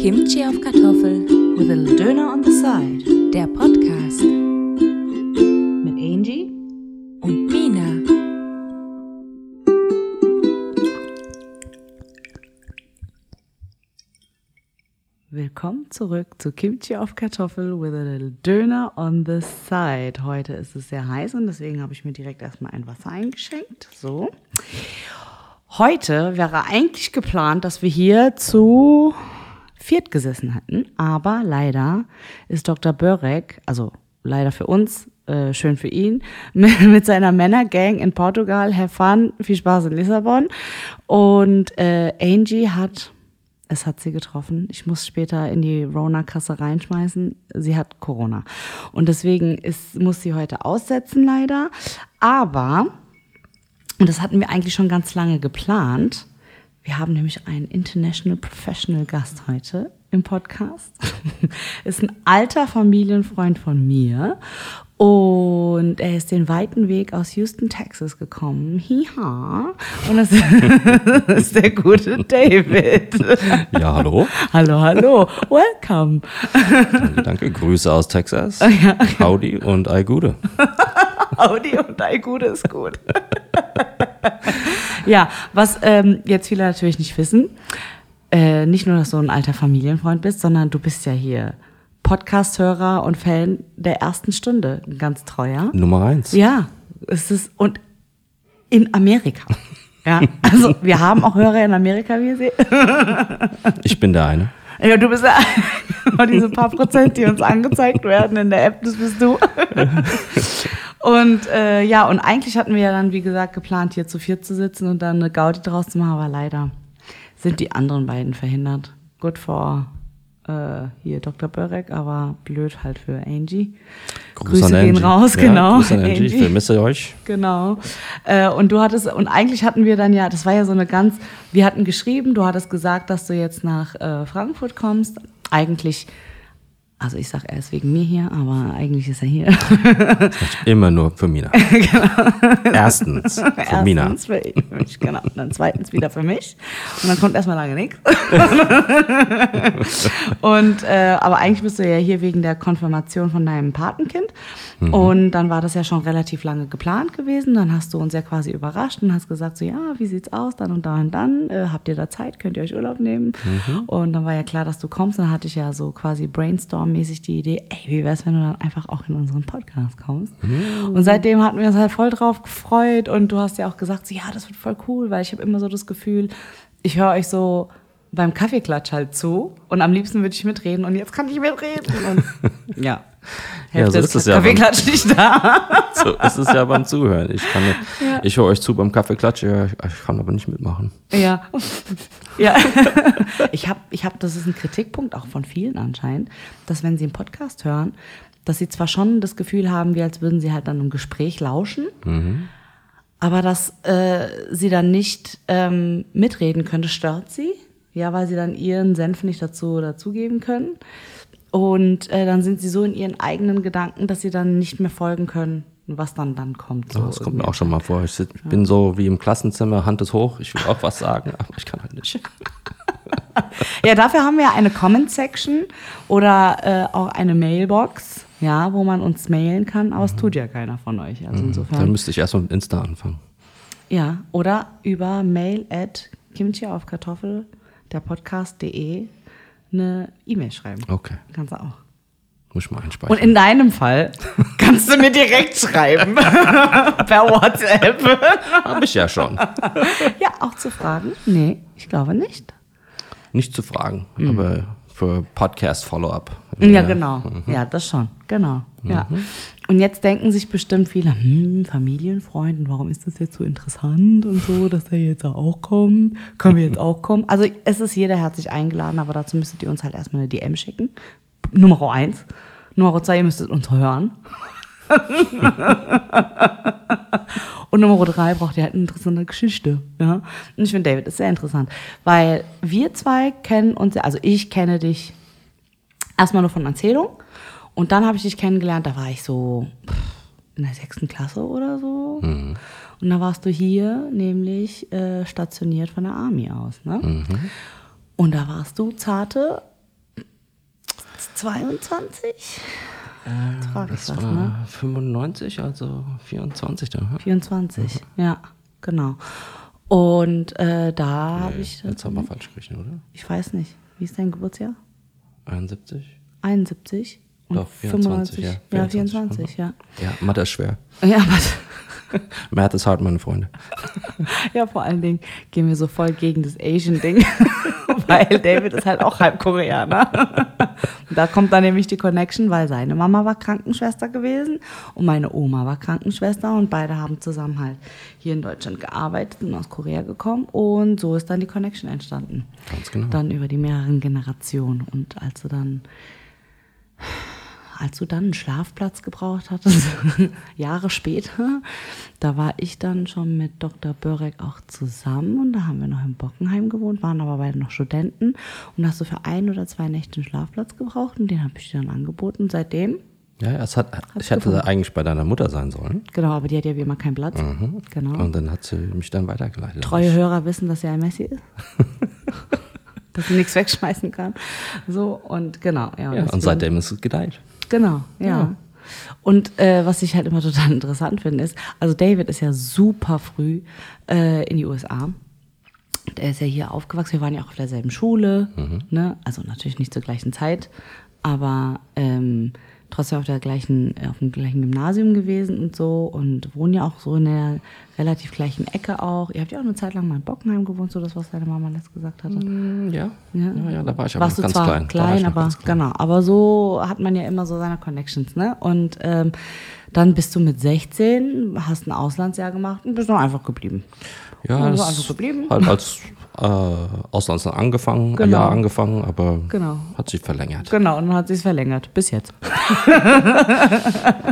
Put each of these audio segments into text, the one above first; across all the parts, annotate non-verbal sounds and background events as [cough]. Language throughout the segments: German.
Kimchi auf Kartoffel with a little Döner on the side. Der Podcast Mit Angie. und Mina. Willkommen zurück zu Kimchi auf Kartoffel with a little Döner on the side. Heute ist es sehr heiß und deswegen habe ich mir direkt erstmal ein Wasser eingeschenkt. So. Heute wäre eigentlich geplant, dass wir hier zu viert gesessen hätten, aber leider ist Dr. Börek, also leider für uns, äh, schön für ihn, [laughs] mit, mit seiner Männergang in Portugal, have fun, viel Spaß in Lissabon. Und äh, Angie hat, es hat sie getroffen, ich muss später in die Rona-Kasse reinschmeißen, sie hat Corona. Und deswegen ist, muss sie heute aussetzen leider, aber und das hatten wir eigentlich schon ganz lange geplant. Wir haben nämlich einen International Professional Gast heute im Podcast. [laughs] ist ein alter Familienfreund von mir. Und er ist den weiten Weg aus Houston, Texas gekommen. Hiha. Und das [laughs] ist der gute David. Ja, hallo. Hallo, hallo. Welcome. Danke, danke. Grüße aus Texas. [laughs] Howdy und all Gute. [laughs] Audi und Ei Gute ist gut. [laughs] ja, was ähm, jetzt viele natürlich nicht wissen, äh, nicht nur, dass du ein alter Familienfreund bist, sondern du bist ja hier Podcast-Hörer und Fan der ersten Stunde, ein ganz treuer. Nummer eins. Ja, es ist und in Amerika. Ja, also wir haben auch Hörer in Amerika, wie ihr seht. [laughs] Ich bin der eine. Ja, du bist ja diese paar Prozent, die uns angezeigt werden in der App, das bist du. Und äh, ja, und eigentlich hatten wir ja dann, wie gesagt, geplant, hier zu viert zu sitzen und dann eine Gaudi draus zu machen, aber leider sind die anderen beiden verhindert. Gut vor äh, hier Dr. Börek, aber blöd halt für Angie. Gruß Grüße an gehen Angie. raus, Ja, genau. Grüße an Angie. Ich vermisse euch. Genau. Äh, und du hattest, und eigentlich hatten wir dann ja, das war ja so eine ganz, wir hatten geschrieben, du hattest gesagt, dass du jetzt nach äh, Frankfurt kommst. Eigentlich, also ich sag, er ist wegen mir hier, aber eigentlich ist er hier. [laughs] Immer nur für Mina. [laughs] Erstens für Mina. Erstens für mich, genau. Und dann zweitens wieder für mich. Und dann kommt erstmal lange nichts. [laughs] Und äh, aber eigentlich bist du ja hier wegen der Konfirmation von deinem Patenkind. Und dann war das ja schon relativ lange geplant gewesen. Dann hast du uns ja quasi überrascht und hast gesagt, so ja, wie sieht's aus? Dann und da und dann. Äh, habt ihr da Zeit? Könnt ihr euch Urlaub nehmen? Und dann war ja klar, dass du kommst. Dann hatte ich ja so quasi brainstorm-mäßig die Idee, ey, wie wär's, wenn du dann einfach auch in unseren Podcast kommst? Und seitdem hatten wir uns halt voll drauf gefreut. Und du hast ja auch gesagt, so, ja, das wird voll cool, weil ich habe immer so das Gefühl, ich höre euch so beim Kaffeeklatsch halt zu und am liebsten würde ich mitreden und jetzt kann ich mitreden. Und [laughs] ja. Ja, so ist es ja Kaffeeklatsch nicht da. [laughs] So ist es ja beim Zuhören. Ich, kann nicht, ich höre euch zu beim Kaffeeklatsch, ja, ich kann aber nicht mitmachen. Ja. [laughs] ja. Ich habe, ich hab, das ist ein Kritikpunkt auch von vielen anscheinend, dass wenn sie einen Podcast hören, dass sie zwar schon das Gefühl haben, wie als würden sie halt dann im Gespräch lauschen, aber dass äh, sie dann nicht ähm, mitreden können, das stört sie. Ja, weil sie dann ihren Senf nicht dazu dazugeben können. Und äh, dann sind sie so in ihren eigenen Gedanken, dass sie dann nicht mehr folgen können, was dann dann kommt. So Das kommt mir auch schon mal vor. Ich sit, bin so wie im Klassenzimmer, Hand ist hoch, ich will auch was sagen, aber ich kann halt nicht. [laughs] Ja, dafür haben wir eine Comment-Section oder äh, auch eine Mailbox, ja, wo man uns mailen kann, aber es tut ja keiner von euch. Also Dann insofern. müsste ich erstmal mit Insta anfangen. Ja, oder über mail at kimchi auf Kartoffel, der Podcast.de eine E-Mail schreiben. Okay, Kannst du auch. muss ich mal einspeichern. Und in deinem Fall [laughs] kannst du mir direkt schreiben. [laughs] per WhatsApp. Habe ich ja schon. [laughs] ja, auch zu fragen? Nee, ich glaube nicht. Nicht zu fragen, aber für Podcast-Follow-up. Ja, genau. Ja, das schon. Genau. Ja. Und jetzt denken sich bestimmt viele, hm, Familienfreunden, warum ist das jetzt so interessant und so, dass er jetzt auch kommt? Können wir jetzt auch kommen? Also es ist jeder herzlich eingeladen, aber dazu müsstet ihr uns halt erstmal eine DM schicken. Nummer eins. Nummer zwei, ihr müsstet uns hören. [laughs] Und Nummer drei braucht ihr halt eine interessante Geschichte. Ja? Und ich finde, David ist sehr interessant, weil wir zwei kennen uns, also ich kenne dich erstmal nur von Erzählung und dann habe ich dich kennengelernt, da war ich so in der sechsten Klasse oder so. Und da warst du hier nämlich äh, stationiert von der Army aus. Ne? Und da warst du zarte 22? Jetzt frag ich Das was, war ne? 95, also 24 dann. hm? 24, ja, genau. Und äh, da habe ich, Jetzt haben wir falsch gerechnet, oder? ich weiß nicht, wie ist dein Geburtsjahr? 71? 71? Doch, 24, ja. Ja, 24, 24, ja. Ja, Mathe ist schwer. [laughs] Ja, aber, [laughs] Math ist hart, meine Freunde. [laughs] ja, vor allen Dingen gehen wir so voll gegen das Asian-Ding, weil David ist halt auch halb Koreaner. Und da kommt dann nämlich die Connection, weil seine Mama war Krankenschwester gewesen und meine Oma war Krankenschwester und beide haben zusammen halt hier in Deutschland gearbeitet und aus Korea gekommen und so ist dann die Connection entstanden. Ganz genau. Dann über die mehreren Generationen und als du dann als du dann einen Schlafplatz gebraucht hattest, [laughs] Jahre später, da war ich dann schon mit Dr. Börek auch zusammen und da haben wir noch in Bockenheim gewohnt, waren aber beide noch Studenten und hast du für ein oder zwei Nächte einen Schlafplatz gebraucht und den habe ich dir dann angeboten seitdem, Ja, es hat, ich hätte gefunden. eigentlich bei deiner Mutter sein sollen. genau, aber die hat ja wie immer keinen Platz, genau. Und dann hat sie mich dann weitergeleitet. Treue Hörer wissen, dass er ein Messi ist. [laughs] dass sie nichts wegschmeißen kann. So, und genau. Ja, Ja, und seitdem ist es gedeiht. Genau, ja. Und äh, was ich halt immer [laughs] total interessant finde, ist, also David ist ja super früh äh, in die USA. Der ist ja hier aufgewachsen, wir waren ja auch auf derselben Schule, ne? also natürlich nicht zur gleichen Zeit, aber ähm, trotzdem auf der gleichen, auf dem gleichen Gymnasium gewesen und so und wohnen ja auch so in der relativ gleichen Ecke auch. Ihr habt ja auch eine Zeit lang mal in Bockenheim gewohnt, so das, was deine Mama letzt gesagt hatte. Ja, Ja. ja, ja da war ich aber Warst noch du ganz zwar klein. Klein, aber ganz klein. genau. Aber so hat man ja immer so seine Connections, ne? Und ähm, dann bist du mit 16, hast ein Auslandsjahr gemacht und bist noch einfach geblieben. Ja, das einfach geblieben. halt als äh, Auslandsland angefangen, Genau. ein Jahr angefangen, aber Genau. hat sich verlängert. Genau, und dann hat sich's verlängert. Bis jetzt. [laughs]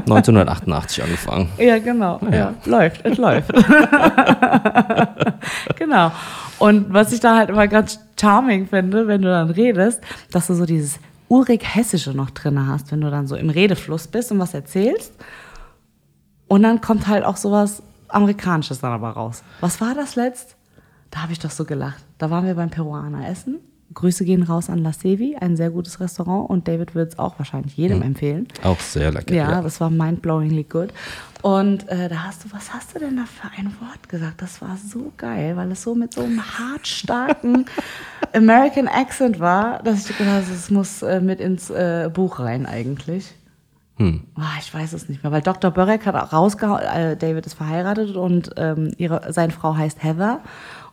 1988 angefangen. Ja, genau. Ja. Läuft, es läuft. [laughs] genau. Und was ich da halt immer ganz charming finde, wenn du dann redest, dass du so dieses urig Hessische noch drin hast, wenn du dann so im Redefluss bist und was erzählst. Und dann kommt halt auch sowas Amerikanisches dann aber raus. Was war das letzt? Da habe ich doch so gelacht. Da waren wir beim Peruaner essen. Grüße gehen raus an La Sevi, ein sehr gutes Restaurant und David wird es auch wahrscheinlich jedem empfehlen. Auch sehr lecker. Ja, das war mindblowingly good. Und äh, da hast du, was hast du denn da für ein Wort gesagt? Das war so geil, weil es so mit so einem hartstarken [laughs] American Accent war, dass ich gedacht habe, es muss äh, mit ins äh, Buch rein eigentlich. Hm. Ah, ich weiß es nicht mehr, weil Dr. Börek hat auch rausgehauen, äh, David ist verheiratet und ähm, ihre, seine Frau heißt Heather.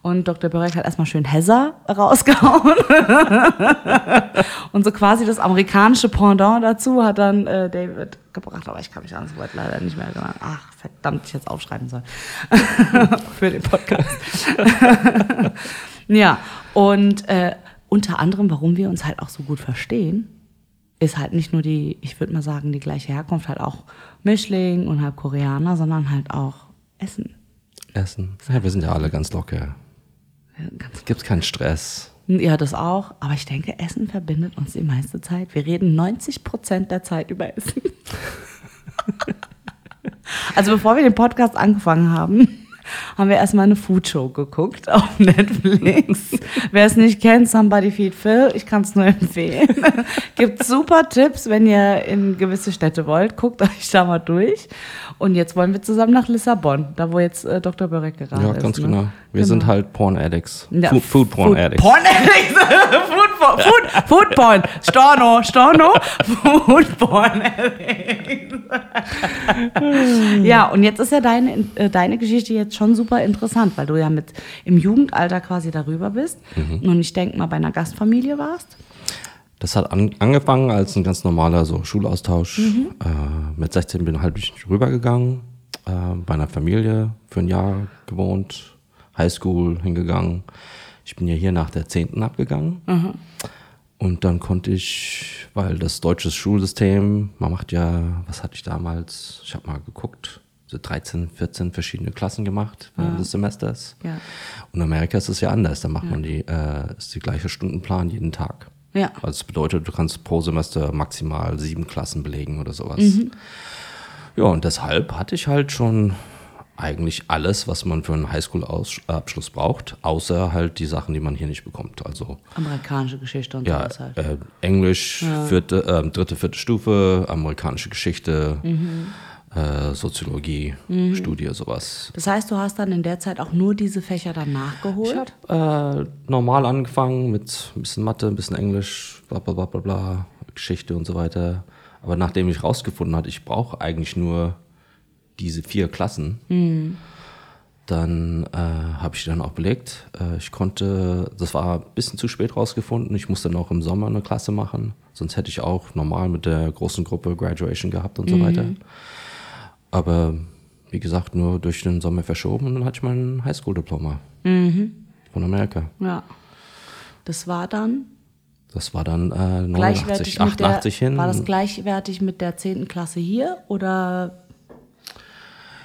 Und Dr. Börek hat erstmal schön Heather rausgehauen. [laughs] und so quasi das amerikanische Pendant dazu hat dann äh, David gebracht. Aber ich kann mich an das Wort leider nicht mehr erinnern. Ach, verdammt, ich jetzt aufschreiben soll. [laughs] Für den Podcast. [laughs] ja, und äh, unter anderem, warum wir uns halt auch so gut verstehen, ist halt nicht nur die, ich würde mal sagen, die gleiche Herkunft, halt auch Mischling und halb Koreaner, sondern halt auch Essen. Essen. Ja, wir sind ja alle ganz locker. Ganz Gibt keinen Stress. Ja, das auch. Aber ich denke, Essen verbindet uns die meiste Zeit. Wir reden 90 Prozent der Zeit über Essen. [laughs] also bevor wir den Podcast angefangen haben, haben wir erstmal eine Foodshow geguckt auf [laughs] Netflix. Wer es nicht kennt, Somebody Feed Phil, ich kann es nur empfehlen. [laughs] Gibt super Tipps, wenn ihr in gewisse Städte wollt. Guckt [laughs] euch da mal durch. Und jetzt wollen wir zusammen nach Lissabon, da wo jetzt äh, Dr. Börek gerade Ja, ist. ganz ne? genau. Wir sind halt Porn Addicts. Ja, Food, Food Porn Food Addicts. Porn Addicts. Food, Porn- Food, Food Porn. Storno, Storno. Food Porn Addicts. ja, und jetzt ist ja deine, äh, deine Geschichte jetzt schon super interessant, weil du ja mit im Jugendalter quasi darüber bist Mhm. und ich denke mal bei einer Gastfamilie warst. Das hat an, angefangen als ein ganz normaler so Schulaustausch. Mhm. Äh, mit 16 bin ich halt rübergegangen, äh, bei einer Familie für ein Jahr gewohnt, Highschool hingegangen. Ich bin ja hier nach der 10. abgegangen. Mhm. Und dann konnte ich, weil das deutsche Schulsystem, man macht ja, was hatte ich damals? Ich habe mal geguckt, so 13, 14 verschiedene Klassen gemacht während des Semesters. Ja. Und in Amerika ist es ja anders. Da macht man die, äh, ist die gleiche Stundenplan jeden Tag. Ja. Also das bedeutet, du kannst pro Semester maximal sieben Klassen belegen oder sowas. Ja, und deshalb hatte ich halt schon eigentlich alles, was man für einen Highschool-Abschluss braucht, außer halt die Sachen, die man hier nicht bekommt. Also Amerikanische Geschichte und ja, sowas halt. äh, Englisch, vierte, äh, dritte, vierte Stufe, amerikanische Geschichte, Mhm. äh, Soziologie, Studie, sowas. Das heißt, du hast dann in der Zeit auch nur diese Fächer dann nachgeholt? Ich habe äh, normal angefangen mit ein bisschen Mathe, ein bisschen Englisch, bla bla bla bla bla, Geschichte und so weiter. Aber nachdem ich rausgefunden hatte, ich brauche eigentlich nur diese vier Klassen, dann äh, habe ich die dann auch belegt. Äh, ich konnte, das war ein bisschen zu spät rausgefunden, ich musste noch im Sommer eine Klasse machen, sonst hätte ich auch normal mit der großen Gruppe Graduation gehabt und so weiter. Aber wie gesagt, nur durch den Sommer verschoben und dann hatte ich mein Highschool-Diploma von Amerika. Ja. Das war dann Das war dann äh, gleichwertig 89, mit der, 88 hin. War das gleichwertig mit der 10. Klasse hier oder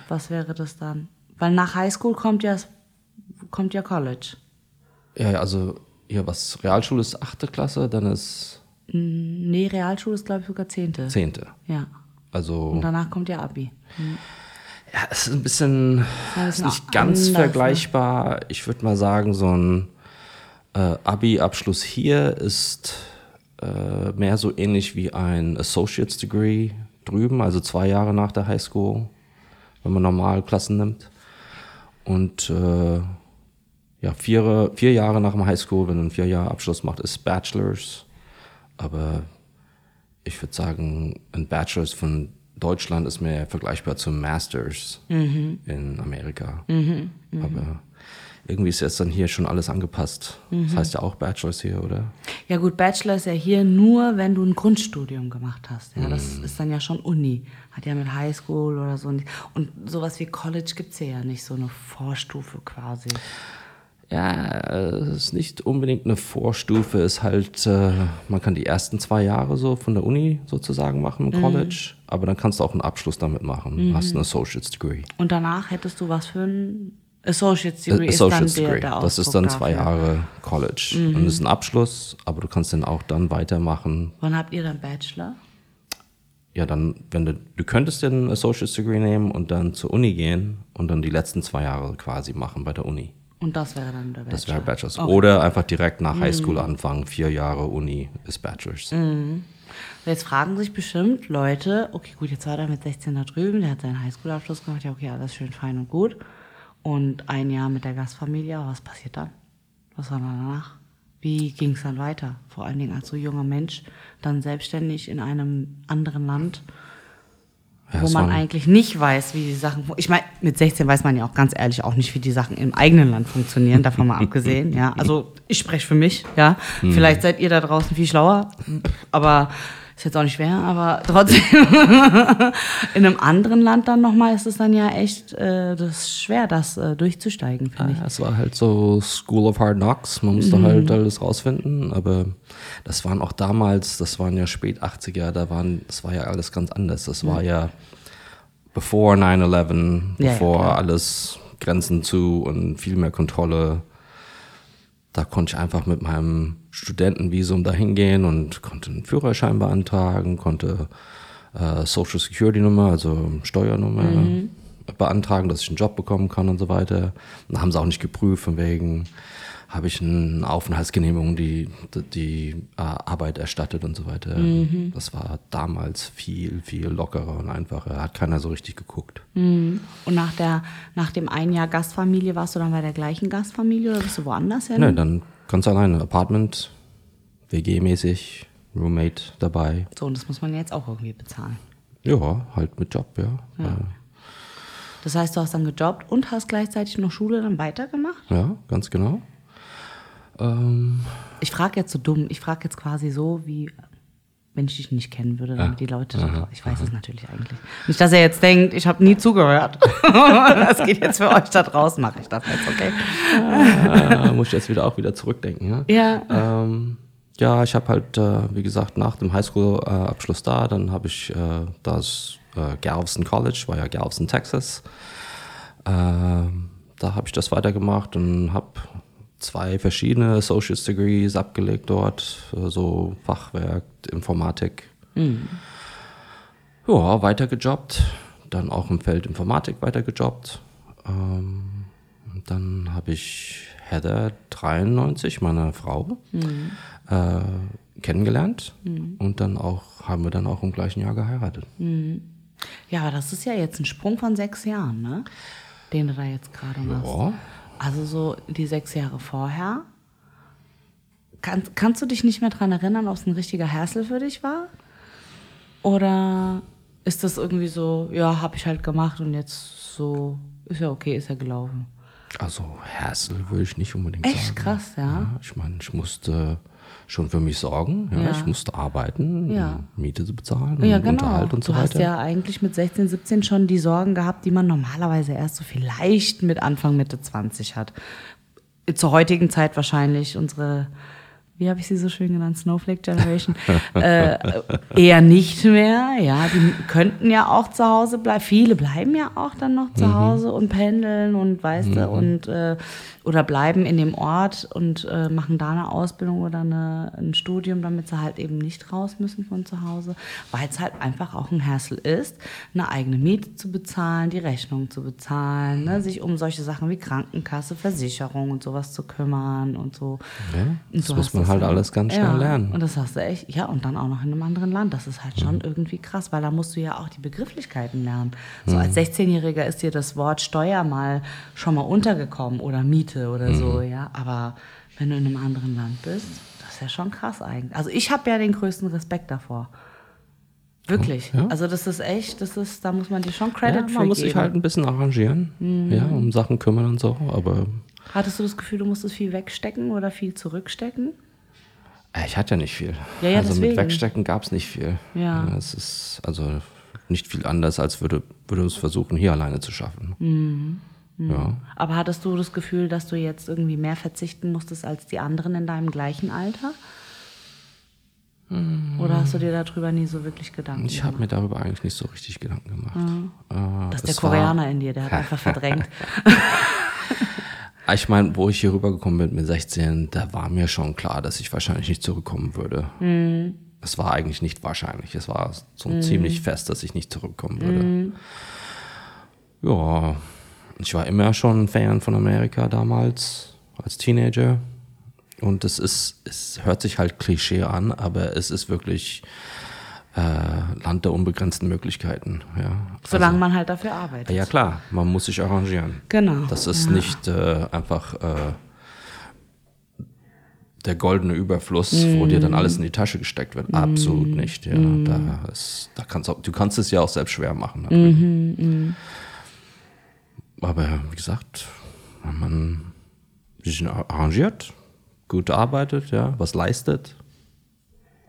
was wäre das dann? Weil nach Highschool kommt ja kommt ja College. ja, ja, also hier was Realschule ist achte Klasse, dann ist Nee, Realschule ist glaube ich sogar 10. zehnte. Ja. Also Und danach kommt ja Abi. ja, es ist ein bisschen, ein ist nicht ganz anders, ne? vergleichbar. Ich würde mal sagen, so ein äh, Abi-Abschluss hier ist äh, mehr so ähnlich wie ein Associate's Degree drüben, also zwei Jahre nach der Highschool, wenn man normal Klassen nimmt. Und äh, ja, vier, vier Jahre nach dem Highschool, wenn man vier Jahre Abschluss macht, ist Bachelors. Aber ich würde sagen, ein Bachelors von Deutschland ist mehr vergleichbar zum Masters in Amerika. Aber irgendwie ist jetzt dann hier schon alles angepasst. Das heißt ja auch Bachelors hier, oder? Ja gut, Bachelor ist ja hier nur, wenn du ein Grundstudium gemacht hast. Ja, das ist dann ja schon Uni. Hat ja mit Highschool oder so. Und sowas wie College gibt es ja nicht, so eine Vorstufe quasi. Ja, es ist nicht unbedingt eine Vorstufe, ist halt, äh, man kann die ersten zwei Jahre so von der Uni sozusagen machen im College, aber dann kannst du auch einen Abschluss damit machen. Hast ein Associate's Degree. Und danach hättest du was für ein Associate's Äh, Degree Associate's ist dann Degree. der das ist dann zwei dafür. Jahre College. Und das ist ein Abschluss, aber du kannst dann auch dann weitermachen. Wann habt ihr dann Bachelor? Ja, dann, wenn du, du könntest den Associate's Degree nehmen und dann zur Uni gehen und dann die letzten zwei Jahre quasi machen bei der Uni. Und das wäre dann der Bachelor. Das wäre Bachelors. Oder einfach direkt nach Highschool anfangen, vier Jahre Uni ist Bachelors. Jetzt fragen sich bestimmt Leute, okay, gut, jetzt war der mit 16 da drüben, der hat seinen Highschool-Abschluss gemacht, ja, okay, alles schön fein und gut. Und ein Jahr mit der Gastfamilie, was passiert dann? Was war danach? Wie ging es dann weiter? Vor allen Dingen als so junger Mensch, dann selbstständig in einem anderen Land, Ja, wo man eigentlich nicht weiß, wie die Sachen. Ich meine, mit 16 weiß man ja auch ganz ehrlich auch nicht, wie die Sachen im eigenen Land funktionieren, davon mal [laughs] abgesehen. Ja, also ich spreche für mich. Ja, Hm. vielleicht seid ihr da draußen viel schlauer, aber ist jetzt auch nicht schwer. Aber [laughs] trotzdem in einem anderen Land dann nochmal ist es dann ja echt äh, das schwer, das äh, durchzusteigen, finde ich. Ja, es war halt so School of Hard Knocks. Man musste halt alles rausfinden. Aber das waren auch damals, das waren ja spät 80er, da waren, das war ja alles ganz anders. Das war ja bevor 9-11, Ja, ja, bevor klar. alles Grenzen zu und viel mehr Kontrolle. Da konnte ich einfach mit meinem Studentenvisum da hingehen und konnte einen Führerschein beantragen, konnte äh, Social Security Nummer, also Steuernummer beantragen, dass ich einen Job bekommen kann und so weiter. Und da haben sie auch nicht geprüft, von wegen habe ich eine Aufenthaltsgenehmigung, die die, die äh, Arbeit erstattet und so weiter. Das war damals viel, viel lockerer und einfacher. Hat keiner so richtig geguckt. Und nach, der, nach dem ein Jahr Gastfamilie warst du dann bei der gleichen Gastfamilie oder bist du woanders hin? Nö, dann ganz alleine. Apartment, WG-mäßig, Roommate dabei. So, und das muss man jetzt auch irgendwie bezahlen. Ja, halt mit Job, ja. Ja, Das heißt, du hast dann gejobbt und hast gleichzeitig noch Schule dann weitergemacht? ja ganz genau. Ähm, Ich frage jetzt so dumm, ich frage jetzt quasi so, wie wenn ich dich nicht kennen würde, damit die Leute, ich weiß es natürlich eigentlich. Nicht, dass er jetzt denkt, ich habe nie zugehört. [laughs] das geht jetzt für euch da draußen, mache ich das jetzt, okay? äh, muss ich jetzt wieder auch wieder zurückdenken. Ja, Ja. ähm, ja ich habe halt, äh, wie gesagt, nach dem Highschool-Abschluss da, dann habe ich äh, das äh, Galveston College, war ja Galveston, Texas. Ähm, da habe ich das weitergemacht und habe zwei verschiedene Associate's Degrees abgelegt dort, äh, so Fachwerk, Informatik. Ja, weitergejobbt, dann auch im Feld Informatik weitergejobbt. Ähm, dann habe ich Heather 93, meine Frau, äh, kennengelernt und dann auch haben wir dann auch im gleichen Jahr geheiratet. Ja, aber das ist ja jetzt ein Sprung von sechs Jahren, ne? Den du da jetzt gerade machst. Ja. Also so die sechs Jahre vorher. Kann, kannst du dich nicht mehr dran erinnern, ob es ein richtiger Hassel für dich war? Oder ist das irgendwie so, ja, habe ich halt gemacht und jetzt so, ist ja okay, ist ja gelaufen. Also Hassel würde ich nicht unbedingt Echt sagen. krass, ja. Ja, ich meine, ich musste schon für mich sorgen. Ja, Ja. Ich musste arbeiten, Ja. Miete zu bezahlen, Ja, genau. Unterhalt und so du hast weiter. ja eigentlich mit 16, 17 schon die Sorgen gehabt, die man normalerweise erst so vielleicht mit Anfang, Mitte 20 hat. Zur heutigen Zeit wahrscheinlich unsere, wie habe ich sie so schön genannt, Snowflake Generation, [laughs] äh, eher nicht mehr. Ja, die könnten ja auch zu Hause bleiben. Viele bleiben ja auch dann noch zu Hause und pendeln und weißt du, und äh, oder bleiben in dem Ort und äh, machen da eine Ausbildung oder eine, ein Studium, damit sie halt eben nicht raus müssen von zu Hause, weil es halt einfach auch ein Hassel ist, eine eigene Miete zu bezahlen, die Rechnung zu bezahlen, ne, sich um solche Sachen wie Krankenkasse, Versicherung und sowas zu kümmern und so. Ja, Und das muss hast man halt alles ganz schnell ja, lernen. Und das hast du echt, ja, und dann auch noch in einem anderen Land. Das ist halt schon irgendwie krass, weil da musst du ja auch die Begrifflichkeiten lernen. So als 16-Jähriger ist dir das Wort Steuer mal schon mal untergekommen oder Miete oder so, ja. Aber wenn du in einem anderen Land bist, das ist ja schon krass eigentlich. Also ich habe ja den größten Respekt davor. Wirklich. Ja. Also das ist echt, das ist, da muss man dir schon Credit ja, für man muss geben. sich halt ein bisschen arrangieren, Mhm. ja, um Sachen kümmern und so, aber Hattest du das Gefühl, du musstest viel wegstecken oder viel zurückstecken? Ich hatte ja nicht viel. Ja, ja, also deswegen. mit Wegstecken gab es nicht viel. Ja. Es ist also nicht viel anders, als würde, würde es versuchen, hier alleine zu schaffen. Mhm. Ja. Aber hattest du das Gefühl, dass du jetzt irgendwie mehr verzichten musstest als die anderen in deinem gleichen Alter? Oder hast du dir darüber nie so wirklich Gedanken Ich habe gemacht? mir darüber eigentlich nicht so richtig Gedanken gemacht. Äh, Das ist der es war- Koreaner in dir, der hat einfach verdrängt. [laughs] Ich meine, wo ich hier rübergekommen bin mit 16, da war mir schon klar, dass ich wahrscheinlich nicht zurückkommen würde. Mhm. Es war eigentlich nicht wahrscheinlich. Es war so ziemlich fest, dass ich nicht zurückkommen würde. Ja, ich war immer schon ein Fan von Amerika damals, als Teenager. Und es ist, es hört sich halt Klischee an, aber es ist wirklich äh, Land der unbegrenzten Möglichkeiten. Ja. Solange man halt dafür arbeitet. Also, ja klar, man muss sich arrangieren. Genau. Das ist ja. nicht äh, einfach äh, der goldene Überfluss, wo dir dann alles in die Tasche gesteckt wird. Absolut nicht. Ja, da ist, da kannst auch, du kannst es ja auch selbst schwer machen. natürlich. Aber wie gesagt, wenn man sich arrangiert, gut arbeitet, ja, was leistet,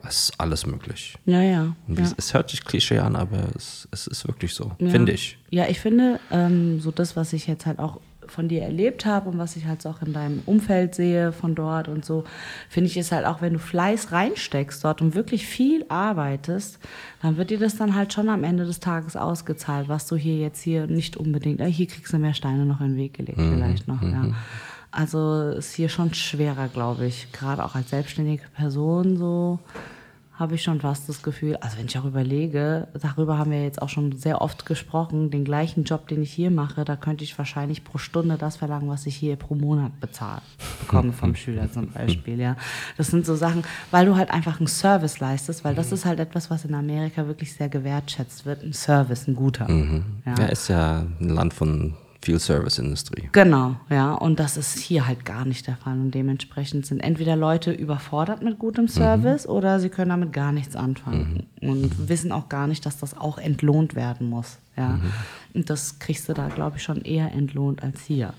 ist alles möglich. Ja, ja. Ja. es, es hört sich Klischee an, aber es, es ist wirklich so, Ja. finde ich. Ja, ich finde, ähm, so das, was ich jetzt halt auch von dir erlebt habe und was ich halt auch in deinem Umfeld sehe von dort und so, finde ich es halt auch, wenn du Fleiß reinsteckst dort und wirklich viel arbeitest, dann wird dir das dann halt schon am Ende des Tages ausgezahlt, was du hier jetzt hier nicht unbedingt, äh, hier kriegst du mehr Steine noch in den Weg gelegt vielleicht noch, ja. Also ist hier schon schwerer, glaube ich, gerade auch als selbstständige Person so habe ich schon fast das Gefühl, also wenn ich auch überlege, darüber haben wir jetzt auch schon sehr oft gesprochen, den gleichen Job, den ich hier mache, da könnte ich wahrscheinlich pro Stunde das verlangen, was ich hier pro Monat bezahlt bekomme vom [laughs] Schüler zum Beispiel, ja. Das sind so Sachen, weil du halt einfach einen Service leistest, weil das ist halt etwas, was in Amerika wirklich sehr gewertschätzt wird, ein Service, ein guter. Ja. Ja, ist ja ein Land von viel Serviceindustrie. Genau, ja. Und das ist hier halt gar nicht der Fall. Und dementsprechend sind entweder Leute überfordert mit gutem Service oder sie können damit gar nichts anfangen und wissen auch gar nicht, dass das auch entlohnt werden muss. Ja. Und das kriegst du da, glaube ich, schon eher entlohnt als hier.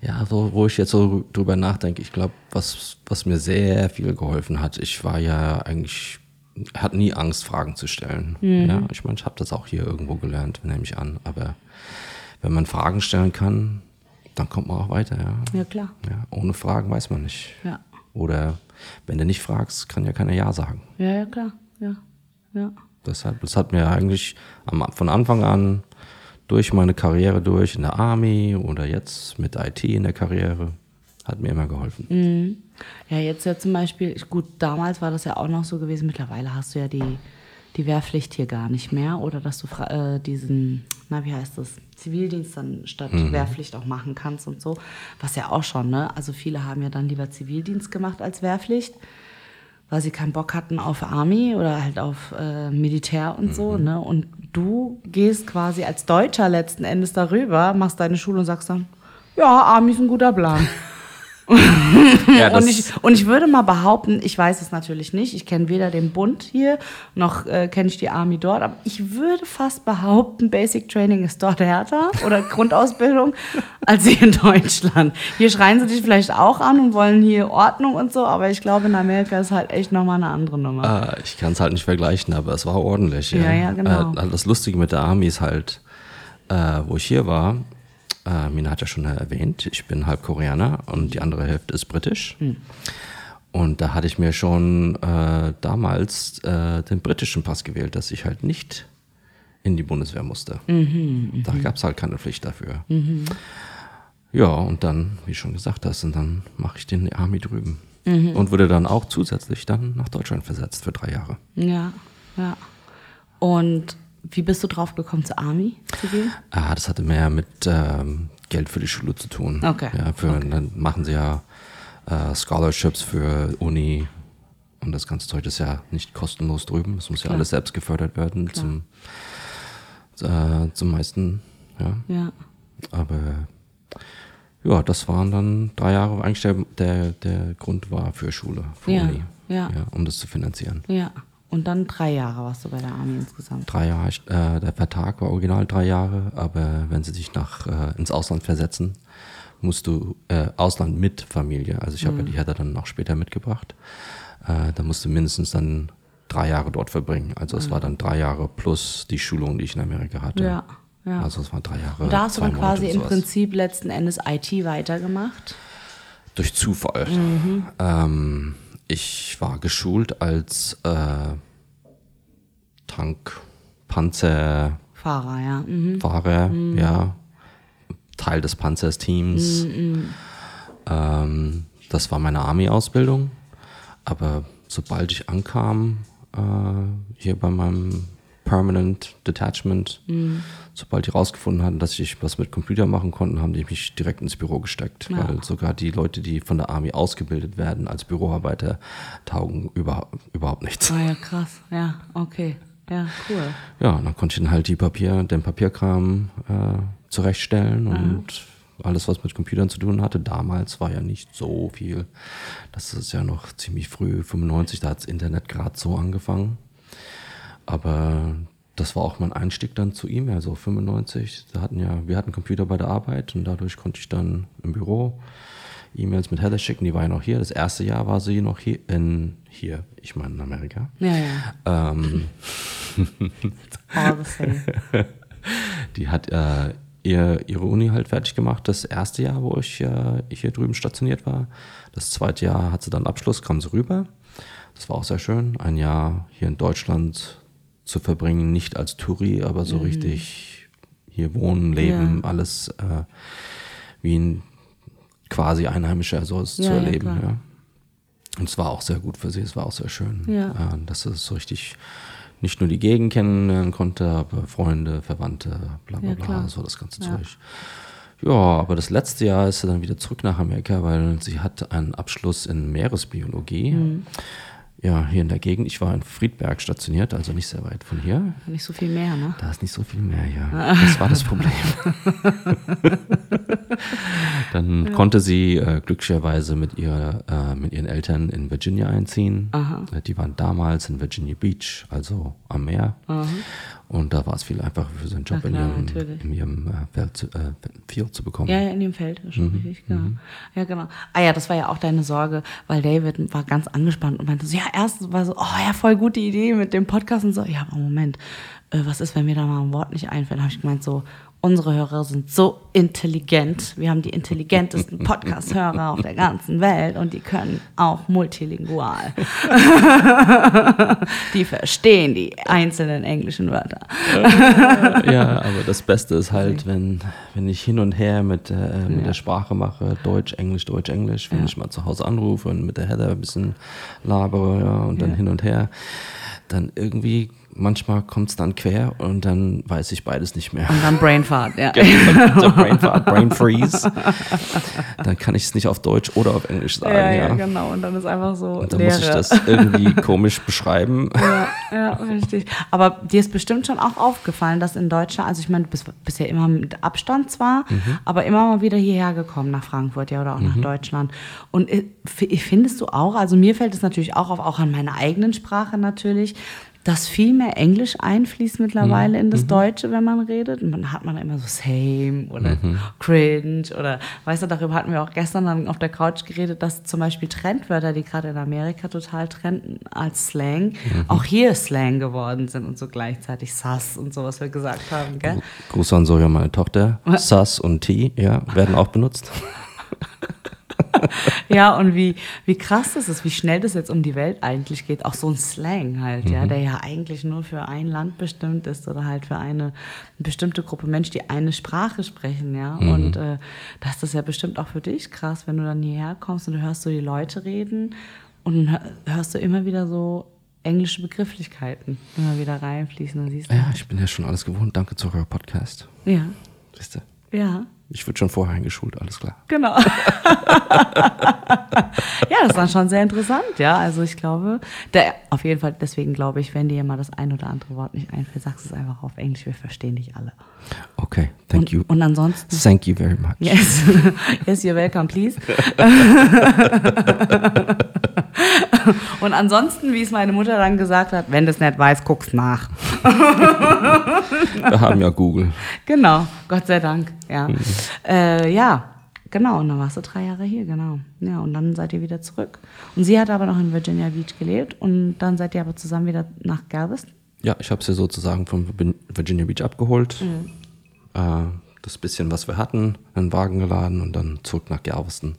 Ja, so, wo ich jetzt so drüber nachdenke, ich glaube, was, was mir sehr viel geholfen hat, ich war ja eigentlich, hatte nie Angst, Fragen zu stellen. Ja, ich meine, ich habe das auch hier irgendwo gelernt, nehme ich an. Aber wenn man Fragen stellen kann, dann kommt man auch weiter, ja. Ja, klar. ja ohne Fragen weiß man nicht. Ja. Oder wenn du nicht fragst, kann ja keiner Ja sagen. Ja, ja, klar. Ja. Ja. Deshalb, das hat mir eigentlich am, von Anfang an durch meine Karriere durch in der Army oder jetzt mit IT in der Karriere, hat mir immer geholfen. Ja, jetzt ja zum Beispiel, gut, damals war das ja auch noch so gewesen, mittlerweile hast du ja die, die Wehrpflicht hier gar nicht mehr oder dass du äh, diesen, na wie heißt das, Zivildienst dann statt Wehrpflicht auch machen kannst und so. Was ja auch schon, ne? Also viele haben ja dann lieber Zivildienst gemacht als Wehrpflicht, weil sie keinen Bock hatten auf Army oder halt auf äh, Militär und so, ne? Und du gehst quasi als Deutscher letzten Endes darüber, machst deine Schule und sagst dann, ja, Army ist ein guter Plan. [laughs] [laughs] Ja, Und ich, und ich würde mal behaupten, ich weiß es natürlich nicht, ich kenne weder den Bund hier, noch äh, kenne ich die Army dort, aber ich würde fast behaupten, Basic Training ist dort härter oder [laughs] Grundausbildung als hier in Deutschland. Hier schreien sie dich vielleicht auch an und wollen hier Ordnung und so, aber ich glaube, in Amerika ist halt echt nochmal eine andere Nummer. äh, ich kann es halt nicht vergleichen, aber es war ordentlich. Ja, Ja, ja, genau. Äh, das Lustige mit der Army ist halt, äh, wo ich hier war, äh, Mina hat ja schon erwähnt, ich bin halb Koreaner und die andere Hälfte ist britisch. Hm. Und da hatte ich mir schon äh, damals äh, den britischen Pass gewählt, dass ich halt nicht in die Bundeswehr musste. Mhm, da gab es halt keine Pflicht dafür. Ja, und dann, wie schon gesagt hast, und dann mache ich den Army drüben. Mhm. Und wurde dann auch zusätzlich dann nach Deutschland versetzt für drei Jahre. Ja, ja. Und wie bist du drauf gekommen, zur Army zu gehen? Ah, das hatte mehr mit ähm, Geld für die Schule zu tun. Okay. Ja, für, Dann machen sie ja äh, Scholarships für Uni und das ganze Zeug ist ja nicht kostenlos drüben. Es muss ja Klar. alles selbst gefördert werden zum, äh, zum meisten. Ja. Ja. Aber ja, das waren dann drei Jahre. Eigentlich der, der, der Grund war für Schule, für Ja, Uni. ja. um das zu finanzieren. Ja. Und dann drei Jahre warst du bei der Army insgesamt. Drei Jahre, äh, der Vertrag war original drei Jahre, aber wenn sie dich nach, äh, ins Ausland versetzen, musst du äh, Ausland mit Familie, also ich habe ja die Heather dann noch später mitgebracht, äh, da musst du mindestens dann drei Jahre dort verbringen. Also es war dann drei Jahre plus die Schulung, die ich in Amerika hatte. Ja, ja. Also es waren drei Jahre. Und da hast du dann quasi im. Prinzip letzten Endes IT weitergemacht. Durch Zufall. Ähm, ich war geschult als äh, Tank, Panzer, Fahrer, ja. Mhm. Fahrer, ja, Teil des Panzersteams. Ähm, das war meine Army-Ausbildung. Aber sobald ich ankam, äh, hier bei meinem Permanent Detachment, sobald die rausgefunden hatten, dass ich was mit Computer machen konnten, haben die mich direkt ins Büro gesteckt. Ja. Weil sogar die Leute, die von der Army ausgebildet werden als Büroarbeiter, taugen über, überhaupt nichts. Ah ja, krass. Ja, okay. Ja, cool. Ja, und dann konnte ich dann halt die Papier, den Papierkram äh, zurechtstellen und alles, was mit Computern zu tun hatte. Damals war ja nicht so viel. Das ist ja noch ziemlich früh, 95, da hat das Internet gerade so angefangen. Aber das war auch mein Einstieg dann zu ihm, also 95. Da hatten ja, wir hatten Computer bei der Arbeit und dadurch konnte ich dann im Büro E-Mails mit Heather schicken. Die war ja noch hier. Das erste Jahr war sie noch hier in hier, ich meine in Amerika. Ja, ja. Ähm. [laughs] Die hat äh, ihr, ihre Uni halt fertig gemacht, das erste Jahr, wo ich äh, hier drüben stationiert war. Das zweite Jahr hat sie dann Abschluss, kam sie rüber. Das war auch sehr schön, ein Jahr hier in Deutschland zu verbringen, nicht als Touri, aber so richtig hier wohnen, leben, Ja. alles äh, wie ein quasi Einheimischer so es Ja, zu ja, erleben. klar. Ja, Und es war auch sehr gut für sie, es war auch sehr schön, Ja. dass es so richtig nicht nur die Gegend kennenlernen konnte, aber Freunde, Verwandte, bla bla Ja, bla, so das ganze Ja. Zeug. Ja, aber das letzte Jahr ist sie dann wieder zurück nach Amerika, weil sie hat einen Abschluss in Meeresbiologie. Mhm. Ja, hier in der Gegend. Ich war in Friedberg stationiert, also nicht sehr weit von hier. Nicht so viel mehr, ne? Da ist nicht so viel mehr hier. Das war das Problem. [laughs] [laughs] Dann konnte sie äh, glücklicherweise mit, ihr, äh, mit ihren Eltern in Virginia einziehen. Äh, Die waren damals in Virginia Beach, also am Meer. Und da war es viel einfacher für so einen Job klar, in natürlich. ihrem, in ihrem äh, Feld, zu- äh, Field zu bekommen. Ja, ja, in dem Feld, schon richtig, genau. Ja, genau. Ah ja, das war ja auch deine Sorge, weil David war ganz angespannt und meinte so, ja, erst war so, oh ja, voll gute Idee mit dem Podcast und so. Ja, aber Moment, äh, was ist, wenn mir da mal ein Wort nicht einfällt? habe ich gemeint so, unsere Hörer sind so intelligent. Wir haben die intelligentesten Podcast-Hörer auf der ganzen Welt und die können auch multilingual. [laughs] die verstehen die einzelnen englischen Wörter. ja, aber das Beste ist halt, wenn, wenn ich hin und her mit, äh, mit der Sprache mache, Deutsch, Englisch, Deutsch, Englisch, wenn ich mal zu Hause anrufe und mit der Heather ein bisschen labere ja, und dann Ja. hin und her, dann irgendwie manchmal kommt es dann quer und dann weiß ich beides nicht mehr. Und dann Brainfart, ja. Genau, der Brain, Fart, Brain Freeze. Dann kann ich es nicht auf Deutsch oder auf Englisch sagen. Ja, Ja, ja, genau. Und dann ist einfach so Und dann Leere. muss ich das irgendwie komisch beschreiben. [laughs] Ja, ja, richtig. Aber dir ist bestimmt schon auch aufgefallen, dass in Deutschland, also ich meine, du bist bisher immer mit Abstand zwar, Mhm. aber immer mal wieder hierher gekommen nach Frankfurt, ja, oder auch nach Deutschland. Und äh, findest du auch, also mir fällt es natürlich auch auf, auch an meiner eigenen Sprache natürlich, dass viel mehr Englisch einfließt mittlerweile in das Deutsche, wenn man redet. Und dann hat man immer so same oder cringe oder, weißt du, darüber hatten wir auch gestern dann auf der Couch geredet, dass zum Beispiel Trendwörter, die gerade in Amerika total trenden als Slang, auch hier Slang geworden sind und so gleichzeitig Sass und so, was wir gesagt haben, gell? Gruß an Soja, meine Tochter. [laughs] Sass und T, ja, werden auch benutzt. [laughs] [laughs] Ja, und wie, wie krass das ist, wie schnell das jetzt um die Welt eigentlich geht. Auch so ein Slang halt, ja, der ja eigentlich nur für ein Land bestimmt ist oder halt für eine bestimmte Gruppe Menschen, die eine Sprache sprechen, ja. Und äh, das ist ja bestimmt auch für dich krass, wenn du dann hierher kommst und du hörst so die Leute reden und dann hör- hörst du immer wieder so englische Begrifflichkeiten immer wieder reinfließen und siehst, Ja, ich bin ja schon alles gewohnt. Danke zu eurer Podcast. ja, Siehst du? ja. Ich wurde schon vorher eingeschult, alles klar. Genau. [laughs] ja, das dann schon sehr interessant, ja. Also ich glaube, der, auf jeden Fall, deswegen glaube ich, wenn dir mal das ein oder andere Wort nicht einfällt, sagst du es einfach auf Englisch, wir verstehen dich alle. Okay, thank und, you. Und ansonsten. Thank you very much. Yes, [laughs] yes, you're welcome, please. [laughs] [laughs] und ansonsten, wie es meine Mutter dann gesagt hat, wenn du es nicht weißt, guck's nach. Wir haben ja Google. Genau, Gott sei Dank, ja. Äh, ja, genau, und dann warst du drei Jahre hier, genau. Ja, und dann seid ihr wieder zurück. Und sie hat aber noch in Virginia Beach gelebt und dann seid ihr aber zusammen wieder nach Galveston. Ja, ich habe sie sozusagen von Virginia Beach abgeholt. Mhm. Äh, das bisschen, was wir hatten, in den Wagen geladen und dann zurück nach Galveston.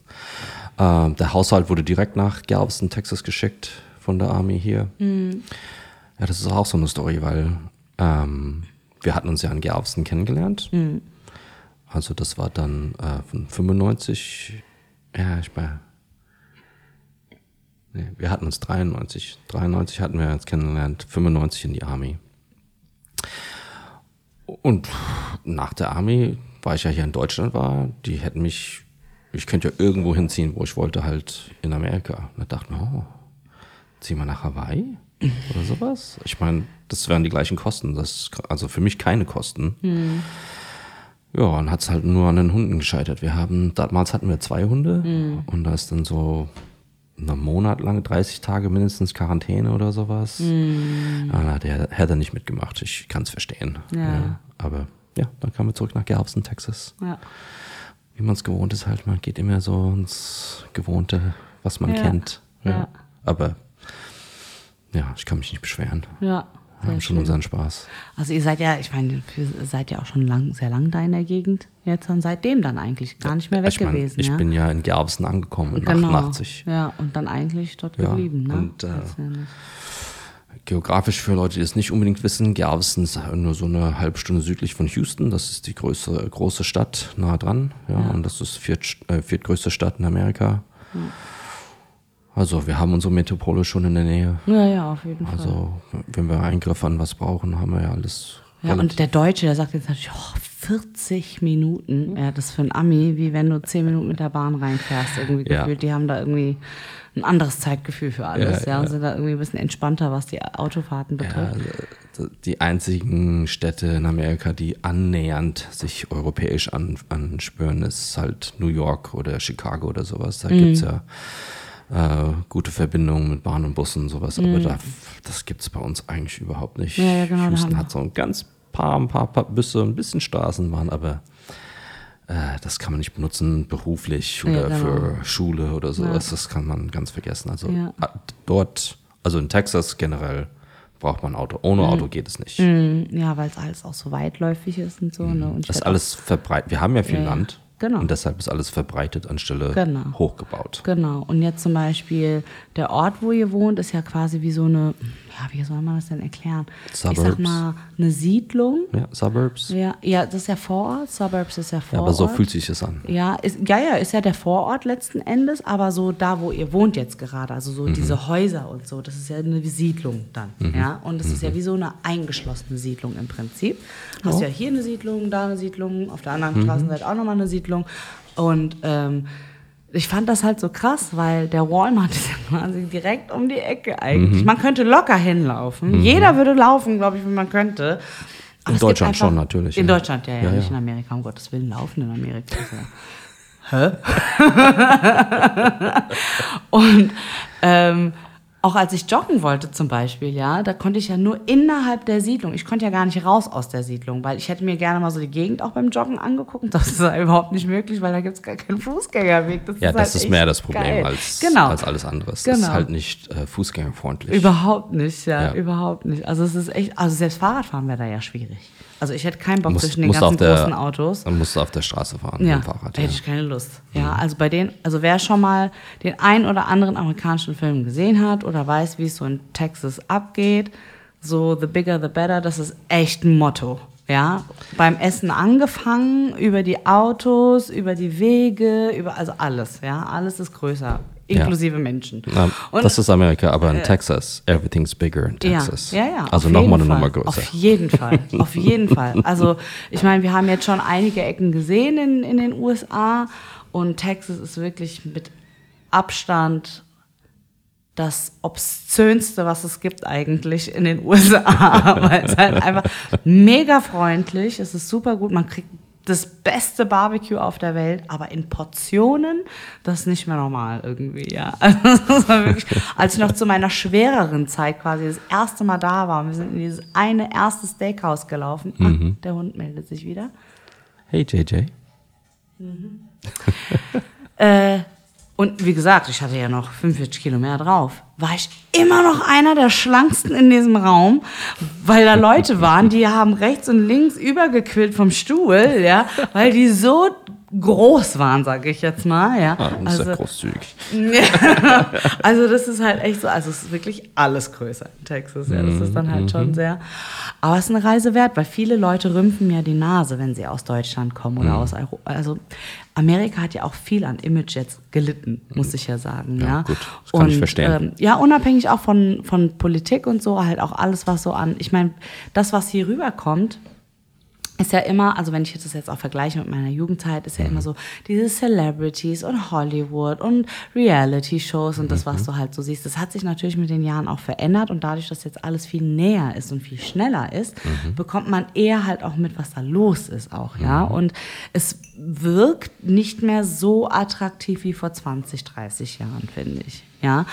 Äh, der Haushalt wurde direkt nach Galveston, Texas geschickt von der Army hier. Mhm. Ja, das ist auch so eine Story, weil ähm, wir hatten uns ja in Galveston kennengelernt. Mhm. Also das war dann äh, von 95, ja, ich war, nee, wir hatten uns 93, 93 hatten wir uns kennengelernt, 95 in die Army. Und nach der Army, weil ich ja hier in Deutschland war, die hätten mich, ich könnte ja irgendwo hinziehen, wo ich wollte, halt in Amerika. Und da dachte ich mir, oh, ziehen wir nach Hawaii oder sowas? Ich meine, das wären die gleichen Kosten. Das ist also für mich keine Kosten. Ja, und hat es halt nur an den Hunden gescheitert. Wir haben, damals hatten wir zwei Hunde und da ist dann so einen Monat lang, 30 Tage mindestens Quarantäne oder sowas. Ah, der hätte nicht mitgemacht. Ich kann es verstehen. Ja. Aber ja, dann kamen wir zurück nach Galveston, Texas. Ja. Wie man es gewohnt ist halt, man geht immer so ins Gewohnte, was man Ja. kennt. Ja. Aber ja, ich kann mich nicht beschweren. Ja. Wir haben schon schön. unseren Spaß. Also ihr seid ja, ich meine, ihr seid ja auch schon lang, sehr lang da in der Gegend. Jetzt dann seitdem dann eigentlich gar nicht mehr weg ich mein, gewesen. ich ja? bin ja in Galveston angekommen, in genau. 88. Ja, und dann eigentlich dort Ja, geblieben. Ne? und, äh. Geografisch für Leute, die es nicht unbedingt wissen, Galveston ist nur so eine halbe Stunde südlich von Houston. Das ist die größte, große Stadt nah dran. Ja, Und das ist viert, äh, viertgrößte Stadt in Amerika. Also wir haben unsere Metropole schon in der Nähe. ja, ja, auf jeden Fall. Also wenn wir Eingriff an was brauchen, haben wir ja alles. Ja, und der Deutsche, der sagt jetzt natürlich, oh, 40 Minuten. Ja, das ist für ein Ami, wie wenn du 10 Minuten mit der Bahn reinfährst, irgendwie Ja. gefühlt. Die haben da irgendwie ein anderes Zeitgefühl für alles, Ja, ja, und ja. sind da irgendwie ein bisschen entspannter, was die Autofahrten ja, betrifft. also, die einzigen Städte in Amerika, die annähernd sich europäisch an, anspüren, ist halt New York oder Chicago oder sowas. Mhm. Da gibt's ja äh, gute Verbindungen mit Bahn und Bussen und sowas, aber da, das gibt's bei uns eigentlich überhaupt nicht. Mhm. Ja, ja, genau, Houston hat so ein ganz paar, ein paar, paar Busse, ein bisschen Straßenbahn, aber äh, das kann man nicht benutzen beruflich Ja, oder genau. für Schule oder sowas. Das kann man ganz vergessen. Also Ja. äh, dort, also in Texas generell, braucht man ein Auto. Ohne Auto geht es nicht. Mhm, Ja, weil es alles auch so weitläufig ist und so. Ne? Und Das ist alles verbreitet. Wir haben ja viel Ja, ja. Land. Genau. Und deshalb ist alles verbreitet anstelle Genau. hochgebaut. Genau. Und jetzt zum Beispiel der Ort, wo ihr wohnt, ist ja quasi wie so eine ja, wie soll man das denn erklären? Ich Suburbs. sag mal, eine Siedlung. Ja, Suburbs. Ja, ja, das ist ja Vorort. Suburbs ist ja Ja, Vorort. aber so fühlt sich das an. Ja, ist, ja, ja, ist ja der Vorort letzten Endes, aber so da, wo ihr wohnt jetzt gerade, also so diese Häuser und so, das ist ja eine Siedlung dann, ja, und das ist ja wie so eine eingeschlossene Siedlung im Prinzip. Hast ja hier eine Siedlung, da eine Siedlung, auf der anderen Straßenseite auch nochmal eine Siedlung und ähm, ich fand das halt so krass, weil der Walmart [laughs] ist ja quasi direkt um die Ecke eigentlich. Man könnte locker hinlaufen. Jeder würde laufen, glaube ich, wenn man könnte. Aber In Deutschland schon natürlich, In ja. Deutschland, ja, ja, Ja, nicht in Amerika. Um Gottes Willen, laufen in Amerika. Ja [laughs] Und ähm, auch als ich joggen wollte zum Beispiel, ja, da konnte ich ja nur innerhalb der Siedlung. Ich konnte ja gar nicht raus aus der Siedlung, weil ich hätte mir gerne mal so die Gegend auch beim Joggen angeguckt. Und das ist ja überhaupt nicht möglich, weil da gibt es gar keinen Fußgängerweg. Das Ja, ist das halt ist mehr das Problem als, genau. als alles andere. Es ist Genau. halt nicht äh, fußgängerfreundlich. Überhaupt nicht, ja, Ja. überhaupt nicht. Also es ist echt, also selbst Fahrradfahren wäre da ja schwierig. Also ich hätte keinen Bock Musst- zwischen den ganzen der- großen Autos. Dann musst du auf der Straße fahren Ja, mit dem Fahrrad. Ja. hätte ich keine Lust. Ja, also bei den, also wer schon mal den ein oder anderen amerikanischen Film gesehen hat oder weiß, wie es so in Texas abgeht, so the bigger the better, das ist echt ein Motto. Ja, beim Essen angefangen, über die Autos, über die Wege, über also alles, ja, alles ist größer, inklusive Menschen. Na, das ist Amerika, aber in Texas, everything's bigger in Texas. Ja, ja, ja. Also nochmal eine jeden Nummer Fall. größer. Auf jeden Fall, [laughs] auf jeden Fall. Also ich meine, wir haben jetzt schon einige Ecken gesehen in, in den USA und Texas ist wirklich mit Abstand das obszönste, was es gibt eigentlich in den USA, [laughs] weil es halt einfach mega freundlich, es ist super gut, man kriegt das beste Barbecue auf der Welt, aber in Portionen, das ist nicht mehr normal irgendwie, ja. [laughs] Also das war wirklich, als ich noch zu meiner schwereren Zeit quasi das erste Mal da war, und wir sind in dieses eine erste Steakhouse gelaufen. Ah, der Hund meldet sich wieder. Hey JJ. Äh, und wie gesagt, ich hatte ja noch 45 Kilo mehr drauf. War ich immer noch einer der schlanksten in diesem Raum, weil da Leute waren, die haben rechts und links übergequillt vom Stuhl, ja, weil die so groß waren, sage ich jetzt mal, ja. Ah, das ist also, ja großzügig. ja, [laughs] also das ist halt echt so, also es ist wirklich alles größer in Texas, ja, das ist dann halt schon sehr, aber es ist eine Reise wert, weil viele Leute rümpfen mir die Nase, wenn sie aus Deutschland kommen oder aus Europa, also Amerika hat ja auch viel an Image jetzt gelitten, muss ich ja sagen, ja. Ja, gut, das kann ich verstehen. Ähm, ja, unabhängig auch von, von Politik und so, halt auch alles, was so an, ich meine, das, was hier rüberkommt, ist ja immer, also wenn ich das jetzt auch vergleiche mit meiner Jugendzeit, ist ja immer so diese Celebrities und Hollywood und Reality-Shows und das, was du halt so siehst. Das hat sich natürlich mit den Jahren auch verändert und dadurch, dass jetzt alles viel näher ist und viel schneller ist, bekommt man eher halt auch mit, was da los ist auch, ja. Und es wirkt nicht mehr so attraktiv wie vor 20, 30 Jahren, finde ich. Ja,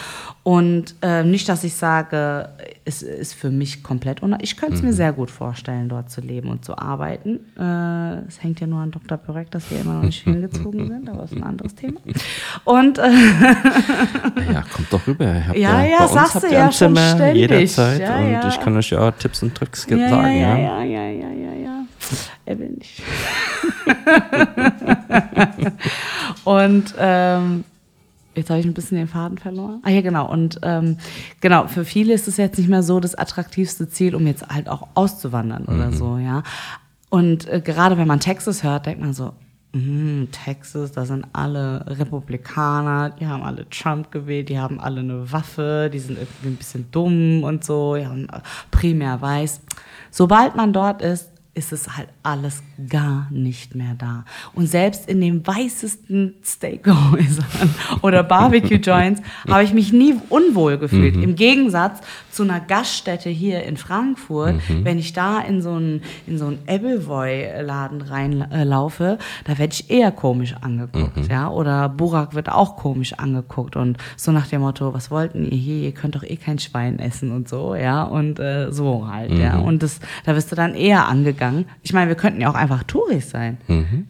und äh, nicht, dass ich sage, es ist für mich komplett un Ich könnte es mir sehr gut vorstellen, dort zu leben und zu arbeiten. Äh, es hängt ja nur an Dr. Börek, dass wir immer noch nicht hingezogen sind, aber das ist ein anderes Thema. Und äh, Ja, kommt doch rüber. Habt Ja, ja, uns sagst du ja schon ständig. jederzeit Ja, und ja. ich kann euch ja Tipps und Tricks ja, sagen. ja, Ja, ja, ja, ja, ja, ja. Er will nicht. [laughs] und ähm, jetzt habe ich ein bisschen den Faden verloren. Ah ja, genau. Und ähm, genau, für viele ist es jetzt nicht mehr so das attraktivste Ziel, um jetzt halt auch auszuwandern oder so, ja. Und äh, gerade wenn man Texas hört, denkt man so, mm, Texas, da sind alle Republikaner, die haben alle Trump gewählt, die haben alle eine Waffe, die sind irgendwie ein bisschen dumm und so, die haben äh, primär weiß. Sobald man dort ist, ist es halt alles gar nicht mehr da. Und selbst in den weißesten Steakhäusern [laughs] oder Barbecue-Joints habe ich mich nie unwohl gefühlt. Im Gegensatz zu einer Gaststätte hier in Frankfurt, wenn ich da in so einen, in so einen Ebbelwoi-Laden reinlaufe, da werde ich eher komisch angeguckt, ja. Oder Burak wird auch komisch angeguckt und so nach dem Motto, was wollten ihr hier? Ihr könnt doch eh kein Schwein essen und so, ja. Und äh, so halt, ja. Und das, da wirst du dann eher angegangen. Ich meine, wir könnten ja auch einfach Touris sein,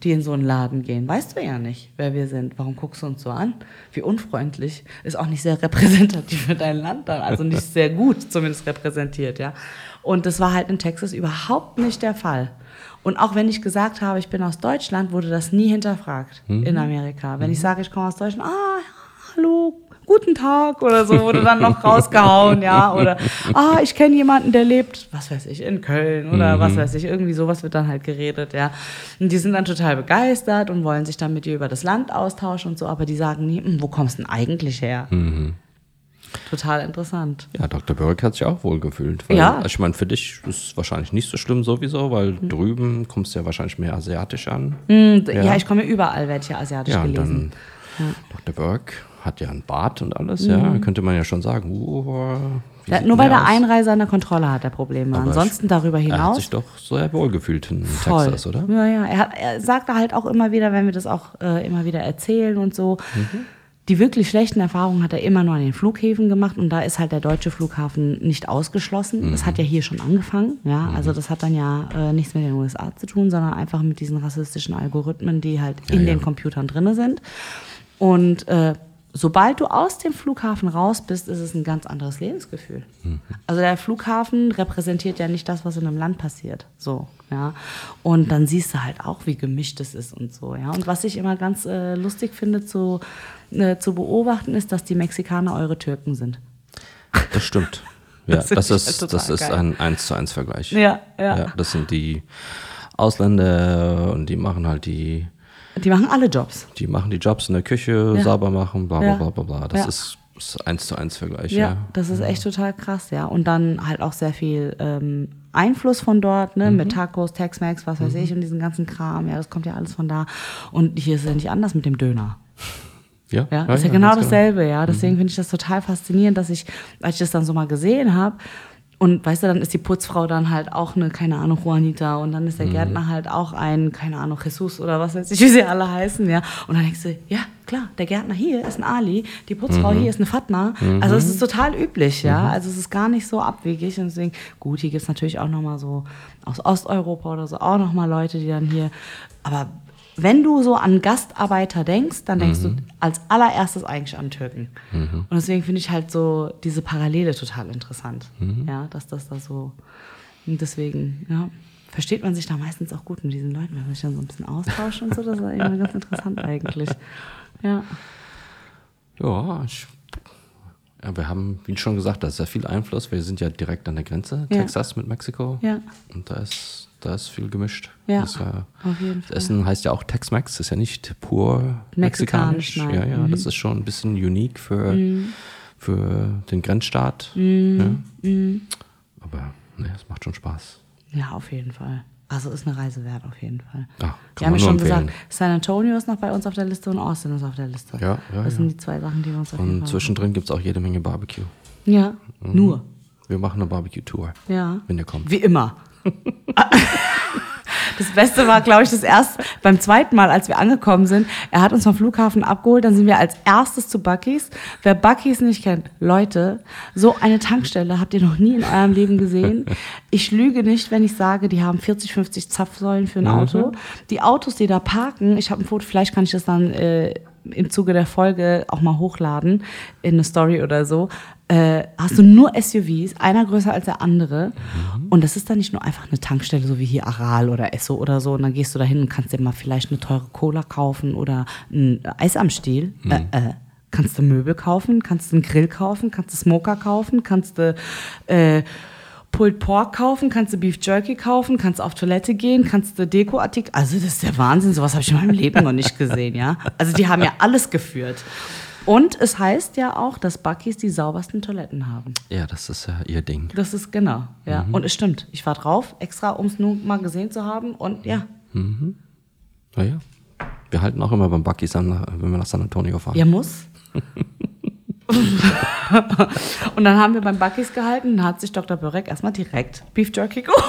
die in so einen Laden gehen. Weißt du ja nicht, wer wir sind. Warum guckst du uns so an? Wie unfreundlich. Ist auch nicht sehr repräsentativ für dein Land dann. Also nicht sehr gut zumindest repräsentiert, ja. Und das war halt in Texas überhaupt nicht der Fall. Und auch wenn ich gesagt habe, ich bin aus Deutschland, wurde das nie hinterfragt in Amerika. Wenn ich sage, ich komme aus Deutschland, ah, hallo, guten Tag oder so, wurde dann noch rausgehauen, ja. Oder, [laughs] ah, ich kenne jemanden, der lebt, was weiß ich, in Köln oder was weiß ich, irgendwie sowas wird dann halt geredet, ja. Und die sind dann total begeistert und wollen sich dann mit dir über das Land austauschen und so, aber die sagen nie, "Hm, wo kommst du denn eigentlich her? Total interessant. Ja, Dr. Börek hat sich auch wohl gefühlt. Weil, Ja. also Ich meine, für dich ist es wahrscheinlich nicht so schlimm sowieso, weil drüben kommst du ja wahrscheinlich mehr asiatisch an. Und, ja. Ja. ich komme überall, werde ich ja asiatisch Ja, und gelesen. dann Dr. Börek hat ja einen Bart und alles, ja. Könnte man ja schon sagen, uh, Ja, sieht nur weil der aus? Einreiser eine Kontrolle hat, der Probleme. Aber Ansonsten darüber Er hat hinaus. sich doch sehr wohl gefühlt in Voll. Texas, oder? Ja, ja. Er, hat, er sagte halt auch immer wieder, wenn wir das auch äh, immer wieder erzählen und so, Mhm. die wirklich schlechten Erfahrungen hat er immer nur an den Flughäfen gemacht und da ist halt der deutsche Flughafen nicht ausgeschlossen. Das Mhm. hat ja hier schon angefangen, ja. Also das hat dann ja äh, nichts mit den USA zu tun, sondern einfach mit diesen rassistischen Algorithmen, die halt in ja. den Computern drinne sind. Und äh, sobald du aus dem Flughafen raus bist, ist es ein ganz anderes Lebensgefühl. Also der Flughafen repräsentiert ja nicht das, was in einem Land passiert. So, ja. Und dann siehst du halt auch, wie gemischt es ist und so, ja. Und was ich immer ganz äh, lustig finde zu, äh, zu beobachten, ist, dass die Mexikaner eure Türken sind. Das stimmt. [laughs] Ja, Das das, ich ist, halt das total ist ein 1 zu 1 Vergleich. Ja, ja. Das sind die Ausländer und die machen halt die, Die machen alle Jobs. die machen die Jobs in der Küche, Ja. sauber machen, bla bla Ja. bla bla bla. Das Ja. ist, ist 1 zu 1 Vergleich, Ja, ja. das ist echt total krass, ja. Und dann halt auch sehr viel ähm, Einfluss von dort, ne, Mhm. mit Tacos, Tex-Mex, was weiß ich, und diesen ganzen Kram. Ja, das kommt ja alles von da. Und hier ist es ja nicht anders mit dem Döner. Ja, Ja, ist ja, genau dasselbe, ja. Mhm. Deswegen finde ich das total faszinierend, dass ich, als ich das dann so mal gesehen habe, und weißt du, dann ist die Putzfrau dann halt auch eine, keine Ahnung, Juanita und dann ist Mhm. der Gärtner halt auch ein, keine Ahnung, Jesus oder was weiß ich, wie sie alle heißen, ja. Und dann denkst du, ja, klar, der Gärtner hier ist ein Ali, die Putzfrau Mhm. hier ist eine Fatma. Also es ist total üblich, ja. Also es ist gar nicht so abwegig und deswegen, gut, hier gibt es natürlich auch nochmal so aus Osteuropa oder so auch nochmal Leute, die dann hier, aber wenn du so an Gastarbeiter denkst, dann denkst du als allererstes eigentlich an Türken. Und deswegen finde ich halt so diese Parallele total interessant. Ja, dass das da so. Und deswegen, ja, versteht man sich da meistens auch gut mit diesen Leuten, wenn man sich dann so ein bisschen austauscht und so. Das ist immer ganz interessant eigentlich. Ja. Ja, ich, ja, wir haben, wie schon gesagt, da ist sehr viel Einfluss. Wir sind ja direkt an der Grenze, Ja. Texas mit Mexiko. Ja. Und da ist, da ist viel gemischt. Ja, Das ja, auf jeden das Fall. Essen heißt ja auch Tex-Mex, ist ja nicht pur Mexikanisch, mexikanisch. Ja, ja, Mhm. das ist schon ein bisschen unique für, für den Grenzstaat. Mhm. Ja. Aber ne, es macht schon Spaß. Ja, auf jeden Fall. Also ist eine Reise wert, auf jeden Fall. Ja, Wir haben ja schon empfehlen. gesagt, San Antonio ist noch bei uns auf der Liste und Austin ist auf der Liste. Ja, ja, Das sind die zwei Sachen, die wir uns auf jeden Und Fall zwischendrin gibt es auch jede Menge Barbecue. Ja, nur. Wir machen eine Barbecue-Tour, Ja. wenn ihr kommt. Wie immer. Das Beste war, glaube ich, das erste, beim zweiten Mal, als wir angekommen sind. Er hat uns vom Flughafen abgeholt, dann sind wir als erstes zu Bucky's. Wer Bucky's nicht kennt, Leute, so eine Tankstelle habt ihr noch nie in eurem Leben gesehen. Ich lüge nicht, wenn ich sage, die haben 40, 50 Zapfsäulen für ein Auto. Die Autos, die da parken, ich habe ein Foto, vielleicht kann ich das dann äh, im Zuge der Folge auch mal hochladen in eine Story oder so. Äh, hast du nur SUVs, einer größer als der andere. Und das ist dann nicht nur einfach eine Tankstelle, so wie hier Aral oder Esso oder so. Und dann gehst du da hin und kannst dir mal vielleicht eine teure Cola kaufen oder ein Eis am Stiel. Äh, äh. Kannst du Möbel kaufen, kannst du einen Grill kaufen, kannst du Smoker kaufen, kannst du äh, Pulled Pork kaufen, kannst du Beef Jerky kaufen, kannst auf Toilette gehen, kannst du Dekoartikel. Also das ist der Wahnsinn, sowas habe ich in meinem Leben noch nicht gesehen, ja. Also die haben ja alles geführt. Und es heißt ja auch, dass Bucky's die saubersten Toiletten haben. Ja, das ist ja ihr Ding. Das ist genau, ja. Und es stimmt. Ich war drauf, extra, um es nur mal gesehen zu haben. Und ja, Naja. Wir halten auch immer beim Bucky's an, wenn wir nach San Antonio fahren. ja muss. [laughs] [laughs] und dann haben wir beim Bucky's gehalten und hat sich Dr. Börek erstmal direkt Beef Jerky geholt.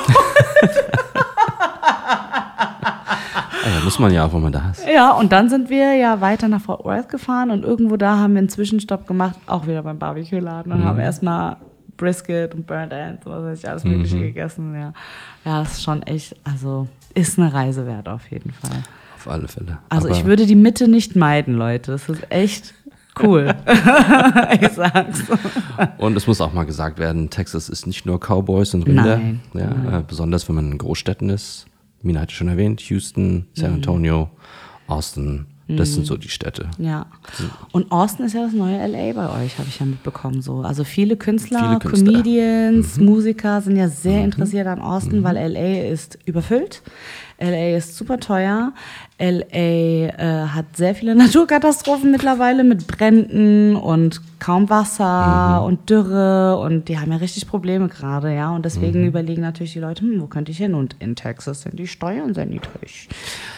Ja, muss man ja auch, wenn man da ist. Ja, und dann sind wir ja weiter nach Fort Worth gefahren und irgendwo da haben wir einen Zwischenstopp gemacht, auch wieder beim Barbecue-Laden und haben erstmal Brisket und Burnt Ends, was weiß ich, alles Mögliche gegessen. Ja. ja, das ist schon echt, also ist eine Reise wert auf jeden Fall. Auf alle Fälle. Also Aber ich würde die Mitte nicht meiden, Leute. Das ist echt cool. [laughs] [laughs] ich sag's. Und es muss auch mal gesagt werden, Texas ist nicht nur Cowboys und Rinder. Nein, ja, Äh, besonders wenn man in Großstädten ist. Mina hatte schon erwähnt, Houston, San Mhm. Antonio, Austin. Das sind so die Städte. Ja. Und Austin ist ja das neue LA bei euch, habe ich ja mitbekommen. So. Also viele Künstler, Viele Künstler. Comedians, Musiker sind ja sehr interessiert an Austin, weil LA ist überfüllt. LA ist super teuer. LA äh, hat sehr viele [laughs] Naturkatastrophen mittlerweile mit Bränden und kaum Wasser und Dürre und die haben ja richtig Probleme gerade, ja. Und deswegen überlegen natürlich die Leute, hm, wo könnte ich hin? Und in Texas sind die Steuern sehr niedrig.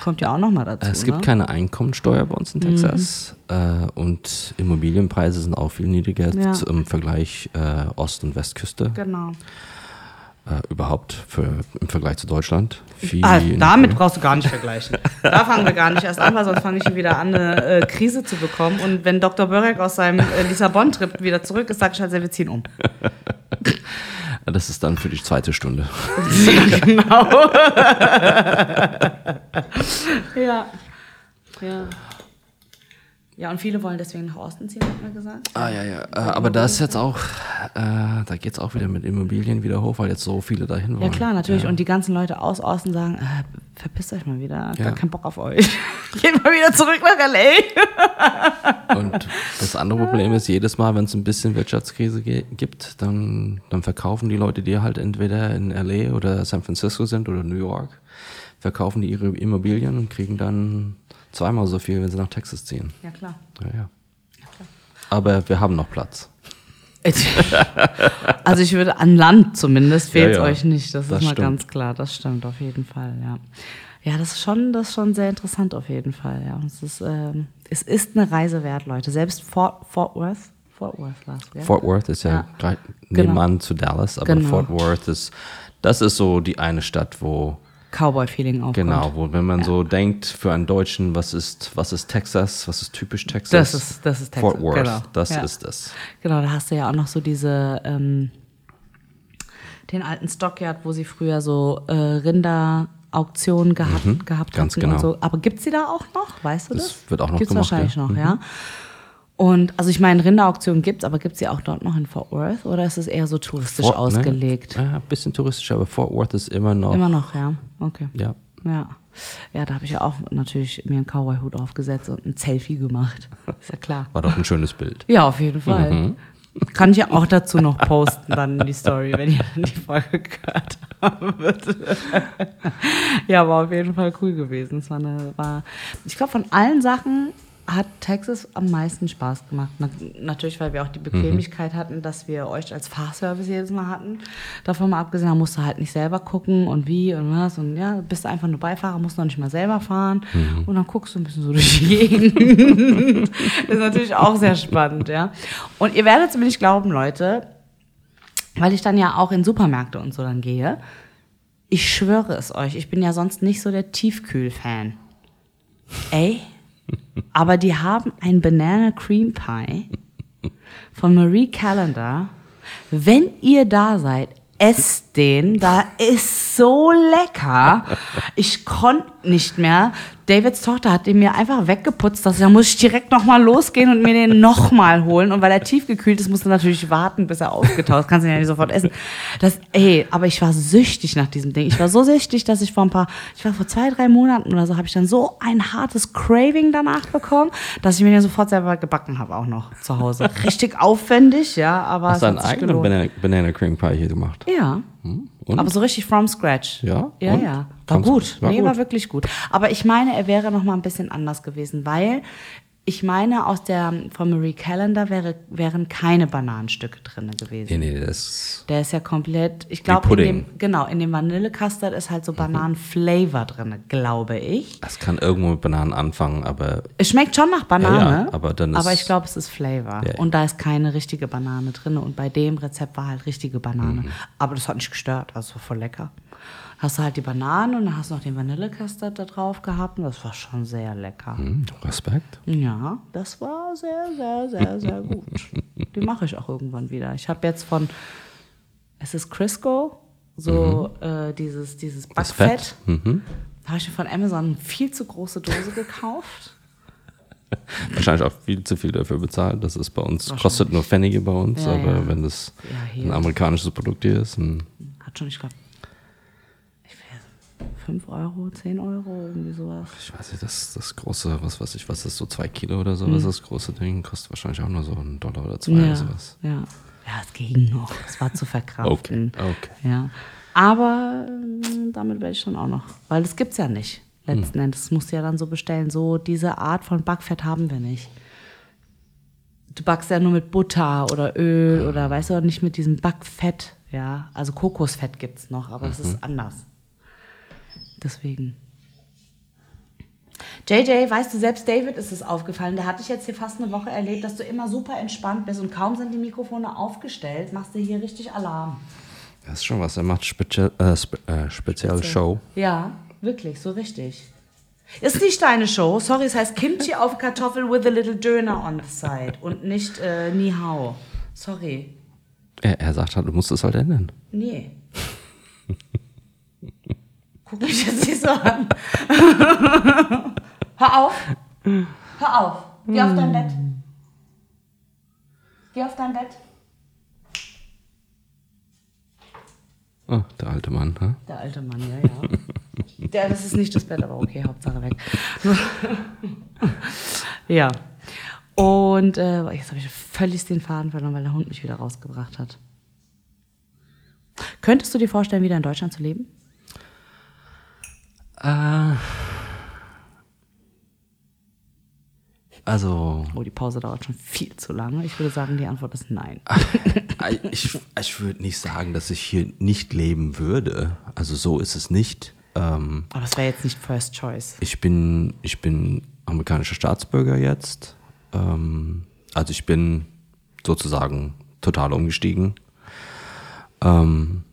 Kommt ja auch nochmal dazu. Es gibt ne? keine Einkommensteuer bei uns in Texas äh, und Immobilienpreise sind auch viel niedriger Ja. im Vergleich äh, Ost- und Westküste. Genau. Äh, überhaupt für, im Vergleich zu Deutschland. Viel Ah, damit brauchst du gar nicht vergleichen. [laughs] Da fangen wir gar nicht erst an, weil sonst fange ich wieder an, eine äh, Krise zu bekommen. Und wenn Dr. Börek aus seinem äh, Lissabon-Trip wieder zurück ist, sage ich halt, wir ziehen um. [laughs] Das ist dann für die zweite Stunde. [laughs] genau. ja. Ja. Ja, und viele wollen deswegen nach Osten ziehen, hat man gesagt. Ah ja, ja. Äh, aber da ist jetzt auch, äh, da geht es auch wieder mit Immobilien wieder hoch, weil jetzt so viele dahin wollen. Ja, klar, natürlich. Ja. Und die ganzen Leute aus Osten sagen, äh, verpisst euch mal wieder, Ja. gar keinen Bock auf euch. [laughs] Geht mal wieder zurück nach L.A. [laughs] Und das andere Problem ist, jedes Mal, wenn es ein bisschen Wirtschaftskrise gibt, dann, dann verkaufen die Leute, die halt entweder in LA oder San Francisco sind oder New York, verkaufen die ihre Immobilien und kriegen dann zweimal so viel, wenn sie nach Texas ziehen. Ja, klar. Ja, ja. Aber wir haben noch Platz. [laughs] Also ich würde an Land zumindest fehlt es Ja, ja. euch nicht. Das, Das ist mal stimmt. ganz klar. Das stimmt auf jeden Fall, ja. Ja, das ist schon, das ist schon sehr interessant auf jeden Fall, ja. Es ist, ähm, es ist eine Reise wert, Leute. Selbst Fort, Fort Worth, Fort Worth war es, ja? Fort Worth ist ja, Ja. Genau. nebenan zu Dallas, aber Genau. Fort Worth ist, das ist so die eine Stadt, wo Cowboy-Feeling aufkommt. Genau, wo wenn man so denkt, für einen Deutschen, was ist, was ist Texas, was ist typisch Texas? Das ist- das ist Texas, Fort Worth, genau. das Ja. ist das. Genau, da hast du ja auch noch so diese, ähm, den alten Stockyard, wo sie früher so äh, Rinderauktionen gehabt, gehabt Mhm. ganz hatten genau. so. Aber gibt's die da auch noch? Weißt du das? Das wird auch noch gibt's gemacht, wahrscheinlich ja. noch, Mhm. ja. Und also ich meine, Rinderauktionen gibt's, aber gibt's die auch dort noch in Fort Worth oder ist es eher so touristisch Fort- ne? ausgelegt? Ja, ein bisschen touristisch, aber Fort Worth ist immer noch. Immer noch, ja. Okay. Ja. Ja. Ja, da habe ich ja auch natürlich mir einen Cowboy-Hut aufgesetzt und ein Selfie gemacht. [laughs] Ist ja klar. War doch ein schönes Bild. Ja, auf jeden Fall. Mhm. Kann ich ja auch dazu noch posten, dann in die Story, wenn ihr dann die Folge gehört habt. [laughs] ja, war auf jeden Fall cool gewesen. Es war eine, war, ich glaube, von allen Sachen hat Texas am meisten Spaß gemacht. Na, natürlich, weil wir auch die Bequemlichkeit hatten, dass wir euch als Fahrservice jedes Mal hatten. Davon mal abgesehen, da musst du halt nicht selber gucken und wie und was. Und ja, bist du einfach nur Beifahrer, musst noch nicht mal selber fahren. Und dann guckst du ein bisschen so durch die Gegend. [laughs] ist natürlich auch sehr spannend, ja. Und ihr werdet es mir nicht glauben, Leute, weil ich dann ja auch in Supermärkte und so dann gehe. Ich schwöre es euch, ich bin ja sonst nicht so der Tiefkühl-Fan. Ey, aber die haben ein Banana Cream Pie von Marie Callender. Wenn ihr da seid, esst den. Da ist so lecker. Ich konnte nicht mehr. Davids Tochter hat den mir einfach weggeputzt. Da muss ich direkt nochmal losgehen und mir den nochmal holen. Und weil er tiefgekühlt ist, musst du natürlich warten, bis er aufgetaut ist. Kannst du ihn ja nicht sofort essen. Das, ey, aber ich war süchtig nach diesem Ding. Ich war so süchtig, dass ich vor ein paar, ich war vor zwei, drei Monaten oder so, habe ich dann so ein hartes Craving danach bekommen, dass ich mir den sofort selber gebacken habe, auch noch zu Hause. [laughs] Richtig aufwendig, ja, aber Hast du einen eigenen. Banana, Banana Cream Pie hier gemacht? Ja. Und? Aber so richtig from scratch. Ja? Ja, Und? ja. War gut. gut? War nee, gut. war wirklich gut. Aber ich meine, er wäre noch mal ein bisschen anders gewesen, weil ich meine, aus der von Marie Callender wäre, wären keine Bananenstücke drin gewesen. Nee, nee, das. Der ist ja komplett, ich glaube, in dem, genau, in dem Vanillecustard ist halt so Bananenflavor drin, glaube ich. Das kann irgendwo mit Bananen anfangen, aber Es schmeckt schon nach Banane, Ja, ja, aber dann ist- aber ich glaube, es ist Flavor. Ja. Und da ist keine richtige Banane drin. Und bei dem Rezept war halt richtige Banane. Mhm. Aber das hat nicht gestört, also voll lecker. Hast du halt die Bananen und dann hast du noch den Vanillecustard da drauf gehabt und das war schon sehr lecker. hm, Respekt. Ja, das war sehr, sehr, sehr, sehr gut. [laughs] Die mache ich auch irgendwann wieder. Ich habe jetzt von, es ist Crisco, so äh, dieses, dieses Mhm. Backfett. Mhm. Da habe ich mir von Amazon eine viel zu große Dose gekauft. [laughs] Wahrscheinlich auch viel zu viel dafür bezahlt. Das ist bei uns, kostet nur Pfennige bei uns, Ja, aber ja. wenn das Ja, ein amerikanisches Produkt hier ist, Hat schon, ich glaube, 5 Euro, 10 Euro, irgendwie sowas. Ich weiß nicht, das, das große, was weiß ich, was ist so zwei Kilo oder sowas, das große Ding kostet wahrscheinlich auch nur so einen Dollar oder zwei oder Ja, sowas. ja. Ja, es ging noch. Es war zu verkraften. [laughs] Okay, okay. Ja. Aber ähm, damit werde ich schon auch noch. Weil das gibt es ja nicht. Letzten Endes. Das musst du ja dann so bestellen. So diese Art von Backfett haben wir nicht. Du backst ja nur mit Butter oder Öl oder weißt du nicht mit diesem Backfett. Ja. Also Kokosfett gibt es noch, aber das ist anders. Deswegen. JJ, weißt du, selbst David ist es aufgefallen. Der hat dich jetzt hier fast eine Woche erlebt, dass du immer super entspannt bist und kaum sind die Mikrofone aufgestellt, machst du hier richtig Alarm. Das ist schon was, er macht speziell, äh, spe, äh, spezielle Show. Ja, wirklich, so richtig. Ist nicht deine Show. Sorry, es heißt Kimchi auf Kartoffel with a little Döner on the side und nicht äh, Ni Hao. Sorry. Er, er sagt halt, du musst es halt ändern. Nee. Guck mich jetzt nicht so an. [laughs] Hör auf. Hör auf. Geh auf dein Bett. Geh auf dein Bett. Oh, der alte Mann, ne? Der alte Mann, ja, ja. [laughs] Der, das ist nicht das Bett, aber okay, Hauptsache weg. [laughs] ja. Und äh, jetzt habe ich völlig den Faden verloren, weil der Hund mich wieder rausgebracht hat. Könntest du dir vorstellen, wieder in Deutschland zu leben? Äh, also, Oh, die Pause dauert schon viel zu lange. Ich würde sagen, die Antwort ist nein. äh, ich, ich würde nicht sagen, dass ich hier nicht leben würde. Also so ist es nicht. Ähm, Aber es wäre jetzt nicht First Choice. ich bin, ich bin amerikanischer Staatsbürger jetzt. Ähm, also ich bin sozusagen total umgestiegen. Ähm,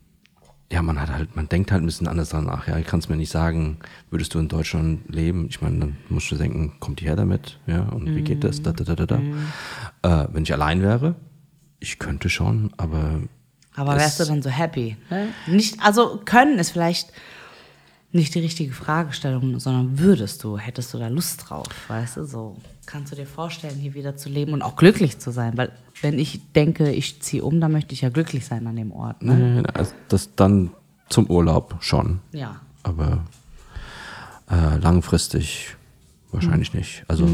ja, man hat halt, man denkt halt ein bisschen anders danach. Ja, ich kann es mir nicht sagen, würdest du in Deutschland leben? Ich meine, dann musst du denken, kommt die her damit? Ja, und wie geht das? Da, da, da, da, da. Äh, wenn ich allein wäre, ich könnte schon, aber Aber wärst du dann so happy? Ne? Nicht, also können ist vielleicht nicht die richtige Fragestellung, sondern würdest du, hättest du da Lust drauf, weißt du, so kannst du dir vorstellen, hier wieder zu leben und auch glücklich zu sein, weil wenn ich denke, ich ziehe um, dann möchte ich ja glücklich sein an dem Ort, ne? äh, also das dann zum Urlaub schon. Ja. aber äh, langfristig wahrscheinlich Mhm. nicht. Also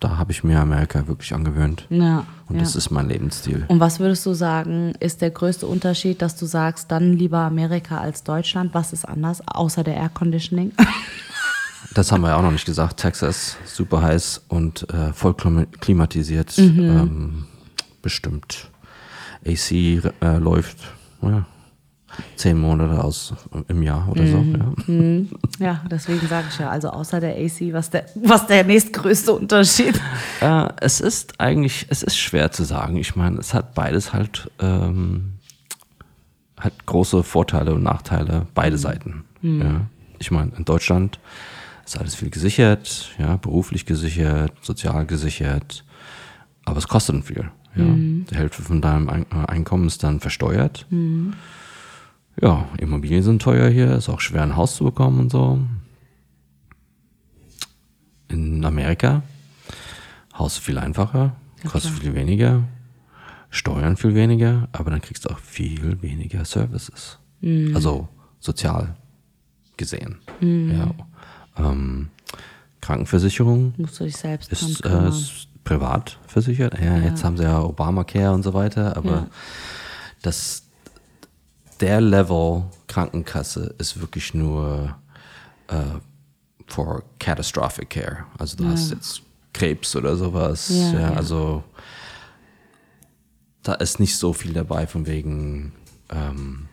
da habe ich mir Amerika wirklich angewöhnt. Ja. Und ja. das ist mein Lebensstil. und was würdest du sagen, ist der größte Unterschied, dass du sagst, dann lieber Amerika als Deutschland? Was ist anders, außer der Air Conditioning? [laughs] Das haben wir ja auch noch nicht gesagt. Texas, super heiß und äh, voll klima- klimatisiert. Mhm. Ähm, bestimmt. AC äh, läuft ja, zehn Monate aus im Jahr oder Mhm. so. Ja. ja, deswegen sage ich ja, also außer der AC, was der, was der nächstgrößte Unterschied? Äh, es ist eigentlich, es ist schwer zu sagen. Ich meine, es hat beides halt, ähm, hat große Vorteile und Nachteile, beide Seiten. Ja. Ich meine, in Deutschland ist alles viel gesichert, ja, beruflich gesichert, sozial gesichert, aber es kostet viel. Ja. Die Hälfte von deinem Ein äh, Einkommen ist dann versteuert. Ja, Immobilien sind teuer hier, ist auch schwer ein Haus zu bekommen und so. In Amerika Haus viel einfacher, kostet viel weniger, Steuern viel weniger, aber dann kriegst du auch viel weniger Services. Also sozial gesehen. Ja. Ähm, Krankenversicherung Musst du dich selbst ist, äh, ist privat versichert. Ja, Jetzt haben sie ja Obamacare und so weiter, aber Ja. das der Level Krankenkasse ist wirklich nur äh, for catastrophic care. Also du hast jetzt Krebs oder sowas. Ja, Ja, ja. Also da ist nicht so viel dabei von wegen ähm,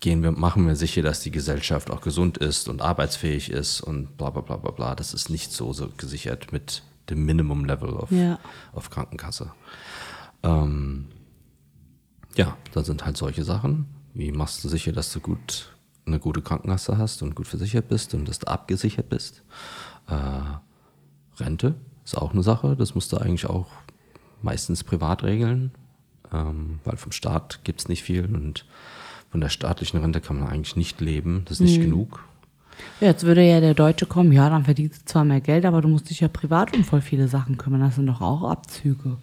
gehen wir, machen wir sicher, dass die Gesellschaft auch gesund ist und arbeitsfähig ist und bla bla bla bla bla. Das ist nicht so, so gesichert mit dem Minimum Level auf, Ja. auf Krankenkasse. Ähm, ja, da sind halt solche Sachen. Wie machst du sicher, dass du gut eine gute Krankenkasse hast und gut versichert bist und dass du abgesichert bist? Äh, Rente ist auch eine Sache. Das musst du eigentlich auch meistens privat regeln, ähm, weil vom Staat gibt es nicht viel und von der staatlichen Rente kann man eigentlich nicht leben. Das ist nicht genug. Ja, Jetzt würde ja der Deutsche kommen, ja, dann verdienst du zwar mehr Geld, aber du musst dich ja privat um voll viele Sachen kümmern. Das sind doch auch Abzüge.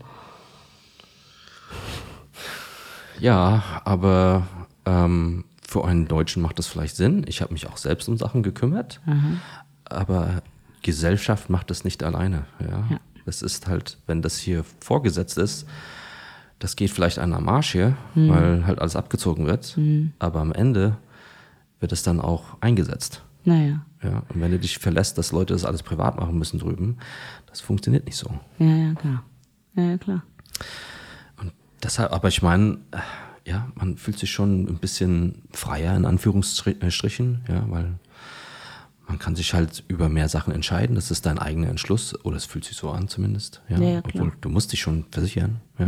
Ja, aber ähm, für einen Deutschen macht das vielleicht Sinn. Ich habe mich auch selbst um Sachen gekümmert, aber Gesellschaft macht das nicht alleine. Ja? Ja. Das ist halt, wenn das hier vorgesetzt ist, das geht vielleicht einer am Arsch hier, weil halt alles abgezogen wird, aber am Ende wird es dann auch eingesetzt. Naja. Ja? Und wenn du dich verlässt, dass Leute das alles privat machen müssen drüben, das funktioniert nicht so. Ja, ja, klar. Ja, ja, klar. Und deshalb, aber ich meine, ja, man fühlt sich schon ein bisschen freier in Anführungsstrichen, ja, weil man kann sich halt über mehr Sachen entscheiden. Das ist dein eigener Entschluss, oder es fühlt sich so an zumindest. Ja, Ja, ja. Mhm. Obwohl du musst dich schon versichern. Ja.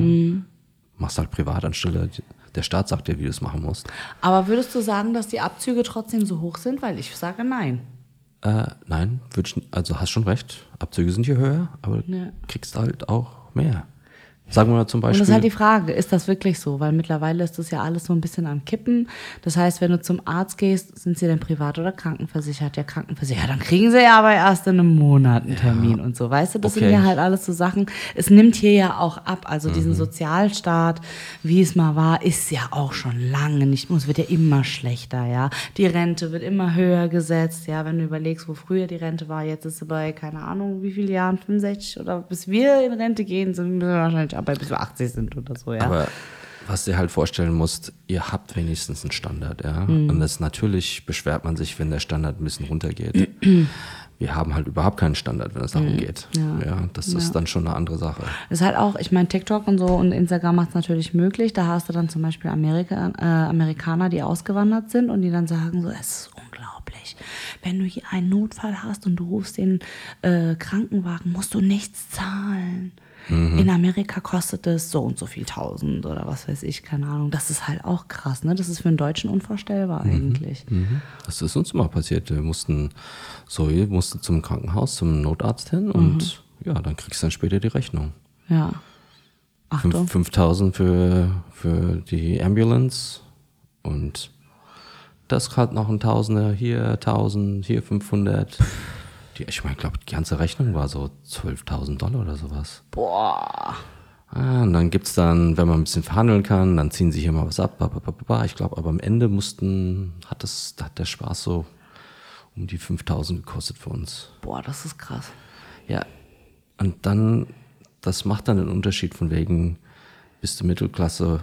Machst halt privat anstelle, der Staat sagt dir, wie du es machen musst. Aber würdest du sagen, dass die Abzüge trotzdem so hoch sind? Weil ich sage nein. Äh, nein, würd also hast schon recht. Abzüge sind hier höher, aber Ja. kriegst halt auch mehr. Sagen wir mal zum Und das Beispiel. ist halt die Frage, ist das wirklich so? Weil mittlerweile ist das ja alles so ein bisschen am Kippen. Das heißt, wenn du zum Arzt gehst, sind sie denn privat oder krankenversichert? Ja, krankenversichert. Dann kriegen sie ja aber erst in einem Monat einen Termin und so. Weißt du, das sind Okay. ja halt alles so Sachen. Es nimmt hier ja auch ab. Also diesen Mhm. Sozialstaat, wie es mal war, ist ja auch schon lange nicht mehr. Es wird ja immer schlechter, ja. Die Rente wird immer höher gesetzt, ja. Wenn du überlegst, wo früher die Rente war, jetzt ist sie bei, keine Ahnung, wie viele Jahren, 65 oder bis wir in Rente gehen, sind wir wahrscheinlich aber bis wir 80 sind oder so, ja. Aber was dir halt vorstellen musst, ihr habt wenigstens einen Standard, ja. Mhm. Und das natürlich beschwert man sich, wenn der Standard ein bisschen runtergeht. [clears throat] Wir haben halt überhaupt keinen Standard, wenn es darum geht. Mhm. Ja. Ja, das ist dann schon eine andere Sache. ist halt auch, ich meine, TikTok und so und Instagram macht es natürlich möglich. Da hast du dann zum Beispiel Amerika, äh, Amerikaner, die ausgewandert sind und die dann sagen so, es ist unglaublich. Wenn du hier einen Notfall hast und du rufst den äh, Krankenwagen, musst du nichts zahlen. In Amerika kostet es so und so viel tausend oder was weiß ich, keine Ahnung. Das ist halt auch krass, ne? Das ist für einen Deutschen unvorstellbar eigentlich. Mhm. Das ist uns mal passiert. Wir mussten, so, wir mussten zum Krankenhaus, zum Notarzt hin und Mhm. ja, dann kriegst du dann später die Rechnung. Ja. Achtung. Fünf- 5000 für, für die Ambulance und das hat noch ein Tausender, hier 1000, hier 500. Die, ich meine, ich glaube, die ganze Rechnung war so 12.000 Dollar oder sowas. Boah. Ah, und dann gibt's dann, wenn man ein bisschen verhandeln kann, dann ziehen sie hier mal was ab. Ich glaube, aber am Ende mussten, hat, das, hat der Spaß so um die 5000 gekostet für uns. Boah, das ist krass. Ja, und dann, das macht dann den Unterschied von wegen, bist du Mittelklasse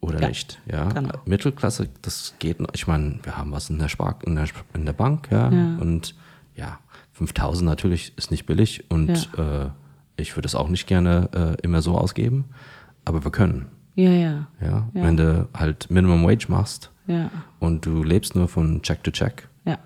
oder Ja, nicht. Ja, genau. Mittelklasse, das geht, ich meine, wir haben was in der, Spar in der, in der Bank, ja, Ja. und ja, 5000 natürlich ist nicht billig und äh, ich würde es auch nicht gerne äh, immer so ausgeben, aber wir können. Ja, ja. Ja? Ja. Wenn du halt Minimum Wage machst Ja. und du lebst nur von Check to Check, Ja.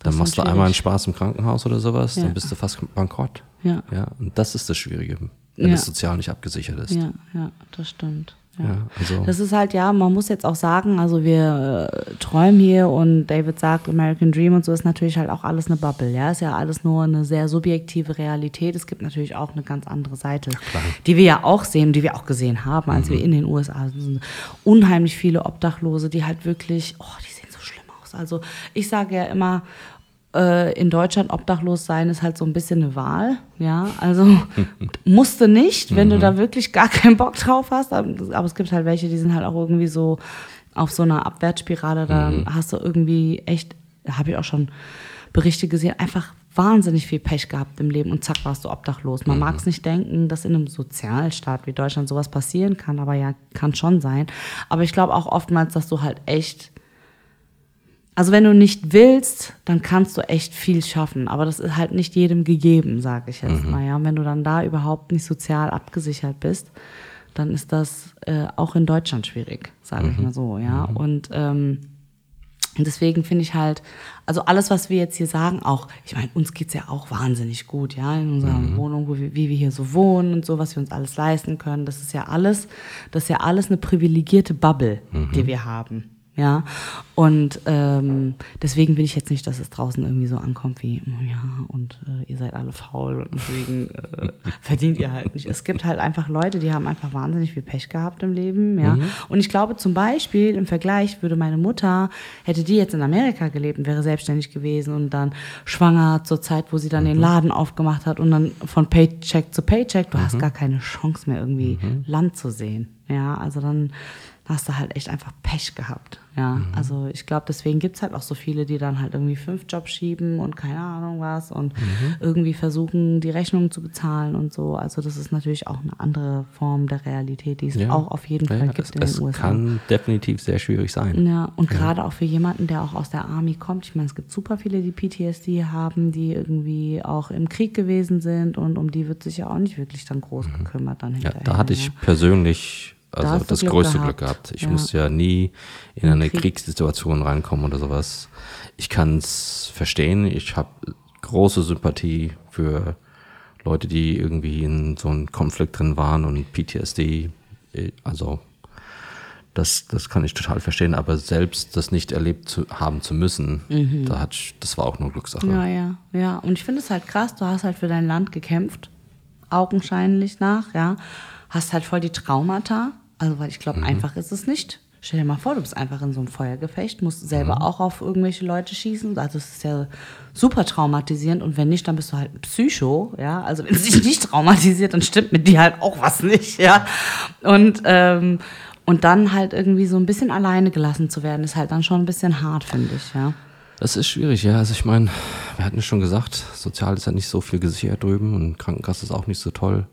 dann machst du einmal einen. Spaß im Krankenhaus oder sowas, Ja. dann bist du fast bankrott. Ja. Ja, und das ist das Schwierige, wenn Ja. es sozial nicht abgesichert ist. Ja, ja, das stimmt. Ja. Ja, also- Das ist halt, ja, man muss jetzt auch sagen, also wir äh, träumen hier und David sagt, American Dream und so ist natürlich halt auch alles eine Bubble, ja, ist ja alles nur eine sehr subjektive Realität. Es gibt natürlich auch eine ganz andere Seite, die wir ja auch sehen, die wir auch gesehen haben, als Mhm. wir in den USA sind. Unheimlich viele Obdachlose, die halt wirklich, oh, die sehen so schlimm aus. Also ich sage ja immer, äh, in Deutschland obdachlos sein ist halt so ein bisschen eine Wahl, ja, also [laughs] musste nicht, wenn du da wirklich gar keinen Bock drauf hast, aber, aber es gibt halt welche, die sind halt auch irgendwie so auf so einer Abwärtsspirale, da hast du irgendwie echt, habe ich auch schon Berichte gesehen, einfach wahnsinnig viel Pech gehabt im Leben und zack warst du obdachlos. Man mag es nicht denken, dass in einem Sozialstaat wie Deutschland sowas passieren kann, aber ja, kann schon sein. Aber ich glaube auch oftmals, dass du halt echt also wenn du nicht willst, dann kannst du echt viel schaffen, aber das ist halt nicht jedem gegeben, sage ich jetzt mal. Ja, wenn du dann da überhaupt nicht sozial abgesichert bist, dann ist das äh, auch in Deutschland schwierig, sage ich mal so. Ja, und ähm, deswegen finde ich halt, also alles, was wir jetzt hier sagen, auch, ich meine, uns geht's ja auch wahnsinnig gut, ja, in unserer Wohnung, wo wir, wie wir hier so wohnen und so, was wir uns alles leisten können. Das ist ja alles, das ist ja alles eine privilegierte Bubble, die wir haben. Ja, und ähm, deswegen will ich jetzt nicht, dass es draußen irgendwie so ankommt wie, oh ja, und äh, ihr seid alle faul und deswegen äh, [laughs] verdient ihr halt nicht. Es gibt halt einfach Leute, die haben einfach wahnsinnig viel Pech gehabt im Leben, ja. Und ich glaube zum Beispiel im Vergleich würde meine Mutter, hätte die jetzt in Amerika gelebt und wäre selbstständig gewesen und dann schwanger zur Zeit, wo sie dann den Laden aufgemacht hat und dann von Paycheck zu Paycheck, du hast gar keine Chance mehr irgendwie Land zu sehen. Ja, also dann hast du halt echt einfach Pech gehabt. Ja, Mhm. also ich glaube, deswegen gibt's halt auch so viele, die dann halt irgendwie fünf Jobs schieben und keine Ahnung was und Mhm. irgendwie versuchen, die Rechnungen zu bezahlen und so. Also das ist natürlich auch eine andere Form der Realität, die es Ja. auch auf jeden Fall Ja, gibt es, in es den USA. kann definitiv sehr schwierig sein. Ja, und gerade auch für jemanden, der auch aus der Army kommt. Ich meine, es gibt super viele, die PTSD haben, die irgendwie auch im Krieg gewesen sind und um die wird sich ja auch nicht wirklich dann groß gekümmert dann Mhm. Ja, hinterher. da hatte ich persönlich Da also du das Glück größte gehabt. Glück gehabt. Ich Ja. musste ja nie in eine Krieg. Kriegssituation reinkommen oder sowas. Ich kann es verstehen. Ich habe große Sympathie für Leute, die irgendwie in so einem Konflikt drin waren und PTSD. Also das, das kann ich total verstehen, aber selbst das nicht erlebt zu haben zu müssen, da hat, das war auch nur Glückssache. Mhm. Ja, ja, ja. Und ich finde es halt krass, du hast halt für dein Land gekämpft, augenscheinlich nach, ja. Hast halt voll die Traumata, also weil ich Mhm. glaube, einfach ist es nicht. Stell dir mal vor, du bist einfach in so einem Feuergefecht, musst selber Mhm. auch auf irgendwelche Leute schießen. Also es ist ja super traumatisierend und wenn nicht, dann bist du halt ein Psycho, ja. Also wenn es dich nicht traumatisiert, dann stimmt mit dir halt auch was nicht, ja. Und ähm, und dann halt irgendwie so ein bisschen alleine gelassen zu werden, ist halt dann schon ein bisschen hart, finde ich, ja. Das ist schwierig, ja. Also ich meine, wir hatten ja schon gesagt, sozial ist ja nicht so viel gesichert drüben und Krankenkasse ist auch nicht so toll.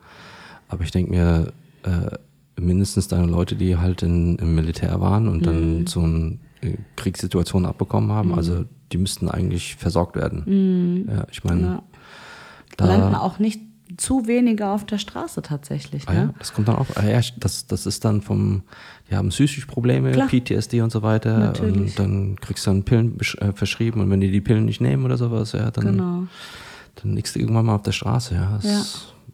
Aber ich denke mir, äh, mindestens deine Leute, die halt in, im Militär waren und Mhm. dann so eine äh, Kriegssituation abbekommen haben, also die müssten eigentlich versorgt werden. Ja, ich meine, Mhm. Ja. da landen auch nicht zu wenige auf der Straße tatsächlich. Ah Ne? ja, das kommt dann auch. Ah ja, das, das ist dann vom, die haben psychische Probleme, Klar. PTSD und so weiter. Natürlich. Und dann kriegst du dann Pillen äh, verschrieben und wenn die die Pillen nicht nehmen oder sowas, ja, dann, Genau. dann liegst du irgendwann mal auf der Straße. Ja. Das, Ja.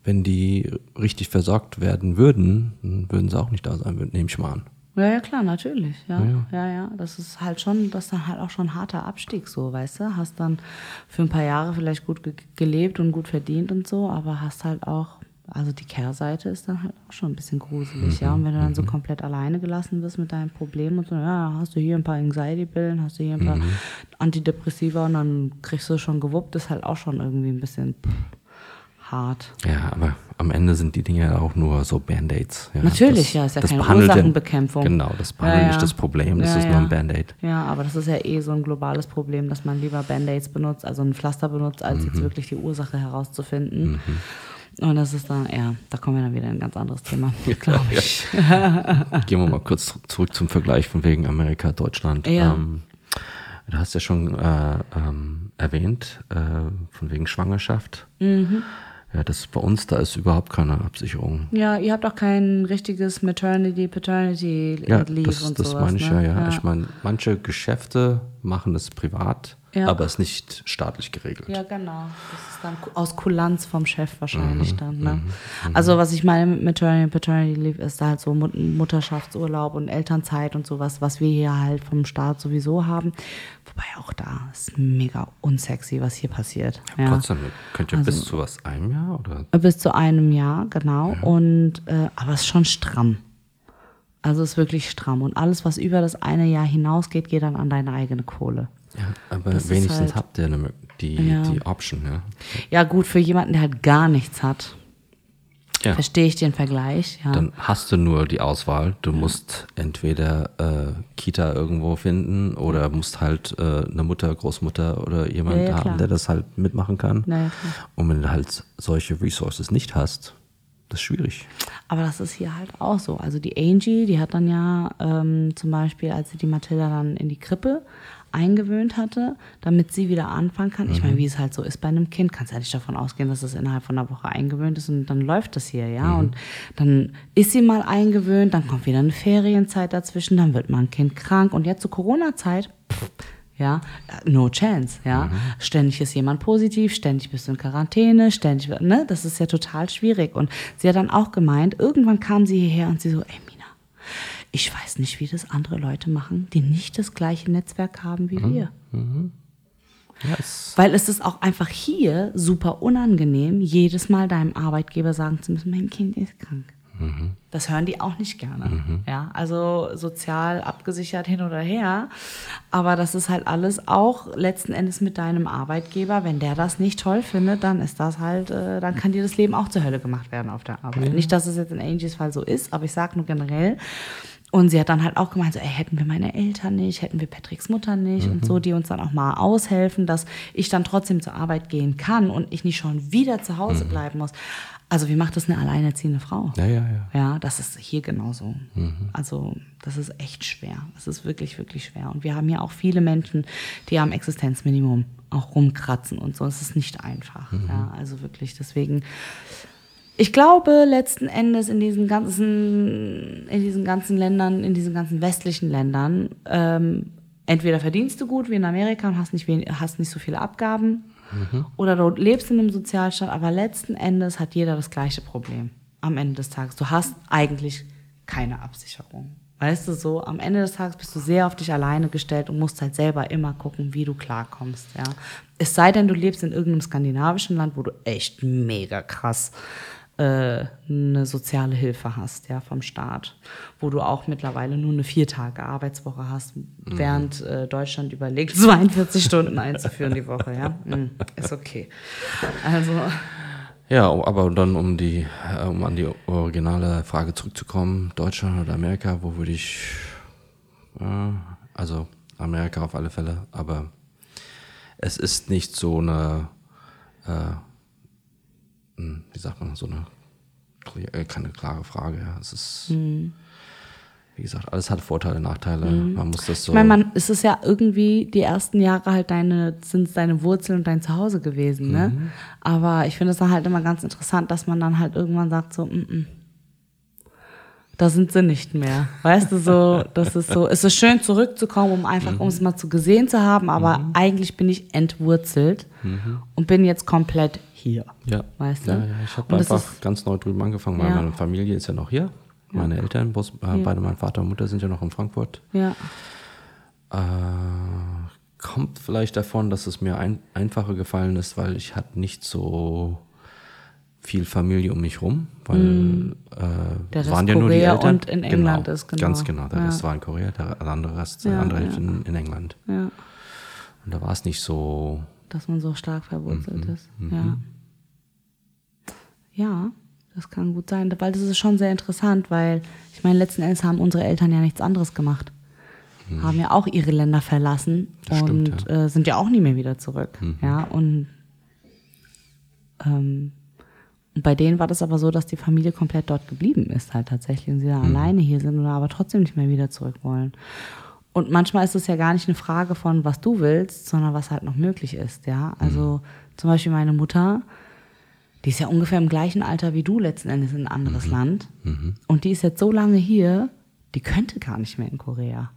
Wenn die richtig versorgt werden würden, dann würden sie auch nicht da sein, nehme ich mal an. Ja, ja, klar, natürlich. Ja, Ja, ja, ja. Das ist halt schon, das ist dann halt auch schon ein harter Abstieg, so, weißt du? Hast dann für ein paar Jahre vielleicht gut ge gelebt und gut verdient und so, aber hast halt auch, also die Kehrseite ist dann halt auch schon ein bisschen gruselig, ja. Und wenn du dann so komplett alleine gelassen wirst mit deinem Problem und so, ja, hast du hier ein paar Anxiety-Pillen, hast du hier ein paar Antidepressiva und dann kriegst du schon gewuppt, ist halt auch schon irgendwie ein bisschen pff, hart. Ja, aber am Ende sind die Dinge ja auch nur so Band-Aids. Ja. Natürlich, ja, ist ja das keine Ursachenbekämpfung. Genau, das behandelt Ja, nicht das Problem, das ist nur ein Band-Aid. Ja, aber das ist ja eh so ein globales Problem, dass man lieber Band-Aids benutzt, also ein Pflaster benutzt, als Mhm. jetzt wirklich die Ursache herauszufinden. Und das ist dann, ja, da kommen wir dann wieder in ein ganz anderes Thema, [laughs] glaube ich. [laughs] Gehen wir mal kurz zurück zum Vergleich von wegen Amerika, Deutschland. Ja. Ähm, du hast ja schon äh, ähm, erwähnt, äh, von wegen Schwangerschaft. Mhm. Ja, das bei uns, da ist überhaupt keine Absicherung. Ja, ihr habt auch kein richtiges Maternity, Paternity Ja, Leave das, und das sowas. meine ich ne? ja, ja. Ich meine, manche Geschäfte machen es privat, Ja. aber es ist nicht staatlich geregelt. Ja, genau. Das ist dann aus Kulanz vom Chef Mhm, wahrscheinlich dann. Ne? Also was ich meine mit Maternity Paternity Leave ist halt so Mut Mutterschaftsurlaub und Elternzeit und sowas, was wir hier halt vom Staat sowieso haben. Wobei auch da ist mega unsexy, was hier passiert. Ja. Trotzdem, könnt ihr Also bis zu was einem Jahr oder? Bis zu einem Jahr, genau. Und äh, aber es ist schon stramm. Also es ist wirklich stramm. Und alles, was über das eine Jahr hinausgeht, geht dann an deine eigene Kohle. Ja, aber Das wenigstens halt- habt ihr eine, die, Ja. die Option, ja. Ja, gut, für jemanden, der halt gar nichts hat, Ja. verstehe ich den Vergleich. Ja. Dann hast du nur die Auswahl. Du musst entweder äh, Kita irgendwo finden oder musst halt äh, eine Mutter, Großmutter oder jemand haben, klar. der das halt mitmachen kann. Und wenn du halt solche Resources nicht hast, das ist schwierig. Aber das ist hier halt auch so. Also die Angie, die hat dann ja ähm, zum Beispiel, als sie die Mathilda dann in die Krippe eingewöhnt hatte, damit sie wieder anfangen kann. Ich meine, wie es halt so ist bei einem Kind, kannst du ja nicht davon ausgehen, dass es innerhalb von einer Woche eingewöhnt ist und dann läuft das hier, ja. Und dann ist sie mal eingewöhnt, dann kommt wieder eine Ferienzeit dazwischen, dann wird mal ein Kind krank und jetzt zur Corona-Zeit, ja, no chance, ja. Ständig ist jemand positiv, ständig bist du in Quarantäne, ständig, ne, das ist ja total schwierig. Und sie hat dann auch gemeint, irgendwann kam sie hierher und sie so, ey ich weiß nicht, wie das andere Leute machen, die nicht das gleiche Netzwerk haben wie wir. Ja, es, Weil es ist auch einfach hier super unangenehm, jedes Mal deinem Arbeitgeber sagen zu müssen, mein Kind ist krank. Das hören die auch nicht gerne. Ja, also sozial abgesichert hin oder her. Aber das ist halt alles auch letzten Endes mit deinem Arbeitgeber. Wenn der das nicht toll findet, dann ist das halt, äh, dann kann dir das Leben auch zur Hölle gemacht werden auf der Arbeit. Nicht, dass es jetzt in Angies Fall so ist, aber ich sage nur generell. Und sie hat dann halt auch gemeint, so, ey, hätten wir meine Eltern nicht, hätten wir Patricks Mutter nicht und so, die uns dann auch mal aushelfen, dass ich dann trotzdem zur Arbeit gehen kann und ich nicht schon wieder zu Hause bleiben muss. Also wie macht das eine alleinerziehende Frau? Ja, ja, ja. Ja, das ist hier genauso. Also das ist echt schwer. Das ist wirklich, wirklich schwer. Und wir haben hier auch viele Menschen, die am Existenzminimum auch rumkratzen und so. Es ist nicht einfach. Ja, also wirklich. Deswegen, ich glaube letzten Endes in diesen ganzen, in diesen ganzen Ländern, in diesen ganzen westlichen Ländern, ähm, entweder verdienst du gut wie in Amerika und hast nicht, hast nicht so viele Abgaben, oder du lebst in einem Sozialstaat, aber letzten Endes hat jeder das gleiche Problem am Ende des Tages. Du hast eigentlich keine Absicherung. Weißt du, so am Ende des Tages bist du sehr auf dich alleine gestellt und musst halt selber immer gucken, wie du klarkommst, ja. Es sei denn, du lebst in irgendeinem skandinavischen Land, wo du echt mega krass eine soziale Hilfe hast, ja, vom Staat, wo du auch mittlerweile nur eine vier Tage Arbeitswoche hast, während äh, Deutschland überlegt, [laughs] 42 Stunden einzuführen die Woche, ja, [laughs] mm, ist okay. Also Ja, aber dann um die, äh, um an die originale Frage zurückzukommen, Deutschland oder Amerika, wo würde ich, äh, also Amerika auf alle Fälle, aber es ist nicht so eine, äh, wie sagt man, so eine, äh, keine klare Frage, ja. Es ist, wie gesagt, alles hat Vorteile, Nachteile. Man muss das so. Ich meine, man, es ist ja irgendwie die ersten Jahre halt deine, sind deine Wurzeln und dein Zuhause gewesen, ne? Aber ich finde es dann halt immer ganz interessant, dass man dann halt irgendwann sagt so, mm, mm, da sind sie nicht mehr. Weißt du, so, [laughs] das ist so, es ist schön zurückzukommen, um einfach, um es mal zu gesehen zu haben, aber eigentlich bin ich entwurzelt und bin jetzt komplett hier. Ja. Weißt du? Ja, ja. Ich habe einfach ist- ganz neu drüben angefangen, weil Ja. meine Familie ist ja noch hier. Meine Eltern, bloß, äh, beide mein Vater und Mutter sind ja noch in Frankfurt. Ja. Äh, kommt vielleicht davon, dass es mir ein, einfacher gefallen ist, weil ich hatte nicht so viel Familie um mich rum, weil äh. Der es Rest waren ja nur die Korea Eltern. und in England ist, genau. Ganz genau, der Ja. Rest war in Korea, der andere Rest, Ja, der andere ja. Hälfte in, in England. Ja. Und da war es nicht so, dass man so stark verwurzelt Mhm. ist. Ja. Ja, das kann gut sein, weil das ist schon sehr interessant, weil ich meine, letzten Endes haben unsere Eltern ja nichts anderes gemacht. Haben ja auch ihre Länder verlassen Mhm. Das und stimmt, äh, sind ja auch nie mehr wieder zurück. Ja, und, ähm, und bei denen war das aber so, dass die Familie komplett dort geblieben ist, halt tatsächlich. Und sie da alleine hier sind oder aber trotzdem nicht mehr wieder zurück wollen. Und manchmal ist es ja gar nicht eine Frage von, was du willst, sondern was halt noch möglich ist, ja. Also zum Beispiel meine Mutter, die ist ja ungefähr im gleichen Alter wie du letzten Endes in ein anderes Land. Und die ist jetzt so lange hier, die könnte gar nicht mehr in Korea.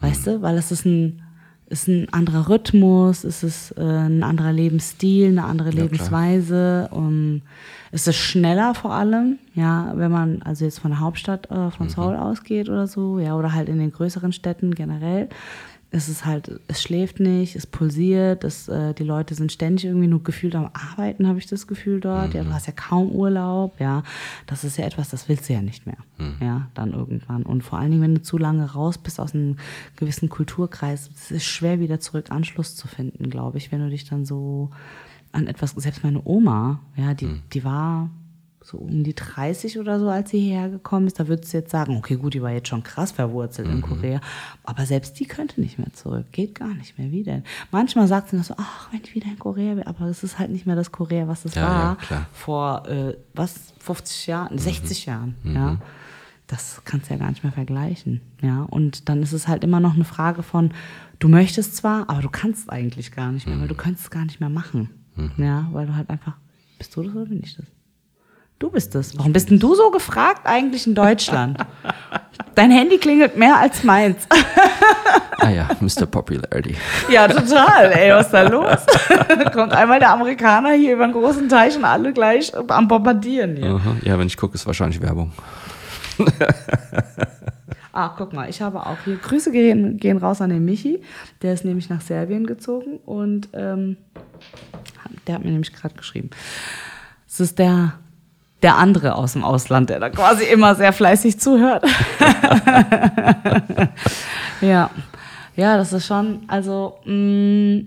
Weißt du? Weil es ist ein, ist ein anderer Rhythmus, es ist äh, ein anderer Lebensstil, eine andere klar. Lebensweise. Um, es ist schneller vor allem, ja, wenn man also jetzt von der Hauptstadt äh, von Seoul ausgeht oder so, ja, oder halt in den größeren Städten generell. Es ist halt, es schläft nicht, es pulsiert, es, äh, die Leute sind ständig irgendwie nur gefühlt am Arbeiten, habe ich das Gefühl dort. Ja, du hast ja kaum Urlaub, ja. Das ist ja etwas, das willst du ja nicht mehr, ja, dann irgendwann. Und vor allen Dingen, wenn du zu lange raus bist aus einem gewissen Kulturkreis, es ist schwer wieder zurück Anschluss zu finden, glaube ich, wenn du dich dann so an etwas, selbst meine Oma, ja, die, die war so um die 30 oder so, als sie hierher gekommen ist, da würdest du jetzt sagen, okay, gut, die war jetzt schon krass verwurzelt in Korea, aber selbst die könnte nicht mehr zurück, geht gar nicht mehr. Wie denn? Manchmal sagt sie noch so, ach, wenn ich wieder in Korea wäre, aber es ist halt nicht mehr das Korea, was es Ja, ja, war klar. vor, äh, was, 50 Jahren, 60 Jahren, ja. Das kannst du ja gar nicht mehr vergleichen, ja. Und dann ist es halt immer noch eine Frage von, du möchtest zwar, aber du kannst eigentlich gar nicht mehr, weil du könntest es gar nicht mehr machen, ja, weil du halt einfach, bist du das oder bin ich das? Du bist es. Warum bist denn du so gefragt eigentlich in Deutschland? [laughs] Dein Handy klingelt mehr als meins. [laughs] ah ja, Mr. Popularity. Ja, total. Ey, was ist da los? [laughs] Kommt einmal der Amerikaner hier über einen großen Teich und alle gleich am Bombardieren hier. Aha. Ja, wenn ich gucke, ist wahrscheinlich Werbung. Ah, guck mal, ich habe auch hier. Grüße gehen, gehen raus an den Michi. Der ist nämlich nach Serbien gezogen und ähm, der hat mir nämlich gerade geschrieben. Es ist der, der andere aus dem Ausland, der da quasi immer sehr fleißig zuhört. [laughs] ja. Ja, das ist schon, also, mh,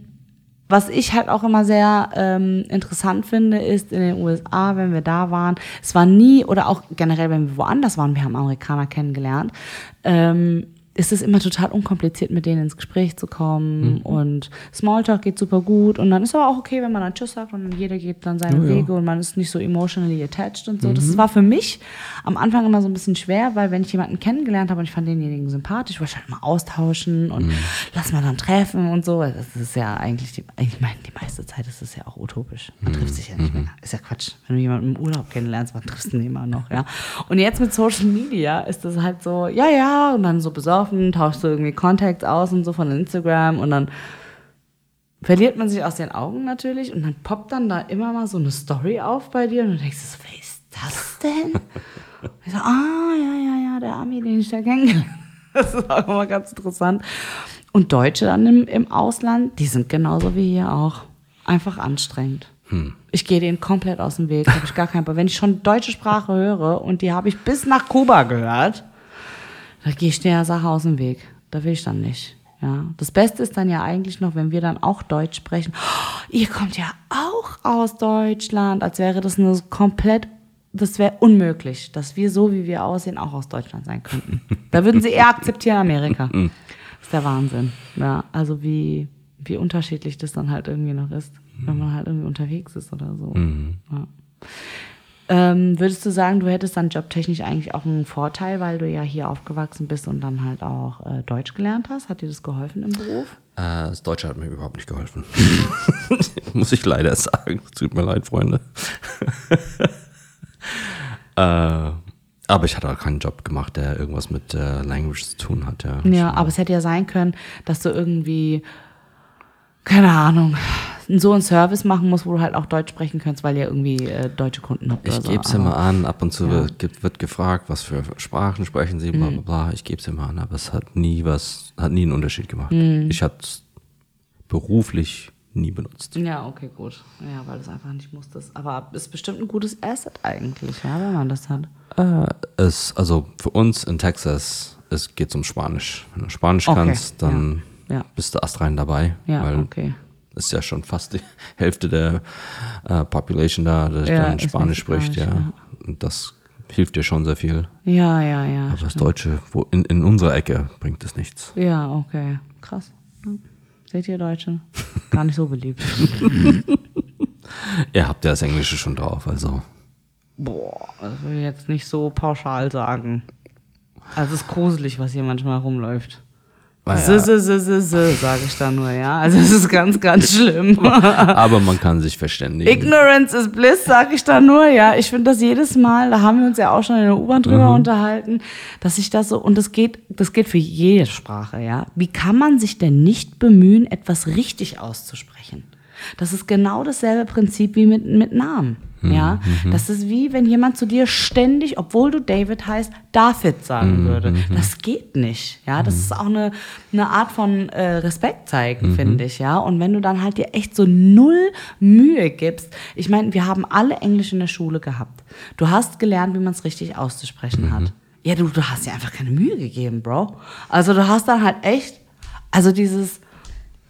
was ich halt auch immer sehr ähm, interessant finde, ist in den USA, wenn wir da waren, es war nie, oder auch generell, wenn wir woanders waren, wir haben Amerikaner kennengelernt, ähm, ist es immer total unkompliziert, mit denen ins Gespräch zu kommen. Mhm. Und Smalltalk geht super gut. Und dann ist aber auch okay, wenn man dann Tschüss sagt und jeder geht dann seine Oh ja. Wege und man ist nicht so emotionally attached und so. Mhm. Das war für mich am Anfang immer so ein bisschen schwer, weil wenn ich jemanden kennengelernt habe und ich fand denjenigen sympathisch, wollte ich halt mal austauschen und Mhm. lass mal dann treffen und so. Das ist ja eigentlich, die, ich meine, die meiste Zeit ist es ja auch utopisch. Man trifft sich ja nicht mehr. Ist ja Quatsch. Wenn du jemanden im Urlaub kennenlernst, man triffst ihn immer noch, ja. Und jetzt mit Social Media ist das halt so, ja, ja, und dann so besoffen, tauschst du irgendwie Contacts aus und so von Instagram und dann verliert man sich aus den Augen natürlich und dann poppt dann da immer mal so eine Story auf bei dir und du denkst, so, wer ist das denn? Und ich so, ah, ja, ja, ja, der Ami, den ich da kennengelernt. [laughs] Das ist auch immer ganz interessant. Und Deutsche dann im, im Ausland, die sind genauso wie hier auch. Einfach anstrengend. Ich gehe denen komplett aus dem Weg, habe ich gar keinen. Wenn ich schon deutsche Sprache höre und die habe ich bis nach Kuba gehört, da gehe ich der Sache aus dem Weg. Da will ich dann nicht. Ja, das Beste ist dann ja eigentlich noch, wenn wir dann auch Deutsch sprechen. Oh, ihr kommt ja auch aus Deutschland, als wäre das eine komplett, das wäre unmöglich, dass wir so wie wir aussehen auch aus Deutschland sein könnten. Da würden sie eher akzeptieren Amerika. Das ist der Wahnsinn. Ja, also wie wie unterschiedlich das dann halt irgendwie noch ist, wenn man halt irgendwie unterwegs ist oder so. Ja. Ähm, würdest du sagen, du hättest dann jobtechnisch eigentlich auch einen Vorteil, weil du ja hier aufgewachsen bist und dann halt auch äh, Deutsch gelernt hast? Hat dir das geholfen im Beruf? Äh, das Deutsche hat mir überhaupt nicht geholfen. [laughs] Muss ich leider sagen. Tut mir leid, Freunde. [laughs] äh, aber ich hatte auch keinen Job gemacht, der irgendwas mit äh, Language zu tun hat. Ja, Ja, aber es hätte ja sein können, dass du irgendwie, keine Ahnung, so einen Service machen musst, wo du halt auch Deutsch sprechen kannst, weil ihr irgendwie äh, deutsche Kunden habt. Ich so. gebe es immer an, ab und zu Ja. wird, wird gefragt, was für Sprachen sprechen Sie, bla Mhm. bla bla. Ich gebe es immer an, aber es hat nie was, hat nie einen Unterschied gemacht. Mhm. Ich hatte es beruflich nie benutzt. Ja, okay, gut. Ja, weil du es einfach nicht musstest. Aber ist bestimmt ein gutes Asset eigentlich, ja, wenn man das hat. Äh, es, also für uns in Texas, es geht um Spanisch. Wenn du Spanisch Okay, kannst, dann ja, ja. bist du astrein dabei. Ja, weil okay. Ist ja schon fast die [laughs] Hälfte der äh, Population da, die Ja, dann Spanisch spricht, ja. mexikanisch, Und das hilft dir schon sehr viel. Ja, ja, ja. Aber das Deutsche, wo in, in unserer Ecke bringt es nichts. Ja, okay. Krass. Ja. Seht ihr Deutsche? [laughs] Gar nicht so beliebt. [laughs] Ihr habt ja das Englische schon drauf, also. Boah, das will ich jetzt nicht so pauschal sagen. Also es ist gruselig, was hier manchmal rumläuft. Ah, ja. s, s, s, sage ich da nur, ja. Also es ist ganz, ganz schlimm. [laughs] Aber man kann sich [laughs] verständigen. Ignorance is bliss, sag ich da nur, ja. Ich finde das jedes Mal, da haben wir uns ja auch schon in der U-Bahn drüber unterhalten, dass ich das so, und das geht, das geht für jede Sprache, ja. Wie kann man sich denn nicht bemühen, etwas richtig auszusprechen? Das ist genau dasselbe Prinzip wie mit, mit Namen. Ja, das ist wie wenn jemand zu dir ständig, obwohl du David heißt, David sagen würde. Das geht nicht. Ja, das ist auch eine, eine Art von äh, Respekt zeigen, finde ich. Ja, und wenn du dann halt dir echt so null Mühe gibst. Ich meine, wir haben alle Englisch in der Schule gehabt. Du hast gelernt, wie man es richtig auszusprechen hat. Ja, du, du hast dir einfach keine Mühe gegeben, Bro. Also du hast dann halt echt, also dieses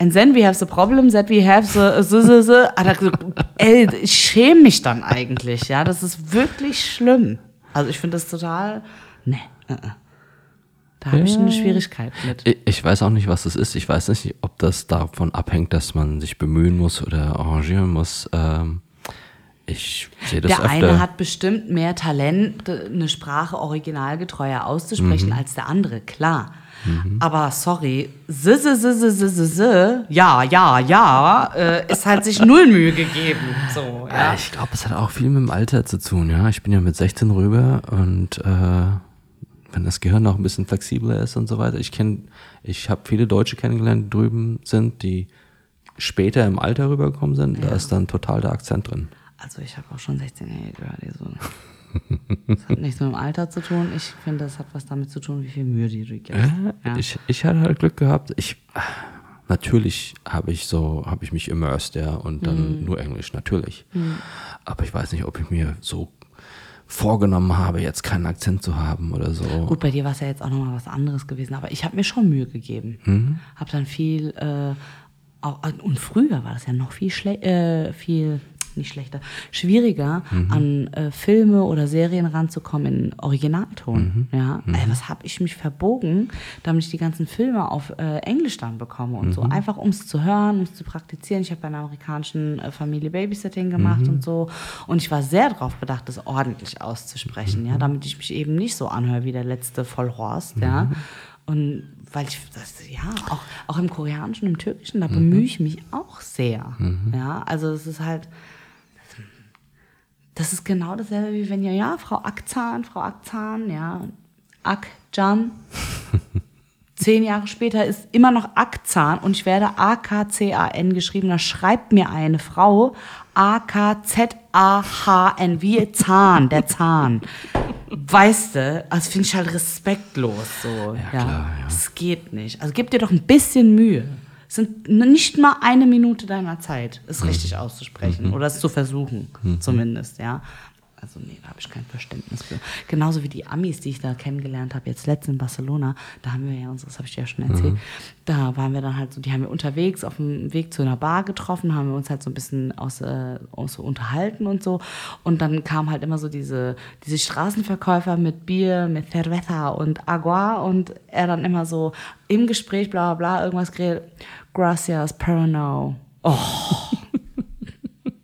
And then we have the problem that we have the, the, the, the. Alter, ey, ich schäme mich dann eigentlich, ja. Das ist wirklich schlimm. Also ich finde das total, ne, äh, äh. da habe ich eine Schwierigkeit mit. Ich- Ich weiß auch nicht, was das ist. Ich weiß nicht, ob das davon abhängt, dass man sich bemühen muss oder arrangieren muss. Ähm, ich sehe das Der öfter. eine hat bestimmt mehr Talent, eine Sprache originalgetreuer auszusprechen Mhm. als der andere, klar. Aber sorry, s, s, s, ja, ja, ja, äh, ist halt sich [laughs] null Mühe gegeben. So, Ja, ja. ich glaube, es hat auch viel mit dem Alter zu tun. Ja, ich bin ja mit 16 rüber und äh, wenn das Gehirn noch ein bisschen flexibler ist und so weiter. Ich kenne, ich habe viele Deutsche kennengelernt, die drüben sind, die später im Alter rübergekommen sind. Da ist dann total der Akzent drin. Also ich habe auch schon 16-Jährige gehört, die so. [laughs] Das hat nichts mit dem Alter zu tun. Ich finde, das hat was damit zu tun, wie viel Mühe die du gibst. Ja. Ich, ich hatte halt Glück gehabt. Ich natürlich habe ich so, habe ich mich immersed, ja, und dann nur Englisch, natürlich. Aber ich weiß nicht, ob ich mir so vorgenommen habe, jetzt keinen Akzent zu haben oder so. Gut, bei dir war es ja jetzt auch nochmal was anderes gewesen, aber ich habe mir schon Mühe gegeben. Mhm. Habe dann viel äh, auch, und früher war das ja noch viel, schle äh, viel nicht schlechter, schwieriger, an äh, Filme oder Serien ranzukommen in Originalton. Ja, Ey, was habe ich mich verbogen, damit ich die ganzen Filme auf äh, Englisch dann bekomme und so. Einfach um es zu hören, um es zu praktizieren. Ich habe bei einer amerikanischen äh, Familie Babysitting gemacht und so. Und ich war sehr darauf bedacht, das ordentlich auszusprechen, ja, damit ich mich eben nicht so anhöre wie der letzte Vollhorst, ja. Und weil ich das, ja, auch, auch im Koreanischen, im Türkischen, da bemühe ich mich auch sehr. Ja, also es ist halt, das ist genau dasselbe wie wenn ihr, ja, Frau Akzahn, Frau Akzahn, ja, Akjan. [laughs] Zehn Jahre später ist immer noch Akzahn und ich werde A-K-C-A-N geschrieben. Da schreibt mir eine Frau A-K-Z-A-H-N, wie Zahn, der Zahn. Weißt du, also finde ich halt respektlos so. Ja, klar, ja. Es geht nicht. Also gib dir doch ein bisschen Mühe. Es sind nicht mal eine Minute deiner Zeit, es richtig auszusprechen oder es zu versuchen, zumindest, ja. Also nee, da habe ich kein Verständnis für. Genauso wie die Amis, die ich da kennengelernt habe, jetzt letztens in Barcelona, da haben wir ja uns, das habe ich dir ja schon erzählt, da waren wir dann halt so, die haben wir unterwegs auf dem Weg zu einer Bar getroffen, haben wir uns halt so ein bisschen aus, äh, aus so unterhalten und so. Und dann kamen halt immer so diese, diese Straßenverkäufer mit Bier, mit Cerveza und Agua und er dann immer so im Gespräch, bla bla bla, irgendwas geredet. Gracias, Perno. Oh.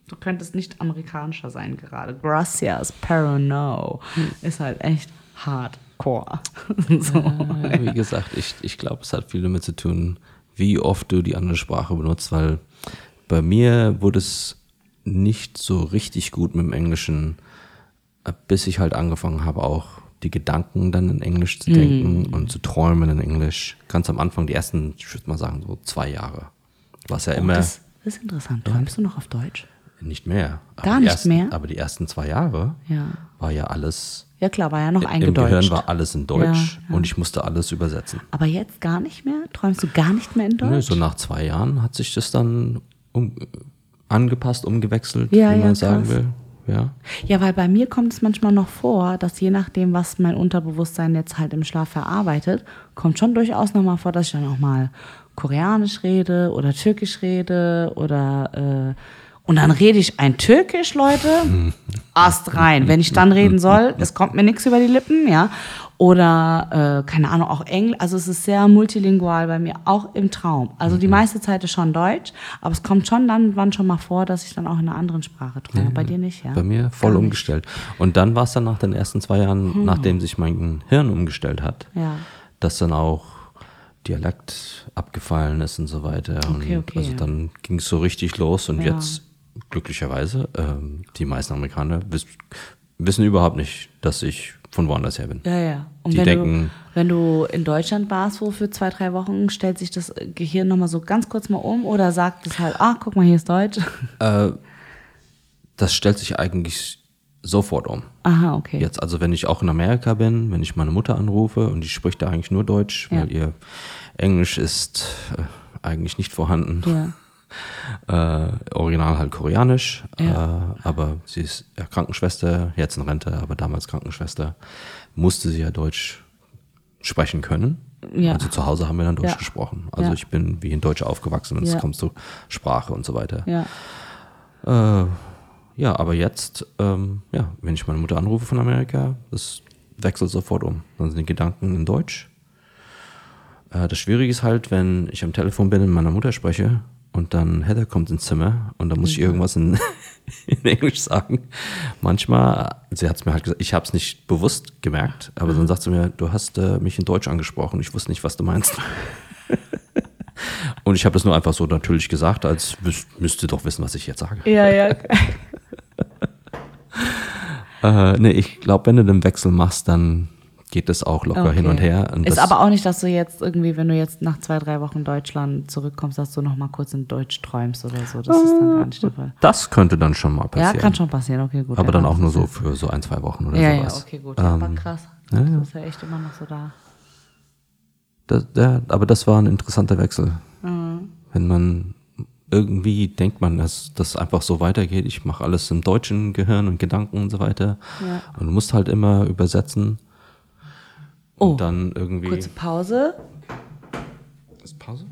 Du könntest nicht amerikanischer sein gerade. Gracias, Perno. Ist halt echt hardcore. [laughs] so. Ja, wie gesagt, ich, ich glaube, es hat viel damit zu tun, wie oft du die andere Sprache benutzt, weil bei mir wurde es nicht so richtig gut mit dem Englischen, äh, bis ich halt angefangen habe, auch die Gedanken dann in Englisch zu denken und zu träumen in Englisch. Ganz am Anfang, die ersten, ich würde mal sagen, so zwei Jahre. War es ja immer Das, das ist interessant. Träumst du noch auf Deutsch? nicht mehr. Gar nicht ersten, mehr? Aber die ersten zwei Jahre Ja. war ja alles, Ja klar, war ja noch im eingedeutscht. Gehirn war alles in Deutsch Ja, ja. und ich musste alles übersetzen. Aber jetzt gar nicht mehr? Träumst du gar nicht mehr in Deutsch? Nö, so nach zwei Jahren hat sich das dann um, angepasst, umgewechselt, Ja, wie man ja, sagen krass. will. Ja. Ja, weil bei mir kommt es manchmal noch vor, dass je nachdem, was mein Unterbewusstsein jetzt halt im Schlaf verarbeitet, kommt schon durchaus nochmal vor, dass ich dann auch mal Koreanisch rede oder Türkisch rede oder äh, und dann rede ich ein Türkisch, Leute, [laughs] Ast rein. Wenn ich dann reden soll, es kommt mir nichts über die Lippen, ja. Oder, äh, keine Ahnung, auch Englisch. Also es ist sehr multilingual bei mir, auch im Traum. Also die meiste Zeit ist schon Deutsch, aber es kommt schon dann wann schon mal vor, dass ich dann auch in einer anderen Sprache träume. Bei dir nicht, ja? Bei mir voll Gar nicht. umgestellt. Und dann war es dann nach den ersten zwei Jahren, nachdem sich mein Hirn umgestellt hat, Ja. dass dann auch Dialekt abgefallen ist und so weiter. Okay, und okay, also ja. dann ging es so richtig los und Ja. jetzt glücklicherweise, ähm, die meisten Amerikaner wiss, wissen überhaupt nicht, dass ich von woanders her bin. Ja, ja. Und Die wenn, denken- du, wenn du in Deutschland warst, wo für zwei, drei Wochen, stellt sich das Gehirn nochmal so ganz kurz mal um oder sagt es halt, ah, guck mal, hier ist Deutsch. [laughs] Das stellt sich eigentlich sofort um. Aha, okay. Jetzt, also wenn ich auch in Amerika bin, wenn ich meine Mutter anrufe und die spricht da eigentlich nur Deutsch, Ja. weil ihr Englisch ist äh, eigentlich nicht vorhanden. Ja. [laughs] Äh, original halt koreanisch, Ja. äh, aber sie ist ja Krankenschwester, jetzt in Rente, aber damals Krankenschwester, musste sie ja Deutsch sprechen können. Ja. Also zu Hause haben wir dann Deutsch Ja. gesprochen. Also ich bin wie in Deutsch aufgewachsen, wenn es kommt zu Sprache und so weiter. Ja. Äh, ja, aber jetzt, ähm, ja, wenn ich meine Mutter anrufe von Amerika, das wechselt sofort um. Dann sind die Gedanken in Deutsch. Äh, das Schwierige ist halt, wenn ich am Telefon bin und meiner Mutter spreche und dann Heather kommt ins Zimmer und dann muss ich irgendwas in, [laughs] in Englisch sagen. Manchmal, sie hat es mir halt gesagt, ich habe es nicht bewusst gemerkt, aber dann sagt sie mir, du hast äh, mich in Deutsch angesprochen, ich wusste nicht, was du meinst. [laughs] Und ich habe das nur einfach so natürlich gesagt, als wüs- müsste doch wissen, was ich jetzt sage. Ja, ja. [laughs] Äh, nee, ich glaube, wenn du den Wechsel machst, dann geht das auch locker hin und her. Und ist das, aber auch nicht, dass du jetzt irgendwie, wenn du jetzt nach zwei, drei Wochen Deutschland zurückkommst, dass du noch mal kurz in Deutsch träumst oder so. Das ist dann gar nicht der Fall. das könnte dann schon mal Ja, passieren. kann schon passieren. Okay, gut. aber ja, dann auch das nur so ja- für so ein, zwei Wochen oder Ja, ja, sowas. okay, gut. Ja, aber Ähm, krass. ja, Das ja. ist ja echt immer noch so da. Das, ja, aber das war ein interessanter Wechsel. Mhm. Wenn man irgendwie denkt man, dass das einfach so weitergeht. Ich mache alles im deutschen Gehirn und Gedanken und so weiter. Ja. Und du musst halt immer übersetzen. Oh, und dann irgendwie. Kurze Pause. Ist Pause?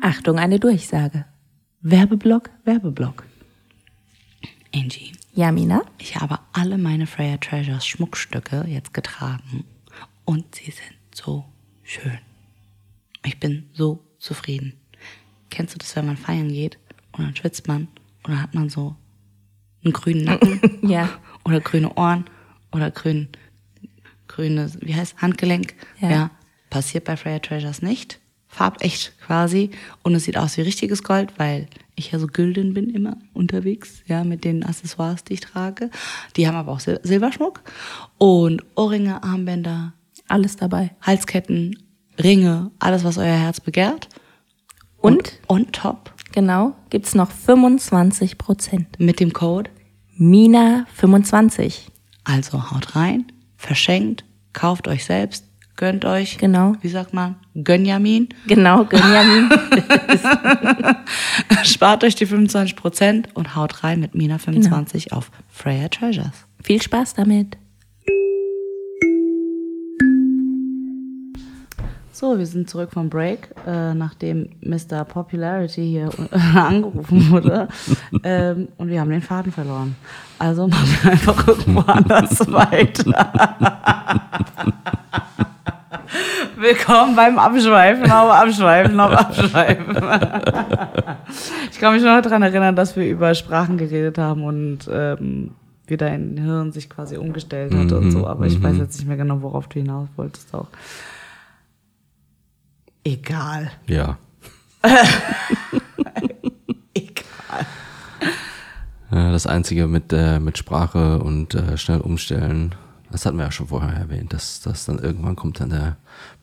Achtung, eine Durchsage. Werbeblock, Werbeblock. Angie. Ja, Mina? Ich habe alle meine Freya Treasures Schmuckstücke jetzt getragen. Und sie sind so schön. Ich bin so zufrieden. Kennst du das, wenn man feiern geht und dann schwitzt man und dann hat man so einen grünen Nacken [laughs] Ja. oder grüne Ohren oder grün, grüne, wie heißt Handgelenk? Ja. Passiert bei Freya Treasures nicht. Farbecht quasi. Und es sieht aus wie richtiges Gold, weil ich ja so gülden bin immer unterwegs, ja, mit den Accessoires, die ich trage. Die haben aber auch Sil Silberschmuck und Ohrringe, Armbänder, Alles dabei. Halsketten, Ringe, alles, was euer Herz begehrt. Und, on top genau, gibt's noch 25 Prozent. mit dem Code. Mina 25. Also haut rein, verschenkt, kauft euch selbst, gönnt euch. Genau. Wie sagt man? Gönjamin. Genau, Gönjamin. [laughs] Spart euch die 25% und haut rein mit Mina 25 auf Freya Treasures. Viel Spaß damit. So, wir sind zurück vom Break, äh, nachdem Mr. Popularity hier [laughs] angerufen wurde. [laughs] ähm, und wir haben den Faden verloren. Also machen wir einfach irgendwo anders [laughs] weiter. Willkommen beim Abschweifen, auf Abschweifen, auf Abschweifen. ich kann mich noch daran erinnern, dass wir über Sprachen geredet haben und ähm, wie dein Hirn sich quasi umgestellt hat und so. Aber ich weiß jetzt nicht mehr genau, worauf du hinaus wolltest auch. Egal. Ja. [laughs] Egal. Ja, Das Einzige mit, äh, mit Sprache und äh, schnell umstellen, das hatten wir ja schon vorher erwähnt, dass, dass dann irgendwann kommt dann der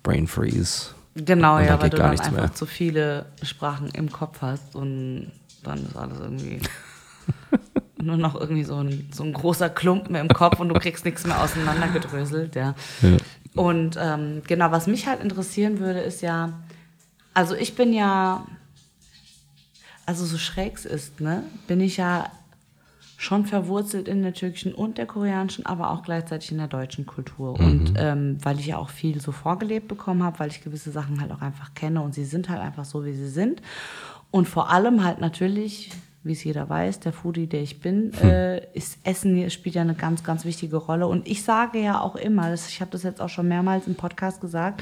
Brain Freeze. Genau, ja, weil du dann einfach mehr. zu viele Sprachen im Kopf hast und dann ist alles irgendwie [laughs] nur noch irgendwie so ein, so ein großer Klumpen im Kopf und du kriegst nichts mehr auseinandergedröselt, ja. Ja. Und ähm, genau, was mich halt interessieren würde, ist ja, also ich bin ja, also so schräg es ist, ne, bin ich ja schon verwurzelt in der türkischen und der koreanischen, aber auch gleichzeitig in der deutschen Kultur. Und ähm, weil ich ja auch viel so vorgelebt bekommen habe, weil ich gewisse Sachen halt auch einfach kenne und sie sind halt einfach so, wie sie sind. Und vor allem halt natürlich, wie es jeder weiß, der Foodie, der ich bin, äh, ist Essen spielt ja eine ganz, ganz wichtige Rolle. Und ich sage ja auch immer, das, ich habe das jetzt auch schon mehrmals im Podcast gesagt,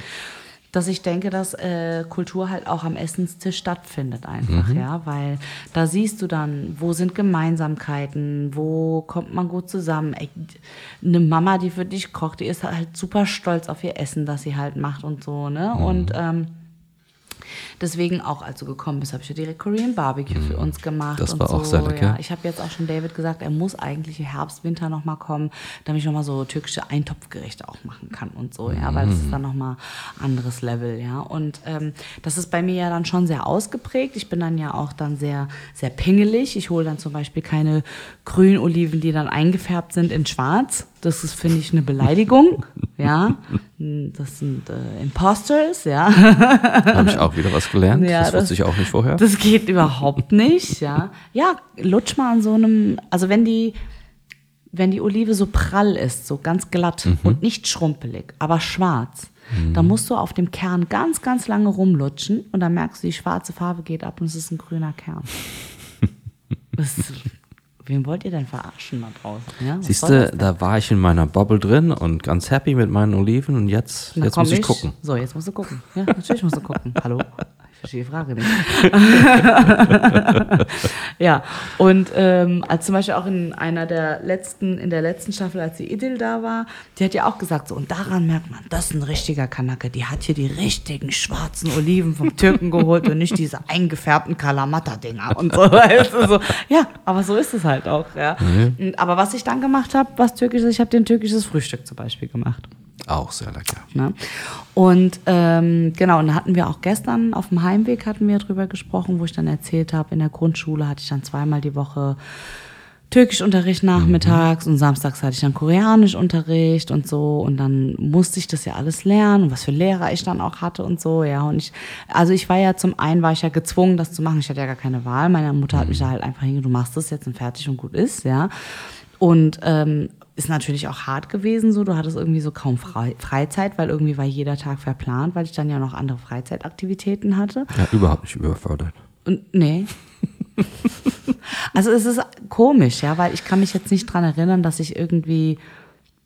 dass ich denke, dass äh, Kultur halt auch am Essenstisch stattfindet einfach, ja, weil da siehst du dann, wo sind Gemeinsamkeiten, wo kommt man gut zusammen. Ey, eine Mama, die für dich kocht, die ist halt super stolz auf ihr Essen, das sie halt macht und so, ne? Und ähm, Deswegen auch, als du gekommen bist, habe ich ja direkt Korean Barbecue für uns gemacht. Das und war so. auch sehr lecker. Ja, ich habe jetzt auch schon David gesagt, er muss eigentlich im Herbst, Winter nochmal kommen, damit ich nochmal so türkische Eintopfgerichte auch machen kann und so, ja, weil das ist dann nochmal anderes Level, ja. Und ähm, das ist bei mir ja dann schon sehr ausgeprägt. Ich bin dann ja auch dann sehr, sehr pingelig. Ich hole dann zum Beispiel keine grünen Oliven, die dann eingefärbt sind in schwarz. Das ist, finde ich, eine Beleidigung, [laughs] ja. Das sind äh, Imposters, ja. Habe ich auch wieder was gelernt. Ja, das das- wusste ich auch nicht vorher. Das geht überhaupt [laughs] nicht, ja. Ja, lutsch mal an so einem, also wenn die, wenn die Olive so prall ist, so ganz glatt Mhm. und nicht schrumpelig, aber schwarz, dann musst du auf dem Kern ganz, ganz lange rumlutschen und dann merkst du, die schwarze Farbe geht ab und es ist ein grüner Kern. [laughs] Das, wen wollt ihr denn verarschen da draußen? Ja, Siehst du, da war ich in meiner Bubble drin und ganz happy mit meinen Oliven und jetzt, Na, jetzt muss ich gucken. So, jetzt musst du gucken. Ja, natürlich musst du gucken. Hallo? Verstehe die Frage nicht. [laughs] ja, und ähm, als zum Beispiel auch in einer der letzten, in der letzten Staffel, als die Idil da war, die hat ja auch gesagt, so, und daran merkt man, das ist ein richtiger Kanake, die hat hier die richtigen schwarzen Oliven vom Türken geholt und nicht diese eingefärbten Kalamata-Dinger und so. Du, so. Ja, aber so ist es halt auch, ja. Und- Aber was ich dann gemacht habe, was türkisches, ich habe den türkisches Frühstück zum Beispiel gemacht. Auch sehr lecker. Ne? Und ähm, genau, und da hatten wir auch gestern auf dem Heimweg hatten wir drüber gesprochen, wo ich dann erzählt habe, in der Grundschule hatte ich dann zweimal die Woche Türkischunterricht nachmittags und samstags hatte ich dann Koreanischunterricht und so und dann musste ich das ja alles lernen und was für Lehrer ich dann auch hatte und so, ja. Und ich, also ich war ja zum einen war ich ja gezwungen, das zu machen. Ich hatte ja gar keine Wahl. Meine Mutter hat mich da halt einfach hinge, du machst das jetzt und fertig und gut ist, ja. Und ähm, ist natürlich auch hart gewesen so. Du hattest irgendwie so kaum Frei Freizeit, weil irgendwie war jeder Tag verplant, weil ich dann ja noch andere Freizeitaktivitäten hatte. Ja, überhaupt nicht überfordert. Und nee. [laughs] also es ist komisch, ja, weil ich kann mich jetzt nicht dran erinnern, dass ich irgendwie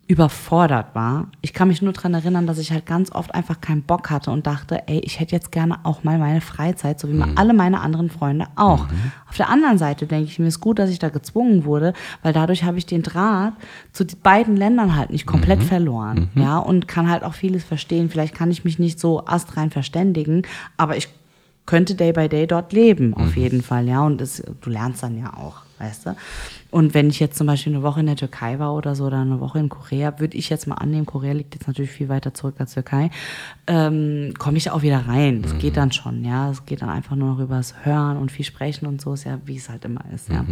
überfordert war. Ich kann mich nur dran erinnern, dass ich halt ganz oft einfach keinen Bock hatte und dachte, ey, ich hätte jetzt gerne auch mal meine Freizeit, so wie mal alle meine anderen Freunde auch. Auf der anderen Seite denke ich mir, ist gut, dass ich da gezwungen wurde, weil dadurch habe ich den Draht zu beiden Ländern halt nicht komplett verloren, ja, und kann halt auch vieles verstehen. Vielleicht kann ich mich nicht so astrein verständigen, aber ich könnte Day by Day dort leben, auf jeden Fall, ja, und das, du lernst dann ja auch, weißt du. Und wenn ich jetzt zum Beispiel eine Woche in der Türkei war oder so oder eine Woche in Korea, würde ich jetzt mal annehmen, Korea liegt jetzt natürlich viel weiter zurück als Türkei, ähm, komme ich auch wieder rein. Das geht dann schon, ja. Es geht dann einfach nur noch übers Hören und viel sprechen und so, ist ja, wie es halt immer ist, ja.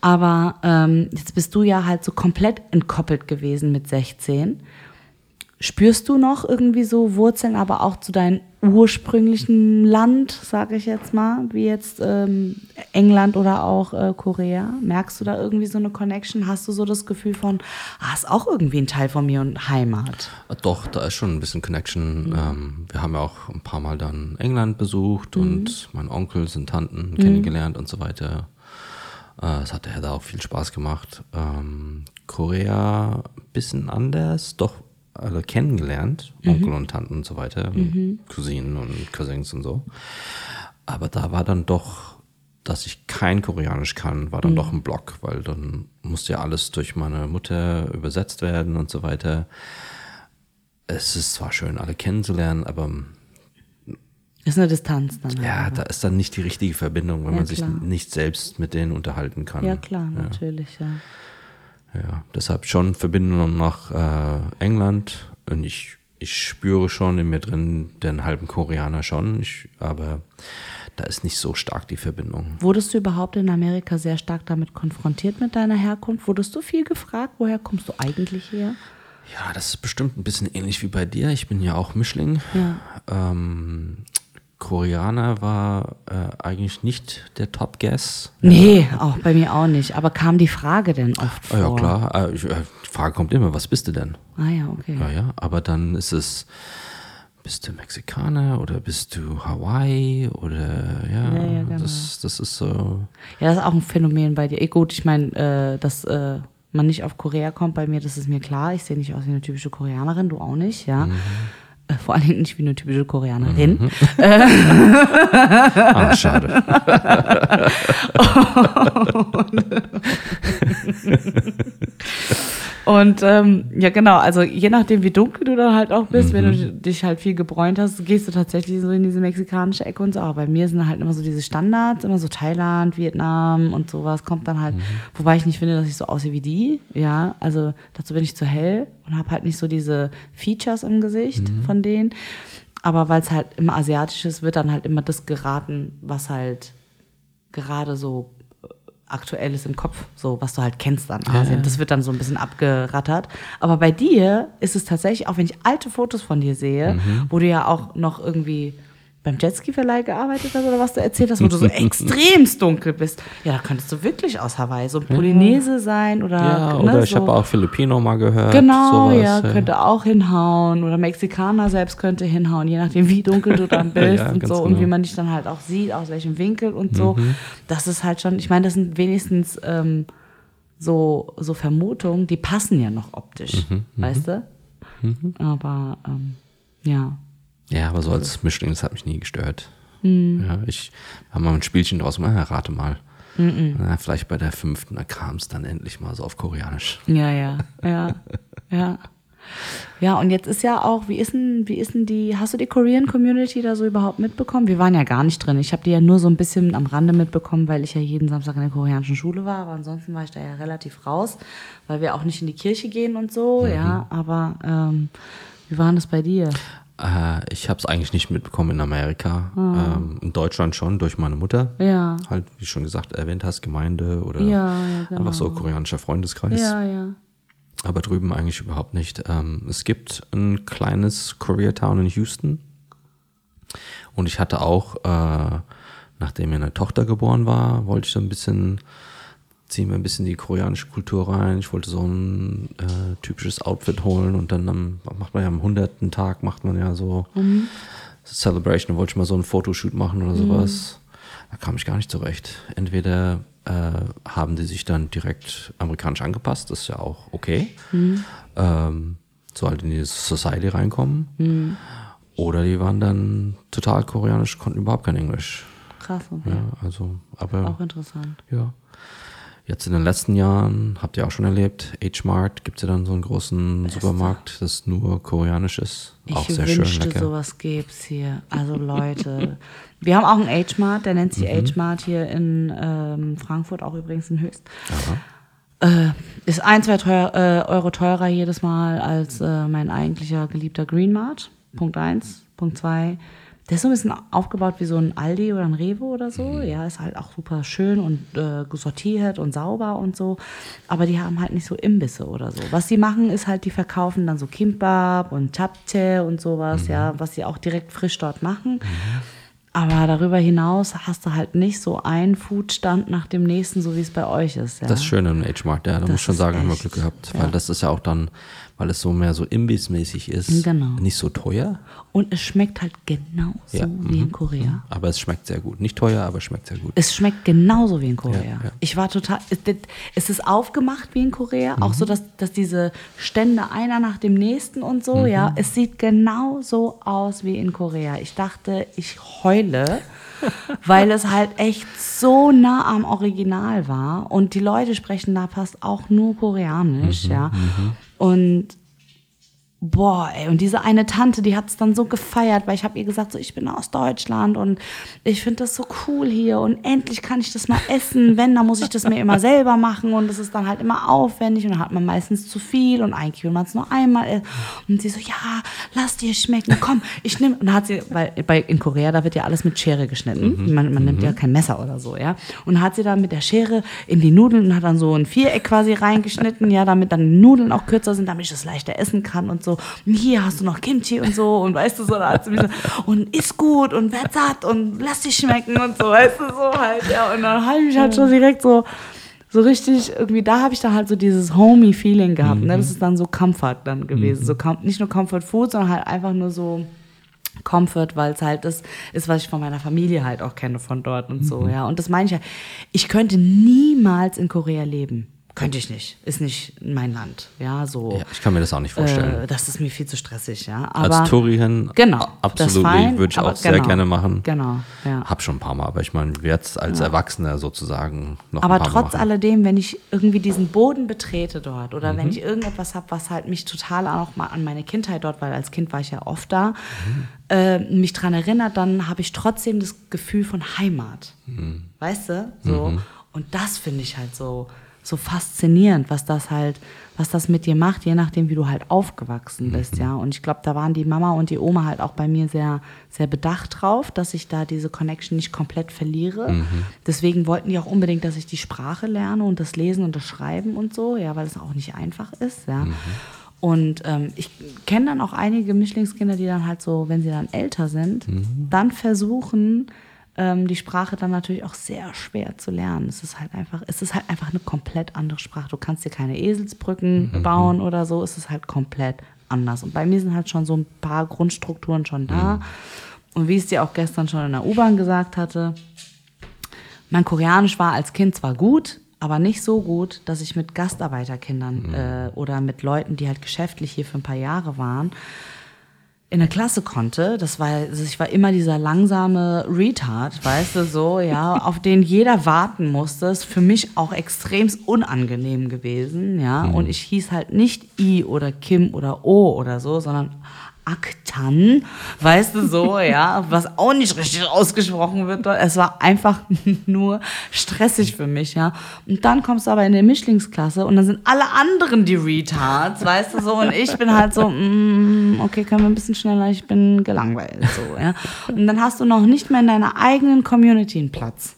Aber ähm, jetzt bist du ja halt so komplett entkoppelt gewesen mit 16. Spürst du noch irgendwie so Wurzeln, aber auch zu deinem ursprünglichen Land, sage ich jetzt mal, wie jetzt ähm, England oder auch äh, Korea? Merkst du da irgendwie so eine Connection? Hast du so das Gefühl von, ah, ist auch irgendwie ein Teil von mir und Heimat? Doch, da ist schon ein bisschen Connection. Ähm, wir haben ja auch ein paar Mal dann England besucht und meinen Onkels und Tanten kennengelernt und so weiter. Äh, Es hat ja da auch viel Spaß gemacht. Ähm, Korea ein bisschen anders, doch alle kennengelernt, Onkel und Tanten und so weiter, Cousinen und Cousins und so. Aber da war dann doch, dass ich kein Koreanisch kann, war dann doch ein Block, weil dann musste ja alles durch meine Mutter übersetzt werden und so weiter. Es ist zwar schön, alle kennenzulernen, aber Ist eine Distanz dann. ja, halt. da ist dann nicht die richtige Verbindung, wenn Ja, man sich nicht selbst mit denen unterhalten kann. ja klar, natürlich, ja. Ja, deshalb schon Verbindung nach äh, England und ich, ich spüre schon in mir drin den halben Koreaner schon, ich, aber da ist nicht so stark die Verbindung. Wurdest du überhaupt in Amerika sehr stark damit konfrontiert mit deiner Herkunft? Wurdest du viel gefragt, woher kommst du eigentlich her? Ja, das ist bestimmt ein bisschen ähnlich wie bei dir. Ich bin ja auch Mischling. Ja. Ähm, Koreaner war äh, eigentlich nicht der Top-Guess. Nee, auch bei mir auch nicht. Aber kam die Frage denn oft Ah, vor? ja, klar. Äh, ich, äh, die Frage kommt immer, was bist du denn? Ah ja, okay. Ja, ja, aber dann ist es, bist du Mexikaner oder bist du Hawaii oder ja, Ja, ja, genau. das, das ist so. Ja, das ist auch ein Phänomen bei dir. Eh, gut, ich meine, äh, dass äh, man nicht auf Korea kommt bei mir, das ist mir klar. Ich sehe nicht aus wie eine typische Koreanerin, du auch nicht, ja. Mhm. Äh, vor allen Dingen nicht wie eine typische Koreanerin. Ah, schade. [laughs] [laughs] Und ähm, ja, genau, also je nachdem, wie dunkel du dann halt auch bist, wenn Mhm. du dich halt viel gebräunt hast, gehst du tatsächlich so in diese mexikanische Ecke und so. Aber bei mir sind halt immer so diese Standards, immer so Thailand, Vietnam und sowas kommt dann Mhm. halt. Wobei ich nicht finde, dass ich so aussehe wie die. Ja, also dazu bin ich zu hell und habe halt nicht so diese Features im Gesicht Mhm. von denen. Aber weil es halt immer asiatisch ist, wird dann halt immer das geraten, was halt gerade so aktuell ist im Kopf, so was du halt kennst an Asien. Das wird dann so ein bisschen abgerattert. Aber bei dir ist es tatsächlich, auch wenn ich alte Fotos von dir sehe, wo du ja auch noch irgendwie beim Jetski-Verleih gearbeitet hast oder was du erzählt hast, wo du so [laughs] extremst dunkel bist. Ja, da könntest du wirklich aus Hawaii so ein Polynese sein oder Ja, ne, oder ich so. habe auch Filipino mal gehört. Genau, sowas, ja, könnte auch hinhauen. Oder Mexikaner selbst könnte hinhauen, je nachdem, wie dunkel du dann [laughs] bist Ja, und so. Und wie genau. man dich dann halt auch sieht, aus welchem Winkel und so. Mhm. Das ist halt schon, ich meine, das sind wenigstens ähm, so, so Vermutungen, die passen ja noch optisch, Mhm, weißt du? Aber ähm, ja. Ja, aber so als Mischling, das hat mich nie gestört. Mhm. Ja, ich habe mal ein Spielchen draus gemacht, ja, rate mal. Na, vielleicht bei der fünften, da kam es dann endlich mal so auf Koreanisch. Ja, ja, ja, ja. Ja, und jetzt ist ja auch, wie ist denn, wie ist denn die, hast du die Korean Community da so überhaupt mitbekommen? Wir waren ja gar nicht drin. Ich habe die ja nur so ein bisschen am Rande mitbekommen, weil ich ja jeden Samstag in der koreanischen Schule war. Aber ansonsten war ich da ja relativ raus, weil wir auch nicht in die Kirche gehen und so, ja. Aber ähm, wie war denn das bei dir? Äh, ich habe es eigentlich nicht mitbekommen in Amerika. Ah. Ähm, in Deutschland schon, durch meine Mutter. Ja. Halt, wie schon gesagt, erwähnt hast, Gemeinde oder Ja, ja, genau. einfach so koreanischer Freundeskreis. Ja, ja. Aber drüben eigentlich überhaupt nicht. Ähm, es gibt ein kleines Koreatown in Houston. Und ich hatte auch, äh, nachdem mir eine Tochter geboren war, wollte ich so ein bisschen ziehen wir ein bisschen die koreanische Kultur rein. Ich wollte so ein äh, typisches Outfit holen und dann am, macht man ja am hunderten Tag macht man ja so Celebration. Da wollte ich mal so einen Fotoshoot machen oder sowas. Da kam ich gar nicht zurecht. Entweder äh, haben die sich dann direkt amerikanisch angepasst, das ist ja auch okay. Ähm, so halt in die Society reinkommen. Oder die waren dann total koreanisch, konnten überhaupt kein Englisch. Krass, okay. Ja, also, aber Auch interessant. ja. Jetzt in den letzten Jahren, habt ihr auch schon erlebt, H-Mart gibt es ja dann so einen großen Supermarkt, das nur koreanisch ist. Auch Ich sehr schön wünschte, lecker. sowas gäb's hier. Also Leute, [laughs] wir haben auch einen H-Mart, der nennt sich Mhm. H-Mart hier in ähm, Frankfurt, auch übrigens in Höchst. Äh, ist ein, zwei teuer, äh, Euro teurer jedes Mal als äh, mein eigentlicher geliebter Green Mart. Punkt eins. Punkt zwei. Der ist so ein bisschen aufgebaut wie so ein Aldi oder ein Rewe oder so. Mhm. Ja, ist halt auch super schön und äh, sortiert und sauber und so. Aber die haben halt nicht so Imbisse oder so. Was die machen, ist halt, die verkaufen dann so Kimbab und Chapche und sowas, Mhm. ja, was sie auch direkt frisch dort machen. Aber darüber hinaus hast du halt nicht so einen Foodstand nach dem nächsten, so wie es bei euch ist. Ja? Das ist schön im H-Mart, ja, da muss ich schon sagen, haben wir Glück gehabt. ja. Weil das ist ja auch dann, weil es so mehr so imbissmäßig ist, Genau. nicht so teuer, Und es schmeckt halt genauso Ja, wie in Korea. aber es schmeckt sehr gut. Nicht teuer, aber schmeckt sehr gut. Es schmeckt genauso wie in Korea. Ja, ja. Ich war total. Es, es ist aufgemacht wie in Korea, auch Mhm. so, dass, dass diese Stände einer nach dem nächsten und so, Mhm. ja. Es sieht genau so aus wie in Korea. Ich dachte, ich heule, [laughs] weil es halt echt so nah am Original war. Und die Leute sprechen da fast auch nur Koreanisch, Mhm, ja. Und Boah, ey, und diese eine Tante, die hat es dann so gefeiert, weil ich habe ihr gesagt, so ich bin aus Deutschland und ich finde das so cool hier und endlich kann ich das mal essen. Wenn, dann muss ich das mir immer selber machen und das ist dann halt immer aufwendig und dann hat man meistens zu viel und eigentlich will man es nur einmal essen. Und sie so, ja, lass dir schmecken, komm, ich nehme. Und dann hat sie, weil bei, in Korea, da wird ja alles mit Schere geschnitten. Man, man nimmt ja kein Messer oder so, ja. Und hat sie dann mit der Schere in die Nudeln und hat dann so ein Viereck quasi reingeschnitten, ja, damit dann die Nudeln auch kürzer sind, damit ich das leichter essen kann und so. Und hier hast du noch Kimchi und so und weißt du so, da hat sie mich so, und isst gut und werd satt und lass dich schmecken und so, weißt du, so halt, ja. Und dann habe ich mich halt schon direkt so, so richtig, irgendwie, da habe ich dann halt so dieses Homey-Feeling gehabt, ne? Das ist dann so Comfort dann gewesen. So com nicht nur Comfort Food, sondern halt einfach nur so Comfort, weil es halt das ist, was ich von meiner Familie halt auch kenne von dort und so, ja. Und das meine ich ja. Ich könnte niemals in Korea leben. Könnte ich nicht. Ist nicht mein Land, ja, so. Ja, ich kann mir das auch nicht vorstellen. Äh, das ist mir viel zu stressig, ja. Aber, Als Touri hin, Genau, absolut, würde ich auch sehr genau, gerne machen. Genau, ja. Hab schon ein paar Mal, aber ich meine, jetzt als Erwachsener sozusagen noch Aber ein paar Mal trotz machen. alledem, wenn ich irgendwie diesen Boden betrete dort oder Mhm. wenn ich irgendetwas habe, was halt mich total auch mal an meine Kindheit dort, weil als Kind war ich ja oft da, Mhm. äh, mich dran erinnert, dann habe ich trotzdem das Gefühl von Heimat. Mhm. Weißt du? So. Und das finde ich halt so, so faszinierend, was das halt, was das mit dir macht, je nachdem, wie du halt aufgewachsen bist, Mhm. ja. Und ich glaube, da waren die Mama und die Oma halt auch bei mir sehr, sehr bedacht drauf, dass ich da diese Connection nicht komplett verliere. Mhm. Deswegen wollten die auch unbedingt, dass ich die Sprache lerne und das Lesen und das Schreiben und so, ja, weil es auch nicht einfach ist, ja. Mhm. Und ähm, ich kenne dann auch einige Mischlingskinder, die dann halt so, wenn sie dann älter sind, Mhm. dann versuchen, die Sprache dann natürlich auch sehr schwer zu lernen. Es ist halt einfach, es ist halt einfach eine komplett andere Sprache. Du kannst dir keine Eselsbrücken Mhm. bauen oder so. Es ist halt komplett anders. Und bei mir sind halt schon so ein paar Grundstrukturen schon da. Und wie ich es dir auch gestern schon in der U-Bahn gesagt hatte, mein Koreanisch war als Kind zwar gut, aber nicht so gut, dass ich mit Gastarbeiterkindern äh, oder mit Leuten, die halt geschäftlich hier für ein paar Jahre waren, in der Klasse konnte. Das war, also ich war immer dieser langsame Retard, weißt du, so, ja, [laughs] auf den jeder warten musste. Ist für mich auch extrem unangenehm gewesen, ja. Und ich hieß halt nicht I oder Kim oder O oder so, sondern Aktan, weißt du so, [laughs] ja, was auch nicht richtig ausgesprochen wird. Es war einfach [laughs] nur stressig für mich, ja. Und dann kommst du aber in die Mischlingsklasse und dann sind alle anderen die Retards, weißt du so, und ich bin halt so, mm, okay, können wir ein bisschen schneller, ich bin gelangweilt, so, ja. Und dann hast du noch nicht mehr in deiner eigenen Community einen Platz.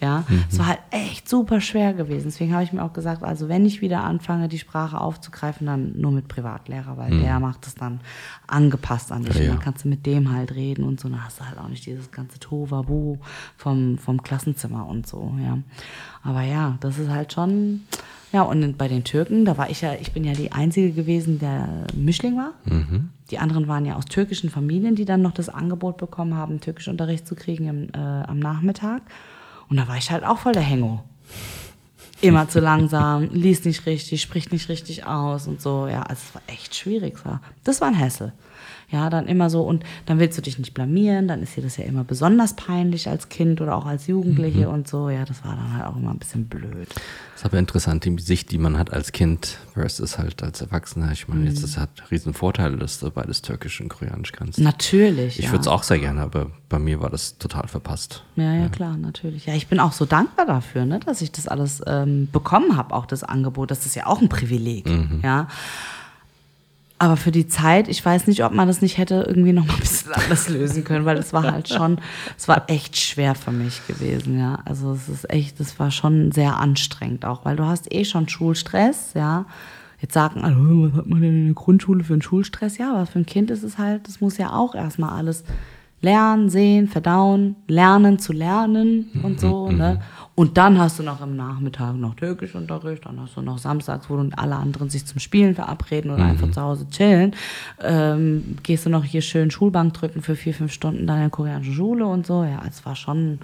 Ja, es war halt echt super schwer gewesen. Deswegen habe ich mir auch gesagt, also wenn ich wieder anfange, die Sprache aufzugreifen, dann nur mit Privatlehrer, weil der macht es dann angepasst an dich. Ja, Und ja. dann kannst du mit dem halt reden und so. Dann hast du halt auch nicht dieses ganze Tovabu vom, vom Klassenzimmer und so, ja. Aber ja, das ist halt schon, ja, und bei den Türken, da war ich ja, ich bin ja die Einzige gewesen, der Mischling war. Die anderen waren ja aus türkischen Familien, die dann noch das Angebot bekommen haben, Türkischunterricht zu kriegen im, äh, am Nachmittag. Und da war ich halt auch voll der Hengo. Immer zu langsam, liest nicht richtig, spricht nicht richtig aus und so. Ja, also es war echt schwierig. Das war, ein Hassel. Ja, dann immer so, und dann willst du dich nicht blamieren, dann ist dir das ja immer besonders peinlich als Kind oder auch als Jugendliche und so. Ja, das war dann halt auch immer ein bisschen blöd. ist aber interessant, die Sicht, die man hat als Kind versus halt als Erwachsener. Ich meine, jetzt das hat riesen Vorteile, dass du beides Türkisch und Koreanisch kannst. Natürlich. Ich ja. würde es auch sehr gerne, aber bei mir war das total verpasst. Ja, ja, klar, natürlich. Ja, ich bin auch so dankbar dafür, ne, dass ich das alles ähm, bekommen habe, auch das Angebot. Das ist ja auch ein Privileg, ja. Aber für die Zeit, ich weiß nicht, ob man das nicht hätte irgendwie noch mal ein bisschen [laughs] anders lösen können, weil es war halt schon, es war echt schwer für mich gewesen, ja. Also es ist echt, es war schon sehr anstrengend auch, weil du hast eh schon Schulstress, ja. Jetzt sagen alle, "Oh, was hat man denn in der Grundschule für einen Schulstress? Ja, aber für ein Kind ist es halt, das muss ja auch erstmal alles lernen, sehen, verdauen, lernen zu lernen und so, ne? Und dann hast du noch im Nachmittag noch Türkischunterricht, dann hast du noch samstags, wo dann alle anderen sich zum Spielen verabreden oder einfach zu Hause chillen. Ähm, gehst du noch hier schön Schulbank drücken für vier, fünf Stunden dann in der koreanischen Schule und so. Ja, es war schon,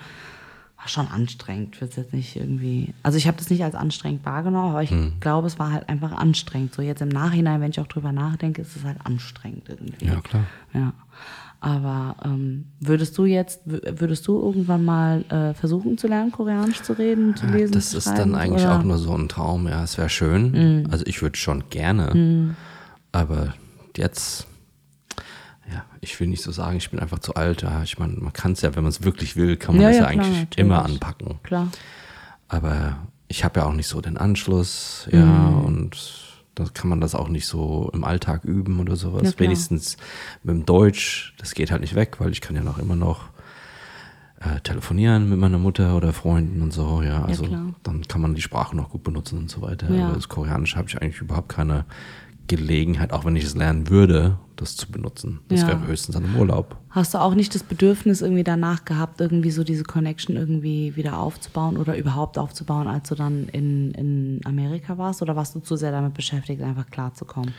war schon anstrengend. Würde jetzt nicht irgendwie, also ich habe das nicht als anstrengend wahrgenommen, aber ich glaube, es war halt einfach anstrengend. So jetzt im Nachhinein, wenn ich auch drüber nachdenke, ist es halt anstrengend irgendwie. Ja, klar. Ja. Aber ähm, würdest du jetzt, wü- würdest du irgendwann mal äh, versuchen zu lernen, Koreanisch zu reden, zu lesen? Das zu ist dann eigentlich oder? auch nur so ein Traum. Ja, es wäre schön. Also ich würde schon gerne. Aber jetzt, ja, ich will nicht so sagen, ich bin einfach zu alt. Ja, ich meine, man kann es ja, wenn man es wirklich will, kann man Ja, es ja, ja, klar, eigentlich natürlich. immer anpacken. Klar. Aber ich habe ja auch nicht so den Anschluss, ja, Mhm. und da kann man das auch nicht so im Alltag üben oder sowas. Ja. Wenigstens mit dem Deutsch, das geht halt nicht weg, weil ich kann ja noch immer noch äh, telefonieren mit meiner Mutter oder Freunden und so, ja. Also klar. dann kann man die Sprache noch gut benutzen und so weiter. Ja. Aber das Koreanische habe ich eigentlich überhaupt keine Gelegenheit, auch wenn ich es lernen würde, das zu benutzen. Das Ja. wäre höchstens dann im Urlaub. Hast du auch nicht das Bedürfnis irgendwie danach gehabt, irgendwie so diese Connection irgendwie wieder aufzubauen oder überhaupt aufzubauen, als du dann in, in Amerika warst? Oder warst du zu sehr damit beschäftigt, einfach klarzukommen?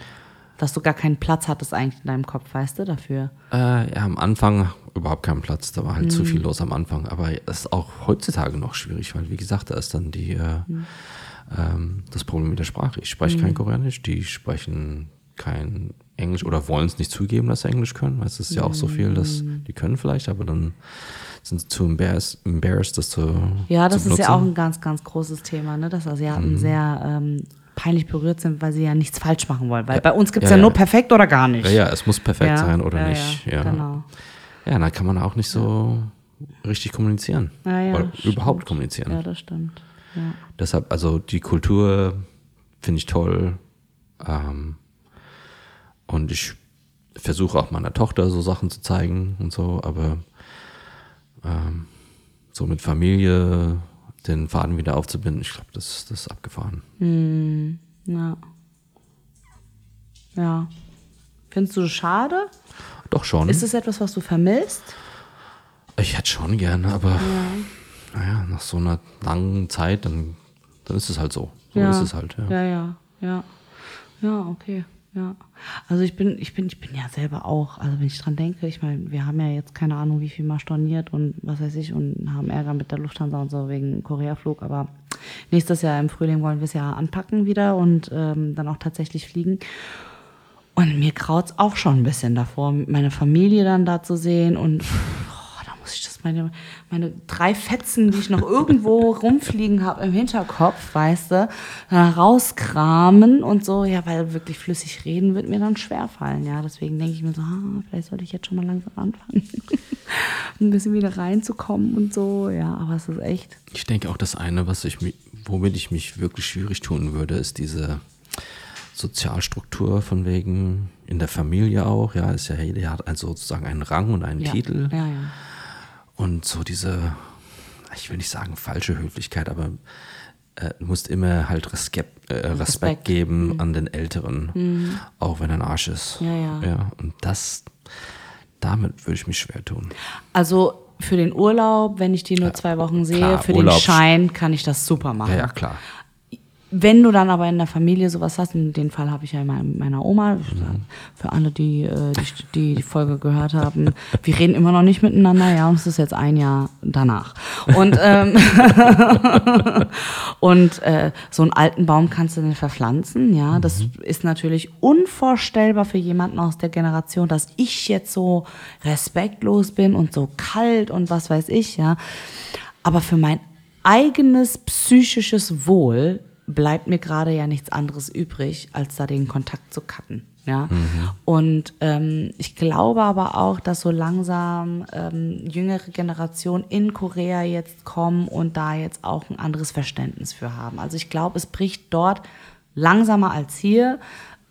Dass du gar keinen Platz hattest eigentlich in deinem Kopf, weißt du, dafür? Äh, ja, am Anfang überhaupt keinen Platz. Da war halt zu Mhm. viel los am Anfang. Aber es ist auch heutzutage noch schwierig, weil, wie gesagt, da ist dann die, äh, Mhm. ähm, das Problem mit der Sprache. Ich spreche kein Koreanisch, die sprechen kein Englisch oder wollen es nicht zugeben, dass sie Englisch können. Weil es ist ja auch so viel, dass Mhm. die können vielleicht, aber dann sind sie zu embarrassed, embarrassed das zu Ja, das zu ist ja auch ein ganz, ganz großes Thema, ne? dass Mhm. Asiaten sehr ähm, peinlich berührt sind, weil sie ja nichts falsch machen wollen. Weil bei uns gibt es Ja, ja, ja. nur perfekt oder gar nicht. Ja, ja, es muss perfekt Ja, sein oder ja, nicht. Ja, Ja, genau. ja, dann kann man auch nicht so richtig kommunizieren. Ja, ja, oder stimmt. überhaupt kommunizieren. Ja, das stimmt. Ja. Deshalb, also die Kultur finde ich toll. Ähm, und ich versuche auch meiner Tochter so Sachen zu zeigen und so, aber ähm, so mit Familie den Faden wieder aufzubinden, ich glaube, das, das ist abgefahren. Ja. Ja. Findest du schade? Doch schon. Ist es etwas, was du vermisst? ich hätte schon gerne, aber naja, nach so einer langen Zeit, dann, dann ist es halt so. So ja. ist es halt, ja. Ja, ja, ja. Ja, okay. Ja. Also ich bin, ich bin, ich bin ja selber auch, also wenn ich dran denke, ich meine, wir haben ja jetzt keine Ahnung, wie viel mal storniert und was weiß ich und haben Ärger mit der Lufthansa und so wegen Koreaflug, aber nächstes Jahr im Frühling wollen wir es ja anpacken wieder und ähm, dann auch tatsächlich fliegen. Und mir kraut's auch schon ein bisschen davor, meine Familie dann da zu sehen und oh, da muss ich das meine, meine drei Fetzen, die ich noch irgendwo [laughs] rumfliegen habe im Hinterkopf, weißt du, rauskramen und so, ja, weil wirklich flüssig reden wird mir dann schwerfallen, ja. Deswegen denke ich mir so, ah, vielleicht sollte ich jetzt schon mal langsam anfangen, [laughs] ein bisschen wieder reinzukommen und so, ja, aber es ist echt. Ich denke auch, das eine, was ich mi- womit ich mich wirklich schwierig tun würde, ist diese Sozialstruktur von wegen in der Familie auch. Ja, ist ja jeder hat also sozusagen einen Rang und einen Ja, Titel Ja, ja. Und so diese, ich will nicht sagen falsche Höflichkeit, aber äh, du musst immer halt Respekt, äh, Respekt, Respekt. geben an den Älteren, auch wenn er ein Arsch ist. Ja, ja. ja und das, damit würde ich mich schwer tun. Also für den Urlaub, wenn ich die nur zwei Wochen sehe, klar, für Urlaub- den Schein kann ich das super machen. Ja, ja, klar. Wenn du dann aber in der Familie sowas hast, in den Fall habe ich ja in meiner- meiner Oma, für alle, die, äh, die die die Folge gehört haben, wir reden immer noch nicht miteinander, ja, und es ist jetzt ein Jahr danach. Und, ähm, [laughs] und äh, so einen alten Baum kannst du nicht verpflanzen, ja, das ist natürlich unvorstellbar für jemanden aus der Generation, dass ich jetzt so respektlos bin und so kalt und was weiß ich, ja. Aber für mein eigenes psychisches Wohl bleibt mir gerade ja nichts anderes übrig, als da den Kontakt zu cutten. Ja? Und ähm, ich glaube aber auch, dass so langsam ähm, jüngere Generationen in Korea jetzt kommen und da jetzt auch ein anderes Verständnis für haben. Also ich glaube, es bricht dort langsamer als hier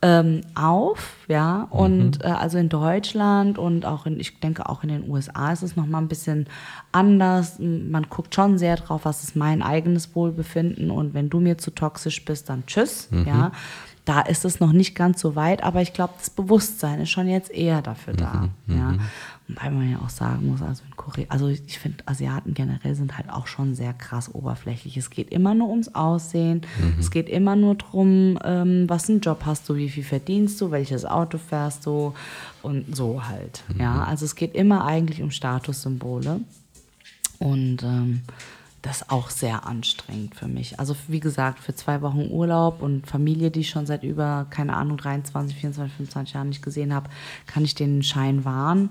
ähm, auf, ja, und äh, also in Deutschland und auch in, ich denke auch in den USA ist es nochmal ein bisschen anders. Man guckt schon sehr drauf, was ist mein eigenes Wohlbefinden und wenn du mir zu toxisch bist, dann tschüss, ja. Da ist es noch nicht ganz so weit, aber ich glaube, das Bewusstsein ist schon jetzt eher dafür da, ja. Wobei man ja auch sagen muss, also in Korea, also ich finde, Asiaten generell sind halt auch schon sehr krass oberflächlich. Es geht immer nur ums Aussehen, es geht immer nur drum, ähm, was einen Job hast du, wie viel verdienst du, welches Auto fährst du und so halt. Ja, also es geht immer eigentlich um Statussymbole. Und ähm, das ist auch sehr anstrengend für mich. Also wie gesagt, für zwei Wochen Urlaub und Familie, die ich schon seit über, keine Ahnung, 23, 24, 25 Jahren nicht gesehen habe, kann ich den Schein wahren.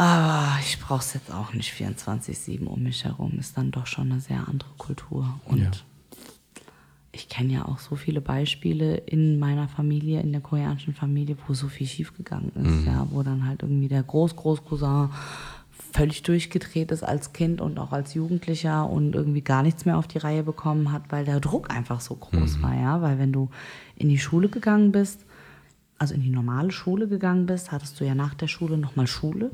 Aber ich brauche es jetzt auch nicht 24-7 um mich herum. Ist dann doch schon eine sehr andere Kultur. Und Ja. ich kenne ja auch so viele Beispiele in meiner Familie, in der koreanischen Familie, wo so viel schiefgegangen ist, ja, wo dann halt irgendwie der Groß-Groß-Cousin völlig durchgedreht ist als Kind und auch als Jugendlicher und irgendwie gar nichts mehr auf die Reihe bekommen hat, weil der Druck einfach so groß war, ja, weil wenn du in die Schule gegangen bist, also in die normale Schule gegangen bist, hattest du ja nach der Schule nochmal Schule.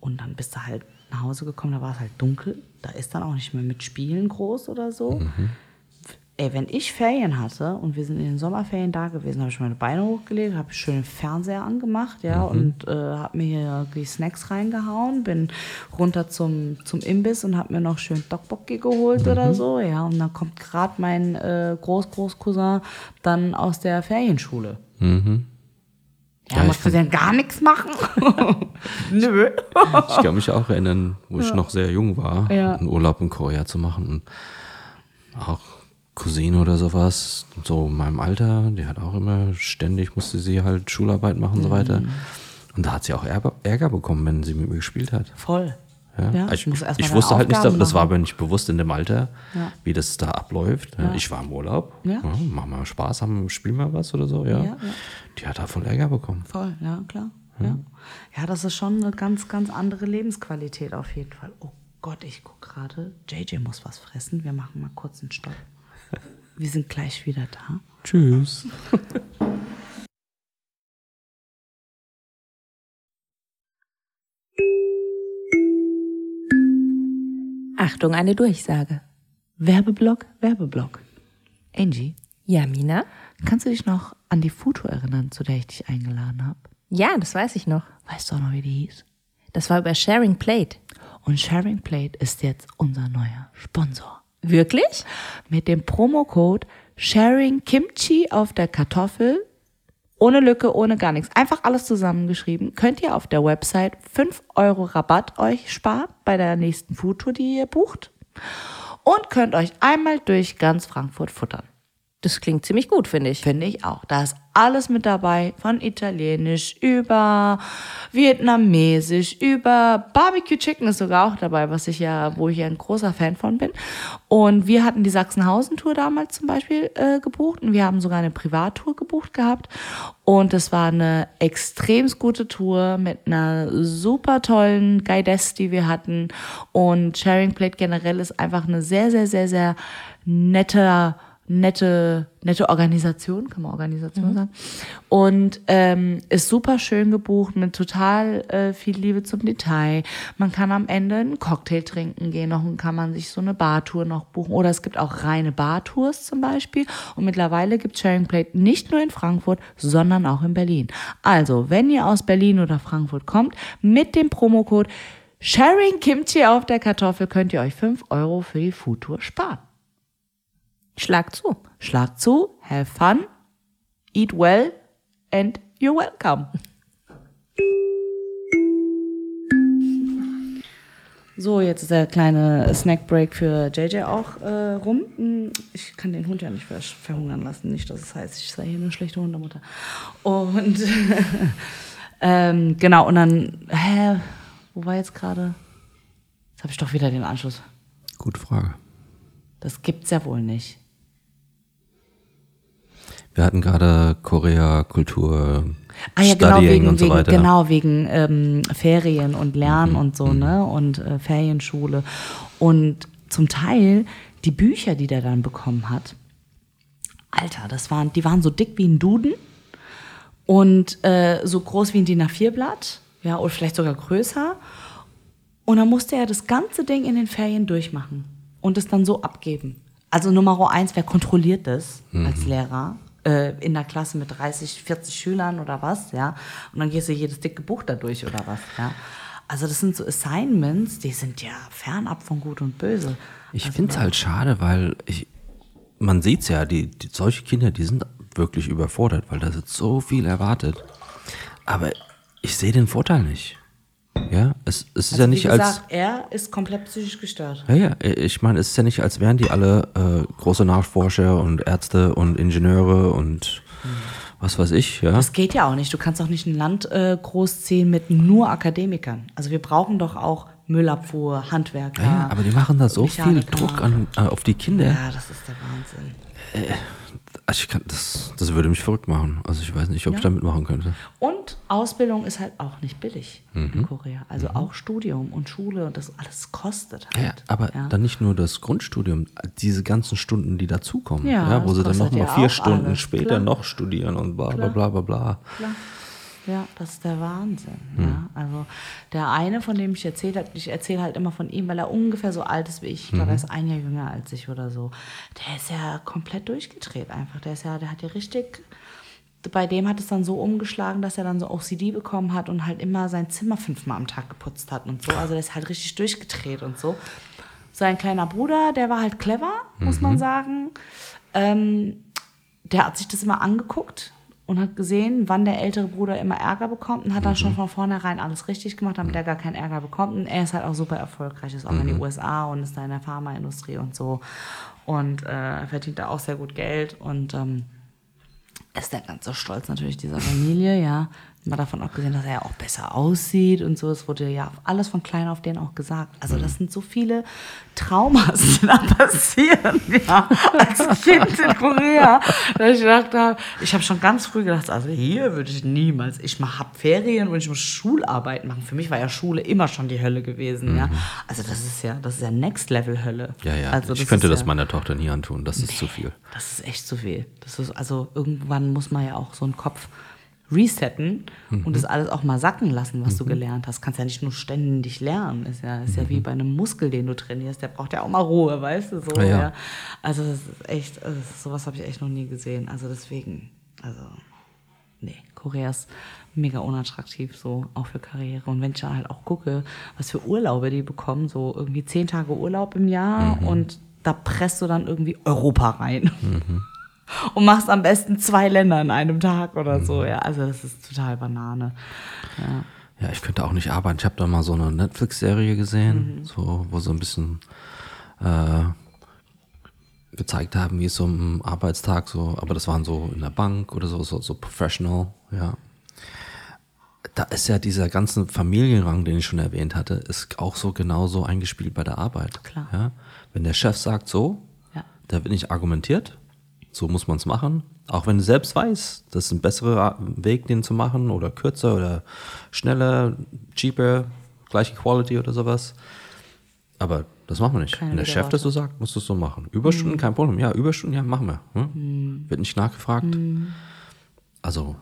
Und dann bist du halt nach Hause gekommen, da war es halt dunkel, da ist dann auch nicht mehr mit Spielen groß oder so. Ey, wenn ich Ferien hatte und wir sind in den Sommerferien da gewesen, habe ich meine Beine hochgelegt, habe schön den Fernseher angemacht, ja, und äh, habe mir hier die Snacks reingehauen, bin runter zum, zum Imbiss und habe mir noch schön Dokbokki geholt oder so, ja, und dann kommt gerade mein äh, Groß-Groß-Cousin dann aus der Ferienschule. Ja, Ja, ich musst du denn gar nichts machen? [laughs] Nö. Ich kann mich auch erinnern, wo ich noch sehr jung war, Ja. einen Urlaub in Korea zu machen. Und auch Cousine oder sowas, so in meinem Alter, die hat auch immer ständig, musste sie halt Schularbeit machen und so weiter. Mhm. Und da hat sie auch Ärger bekommen, wenn sie mit mir gespielt hat. Voll. Ja. Ja, ich, mal ich wusste halt nicht, Aufgaben das war aber nicht bewusst in dem Alter, Ja. wie das da abläuft. Ja. Ich war im Urlaub, Ja. machen wir Spaß, haben, spielen wir was oder so. Ja. Die hat da voll Ärger bekommen. Voll, ja, klar. Ja. ja, das ist schon eine ganz, ganz andere Lebensqualität auf jeden Fall. Oh Gott, ich gucke gerade. JJ muss was fressen. Wir machen mal kurz einen Stopp. Wir sind gleich wieder da. Tschüss. [laughs] Achtung, eine Durchsage. Werbeblock, Werbeblock. Angie, Ja, Mina? kannst du dich noch an die Foto erinnern, zu der ich dich eingeladen habe? Ja, das weiß ich noch. Weißt du auch noch, wie die hieß? Das war über Sharing Plate. Und Sharing Plate ist jetzt unser neuer Sponsor. Wirklich? Mit dem Promocode Sharing Kimchi auf der Kartoffel, ohne Lücke, ohne gar nichts, einfach alles zusammengeschrieben, könnt ihr auf der Website 5 Euro Rabatt euch sparen bei der nächsten Foodtour, die ihr bucht. Und könnt euch einmal durch ganz Frankfurt futtern. Das klingt ziemlich gut, finde ich. Finde ich auch. Da ist alles mit dabei, von Italienisch über Vietnamesisch, über Barbecue Chicken ist sogar auch dabei, was ich ja, wo ich ja ein großer Fan von bin. Und wir hatten die Sachsenhausen-Tour damals zum Beispiel äh, gebucht und wir haben sogar eine Privattour gebucht gehabt. Und es war eine extrem gute Tour mit einer super tollen Guidess, die wir hatten. Und Sharing Plate generell ist einfach eine sehr, sehr, sehr, sehr netter nette, nette Organisation, kann man Organisation sagen. Und ähm, ist super schön gebucht mit total äh, viel Liebe zum Detail. Man kann am Ende einen Cocktail trinken gehen, noch kann man sich so eine Bartour noch buchen. Oder es gibt auch reine Bartours zum Beispiel. Und mittlerweile gibt Sharing Plate nicht nur in Frankfurt, sondern auch in Berlin. Also, wenn ihr aus Berlin oder Frankfurt kommt, mit dem Promocode Sharing Kimchi auf der Kartoffel könnt ihr euch 5 Euro für die Foodtour sparen. Schlag zu. Schlag zu, have fun, eat well and you're welcome. So, jetzt ist der kleine Snackbreak für JJ auch äh, rum. Hm, Ich kann den Hund ja nicht ver verhungern lassen. Nicht, dass es heißt, ich sei hier eine schlechte Hundemutter. Und [laughs] ähm, genau, und dann, hä, wo war jetzt gerade? Jetzt habe ich doch wieder den Anschluss. Gute Frage. Das gibt's ja wohl nicht. Wir hatten gerade Korea, Kultur, Ah ja, genau, Studying wegen, und so wegen, weiter. genau, wegen ähm, Ferien und Lernen und Mhm. so, ne? Und äh, Ferienschule. Und zum Teil die Bücher, die der dann bekommen hat, Alter, das waren, die waren so dick wie ein Duden und äh, so groß wie ein DIN A4-Blatt, ja, oder vielleicht sogar größer. Und dann musste er das ganze Ding in den Ferien durchmachen und es dann so abgeben. Also Nummer eins, wer kontrolliert das als Lehrer? Äh, in der Klasse mit 30, 40 Schülern oder was, ja. Und dann gehst du jedes dicke Buch da durch oder was, ja. Also das sind so Assignments, die sind ja fernab von Gut und Böse. Ich also, finde es halt schade, weil ich, man sieht es ja, die, die, solche Kinder, die sind wirklich überfordert, weil da wird so viel erwartet. Aber ich sehe den Vorteil nicht. Ja, es, es ist ja nicht Also, Wie als. gesagt, er ist komplett psychisch gestört. Ja, ja, ich meine, es ist ja nicht, als wären die alle äh, große Nachforscher und Ärzte und Ingenieure und was weiß ich, ja. Das geht ja auch nicht. Du kannst auch nicht ein Land äh, großziehen mit nur Akademikern. Also wir brauchen doch auch Müllabfuhr, Handwerker. Ja, aber die machen da so viel Mechaniker. Druck an, äh, auf die Kinder. Ja, das ist der Wahnsinn. Also ich kann, das, das würde mich verrückt machen. Also ich weiß nicht, ob ich da mitmachen könnte. Und Ausbildung ist halt auch nicht billig Mhm. in Korea. Also auch Studium und Schule und das alles kostet halt. Ja, aber ja. dann nicht nur das Grundstudium, diese ganzen Stunden, die dazukommen, Ja, ja, wo sie dann nochmal ja vier Stunden alles, später klar. noch studieren und bla bla bla bla bla. Klar. Ja, das ist der Wahnsinn. Hm. Ja, also der eine, von dem ich erzählt habe, ich erzähle halt immer von ihm, weil er ungefähr so alt ist wie ich. Ich glaube, er Mhm. ist ein Jahr jünger als ich oder so. Der ist ja komplett durchgedreht einfach. Der ist ja, der hat ja richtig. Bei dem hat es dann so umgeschlagen, dass er dann so OCD bekommen hat und halt immer sein Zimmer fünfmal am Tag geputzt hat und so. Also der ist halt richtig durchgedreht und so. Sein kleiner Bruder, der war halt clever, muss Mhm. man sagen. Ähm, der hat sich das immer angeguckt und hat gesehen, wann der ältere Bruder immer Ärger bekommt und hat dann schon von vornherein alles richtig gemacht, damit er gar keinen Ärger bekommt. Und er ist halt auch super erfolgreich, ist auch in die USA und ist da in der Pharmaindustrie und so. Und äh, verdient da auch sehr gut Geld und ähm, ist der ganz so stolz natürlich dieser Familie, ja. Mal davon abgesehen, dass er ja auch besser aussieht und so. Es wurde ja alles von klein auf den auch gesagt. Also das sind so viele Traumas, [laughs] die da passieren, ja, als Kind in Korea. Dass ich gedacht habe, ich habe schon ganz früh gedacht, also hier würde ich niemals, ich habe Ferien und ich muss Schularbeit machen. Für mich war ja Schule immer schon die Hölle gewesen, ja. Also das ist ja, das ist ja Next Level Hölle. Ja, ja. Also ich könnte das ja, meiner Tochter nie antun. Das ist zu viel. das ist echt zu viel. Das ist, also irgendwann muss man ja auch so einen Kopf resetten und das alles auch mal sacken lassen, was du gelernt hast. Kannst ja nicht nur ständig lernen. Ist ja, ist ja wie bei einem Muskel, den du trainierst. Der braucht ja auch mal Ruhe, weißt du? So, Ja, ja. ja. Also das ist echt, also sowas habe ich echt noch nie gesehen. Also deswegen, also nee, Korea ist mega unattraktiv, so auch für Karriere. Und wenn ich dann halt auch gucke, was für Urlaube die bekommen, so irgendwie zehn Tage Urlaub im Jahr und da presst du dann irgendwie Europa rein. Und machst am besten zwei Länder in einem Tag oder so. Ja, also das ist total Banane. Ja. Ja, ich könnte auch nicht arbeiten. Ich habe da mal so eine Netflix-Serie gesehen, so, wo so ein bisschen äh, gezeigt haben, wie es so im Arbeitstag so, aber das waren so in der Bank oder so, so, so professional, ja. Da ist ja dieser ganze Familienrang, den ich schon erwähnt hatte, ist auch so genauso eingespielt bei der Arbeit. Klar. Ja? Wenn der Chef sagt so, Ja. da wird nicht argumentiert, so muss man es machen. Auch wenn du selbst weißt, das ist ein besserer Weg, den zu machen oder kürzer oder schneller, cheaper, gleiche Quality oder sowas. Aber Das machen wir nicht. Keine Wenn der Chef das so sagt, musst du es so machen. Überstunden, kein Problem. Ja, Überstunden, ja, machen wir. Hm? Wird nicht nachgefragt. Also,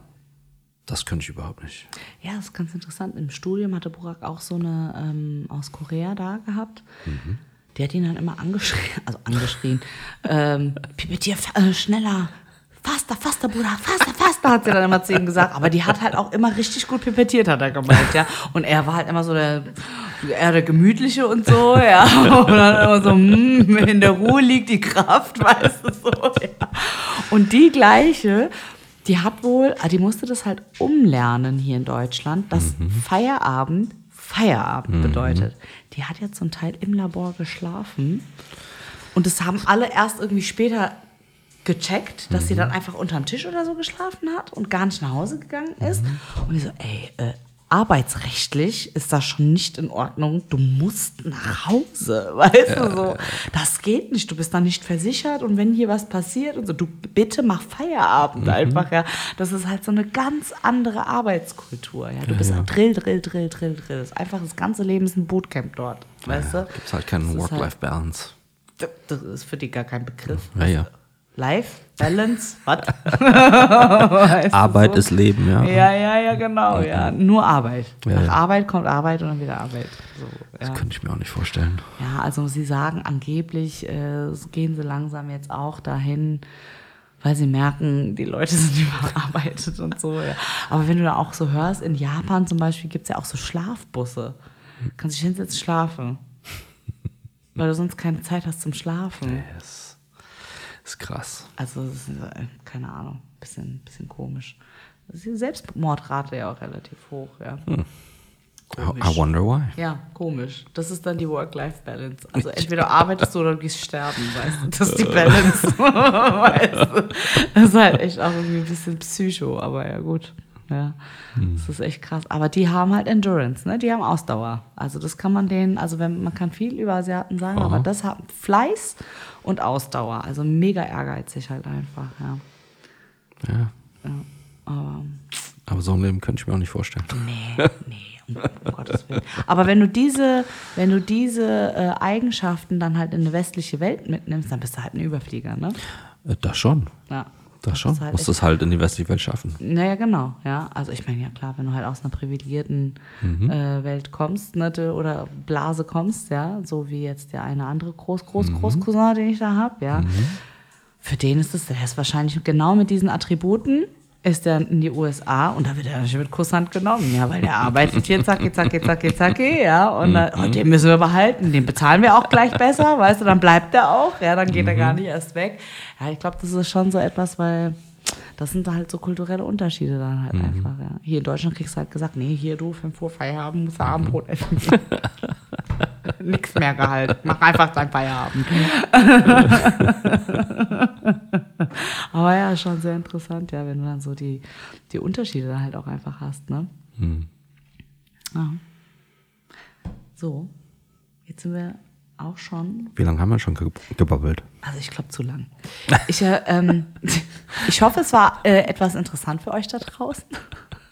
das könnte ich überhaupt nicht. Ja, das ist ganz interessant. Im Studium hatte Burak auch so eine ähm, aus Korea da gehabt. Die hat ihn dann immer angeschrien, [laughs] also angeschrien, ähm, Pipetier, äh, schneller, faster, faster, Bruder, faster, faster, hat sie dann immer zu ihm gesagt. Aber die hat halt auch immer richtig gut pipettiert, hat er gemeint, ja. Und er war halt immer so der, eher der Gemütliche und so, ja. [laughs] Und dann immer so, mm, in der Ruhe liegt die Kraft, [laughs] weißt du, so, ja. Und die gleiche, die hat wohl, ah, die musste das halt umlernen hier in Deutschland, dass Feierabend Feierabend bedeutet. Die hat ja zum Teil im Labor geschlafen. Und das haben alle erst irgendwie später gecheckt, dass sie dann einfach unterm Tisch oder so geschlafen hat und gar nicht nach Hause gegangen ist. Und ich so, ey, äh, arbeitsrechtlich ist das schon nicht in Ordnung. Du musst nach Hause, [laughs] weißt du so. Das geht nicht. Du bist da nicht versichert und wenn hier was passiert und so, du bitte mach Feierabend einfach, ja. Das ist halt so eine ganz andere Arbeitskultur, ja. Du bist ja. Drill, Drill, Drill, Drill, Drill. Das ist einfach das ganze Leben ist ein Bootcamp dort, weißt du. Gibt es halt keinen ist Work-Life-Balance. halt- Das ist für dich gar kein Begriff. Ja, ja. Life, Balance, was? [laughs] Arbeit so? ist Leben, ja. Ja, ja, ja, genau, ja. Nur Arbeit. Ja, Nach ja. Arbeit kommt Arbeit und dann wieder Arbeit. So, Das ja. könnte ich mir auch nicht vorstellen. ja, also sie sagen angeblich, äh, gehen sie langsam jetzt auch dahin, weil sie merken, die Leute [laughs] sind überarbeitet und so. Ja. Aber wenn du da auch so hörst, in Japan zum Beispiel gibt es ja auch so Schlafbusse. Kannst dich hinsetzen, schlafen. [laughs] Weil du sonst keine Zeit hast zum Schlafen. Das ist krass. Also, ist, äh, keine Ahnung, bisschen, bisschen komisch. Das ist die Selbstmordrate ja auch relativ hoch, ja. I, Komisch. I wonder why. Ja, komisch. Das ist dann die Work-Life-Balance. Also entweder arbeitest du oder du gehst sterben, weißt du? Das ist die Balance. [laughs] weißt du? Das ist halt echt auch irgendwie ein bisschen Psycho, aber ja gut. Ja, das ist echt krass. Aber die haben halt Endurance, ne? Die haben Ausdauer. Also das kann man denen, also wenn man kann viel über Asiaten sagen, aber das haben Fleiß und Ausdauer. Also mega ehrgeizig halt einfach, ja. Ja. ja. Aber Aber so ein Leben könnte ich mir auch nicht vorstellen. Nee, nee, um, [laughs] Gottes Willen. Aber wenn du diese, wenn du diese äh, Eigenschaften dann halt in eine westliche Welt mitnimmst, dann bist du halt ein Überflieger, ne? Äh, Das schon. Ja. Das schon. ist halt Musst es halt in die westliche Welt schaffen. Naja, genau, ja. Also ich meine, ja klar, wenn du halt aus einer privilegierten äh, Welt kommst, ne, oder Blase kommst, ja, so wie jetzt der eine andere Groß, Groß, Großcousin, den ich da habe, ja. Für den ist es, der ist wahrscheinlich genau mit diesen Attributen, ist er in die USA und da wird er natürlich mit Kusshand genommen, ja, weil der arbeitet hier, zacki, zacki, zacki, zacki, ja, und dann, oh, den müssen wir behalten, den bezahlen wir auch gleich besser, weißt du, dann bleibt er auch, ja, dann geht er gar nicht erst weg. Ja, ich glaube, das ist schon so etwas, weil das sind halt so kulturelle Unterschiede dann halt einfach, ja. Hier in Deutschland kriegst du halt gesagt, nee, hier du, 5 Uhr Feierabend, musst du Abendbrot essen. [laughs] Nix mehr Gehalt. Mach einfach dein Feierabend. [laughs] Aber ja, schon sehr interessant, ja, wenn du dann so die, die Unterschiede dann halt auch einfach hast, ne? Ja. So, jetzt sind wir auch schon Wie lange haben wir schon ge gebabbelt? also ich glaube zu lang. Ich, äh, ähm, [laughs] ich hoffe, es war äh, etwas interessant für euch da draußen.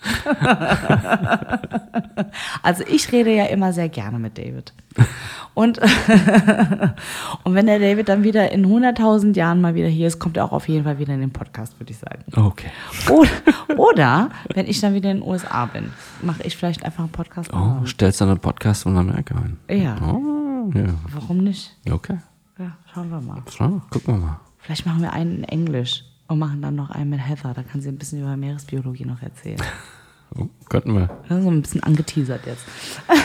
[laughs] also ich rede ja immer sehr gerne mit David. Und, [laughs] und wenn der David dann wieder in 100.000 Jahren mal wieder hier ist, kommt er auch auf jeden Fall wieder in den Podcast, würde ich sagen. Okay. Oder, oder wenn ich dann wieder in den USA bin, mache ich vielleicht einfach einen Podcast. Oh, stellst dann einen Podcast von Amerika ein. Ja, Oh, ja. warum nicht? Okay. Ja, schauen wir mal. So, gucken wir mal. Vielleicht machen wir einen in Englisch und machen dann noch einen mit Heather. Da kann sie ein bisschen über Meeresbiologie noch erzählen. [laughs] Oh, könnten wir. Ja, so ein bisschen angeteasert jetzt.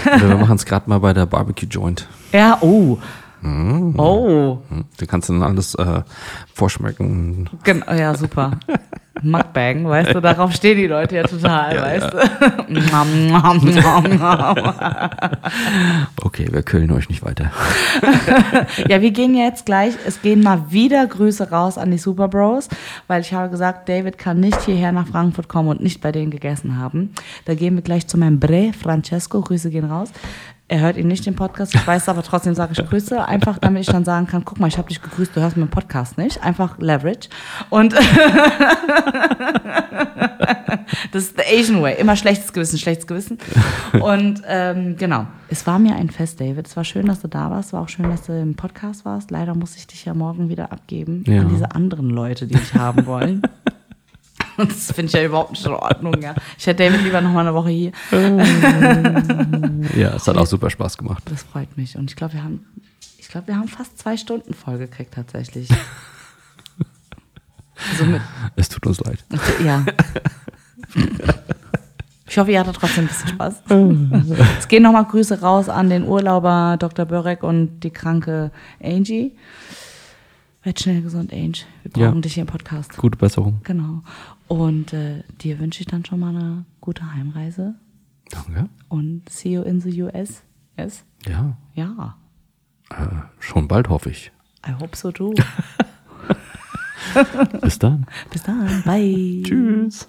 Oder [laughs] wir machen es gerade mal bei der Barbecue Joint. Ja, oh. Oh. Hm, Du kannst dann alles äh, vorschmecken. Genau, ja, super. [laughs] Mukbang, weißt du, darauf stehen die Leute ja total, weißt du. Nom, nom, nom, nom. Okay, wir kühlen euch nicht weiter. Ja, wir gehen jetzt gleich, es gehen mal wieder Grüße raus an die Super Bros, weil ich habe gesagt, David kann nicht hierher nach Frankfurt kommen und nicht bei denen gegessen haben. Da gehen wir gleich zu meinem Bre, Francesco, Grüße gehen raus. Er hört ihn nicht, den Podcast, ich weiß aber trotzdem sage ich Grüße, einfach damit ich dann sagen kann, guck mal, ich habe dich gegrüßt, du hörst meinen Podcast nicht, einfach Leverage. Und [laughs] Das ist the Asian way. Immer schlechtes Gewissen, schlechtes Gewissen. Und ähm, genau, es war mir ein Fest, David. Es war schön, dass du da warst. Es war auch schön, dass du im Podcast warst. Leider muss ich dich ja morgen wieder abgeben Ja. an diese anderen Leute, die mich haben wollen. [laughs] Das finde ich ja überhaupt nicht in Ordnung, ja. Ich hätte David lieber noch mal eine Woche hier. Ja, es hat auch super Spaß gemacht. Das freut mich. Und ich glaube, wir haben, ich glaube, wir haben fast zwei Stunden voll gekriegt tatsächlich. so mit, Es tut uns leid. ja. Ich hoffe, ihr hattet trotzdem ein bisschen Spaß. Es gehen nochmal Grüße raus an den Urlauber Dr. Börek und die kranke Angie. Werd schnell gesund, Angie. Wir brauchen Ja. dich hier im Podcast. Gute Besserung. Genau. Und äh, dir wünsche ich dann schon mal eine gute Heimreise. Danke. Und see you in the US. Yes? Ja. Ja. Äh, schon bald, hoffe ich. I hope so too. [laughs] Bis dann. Bis dann. Bye. Tschüss.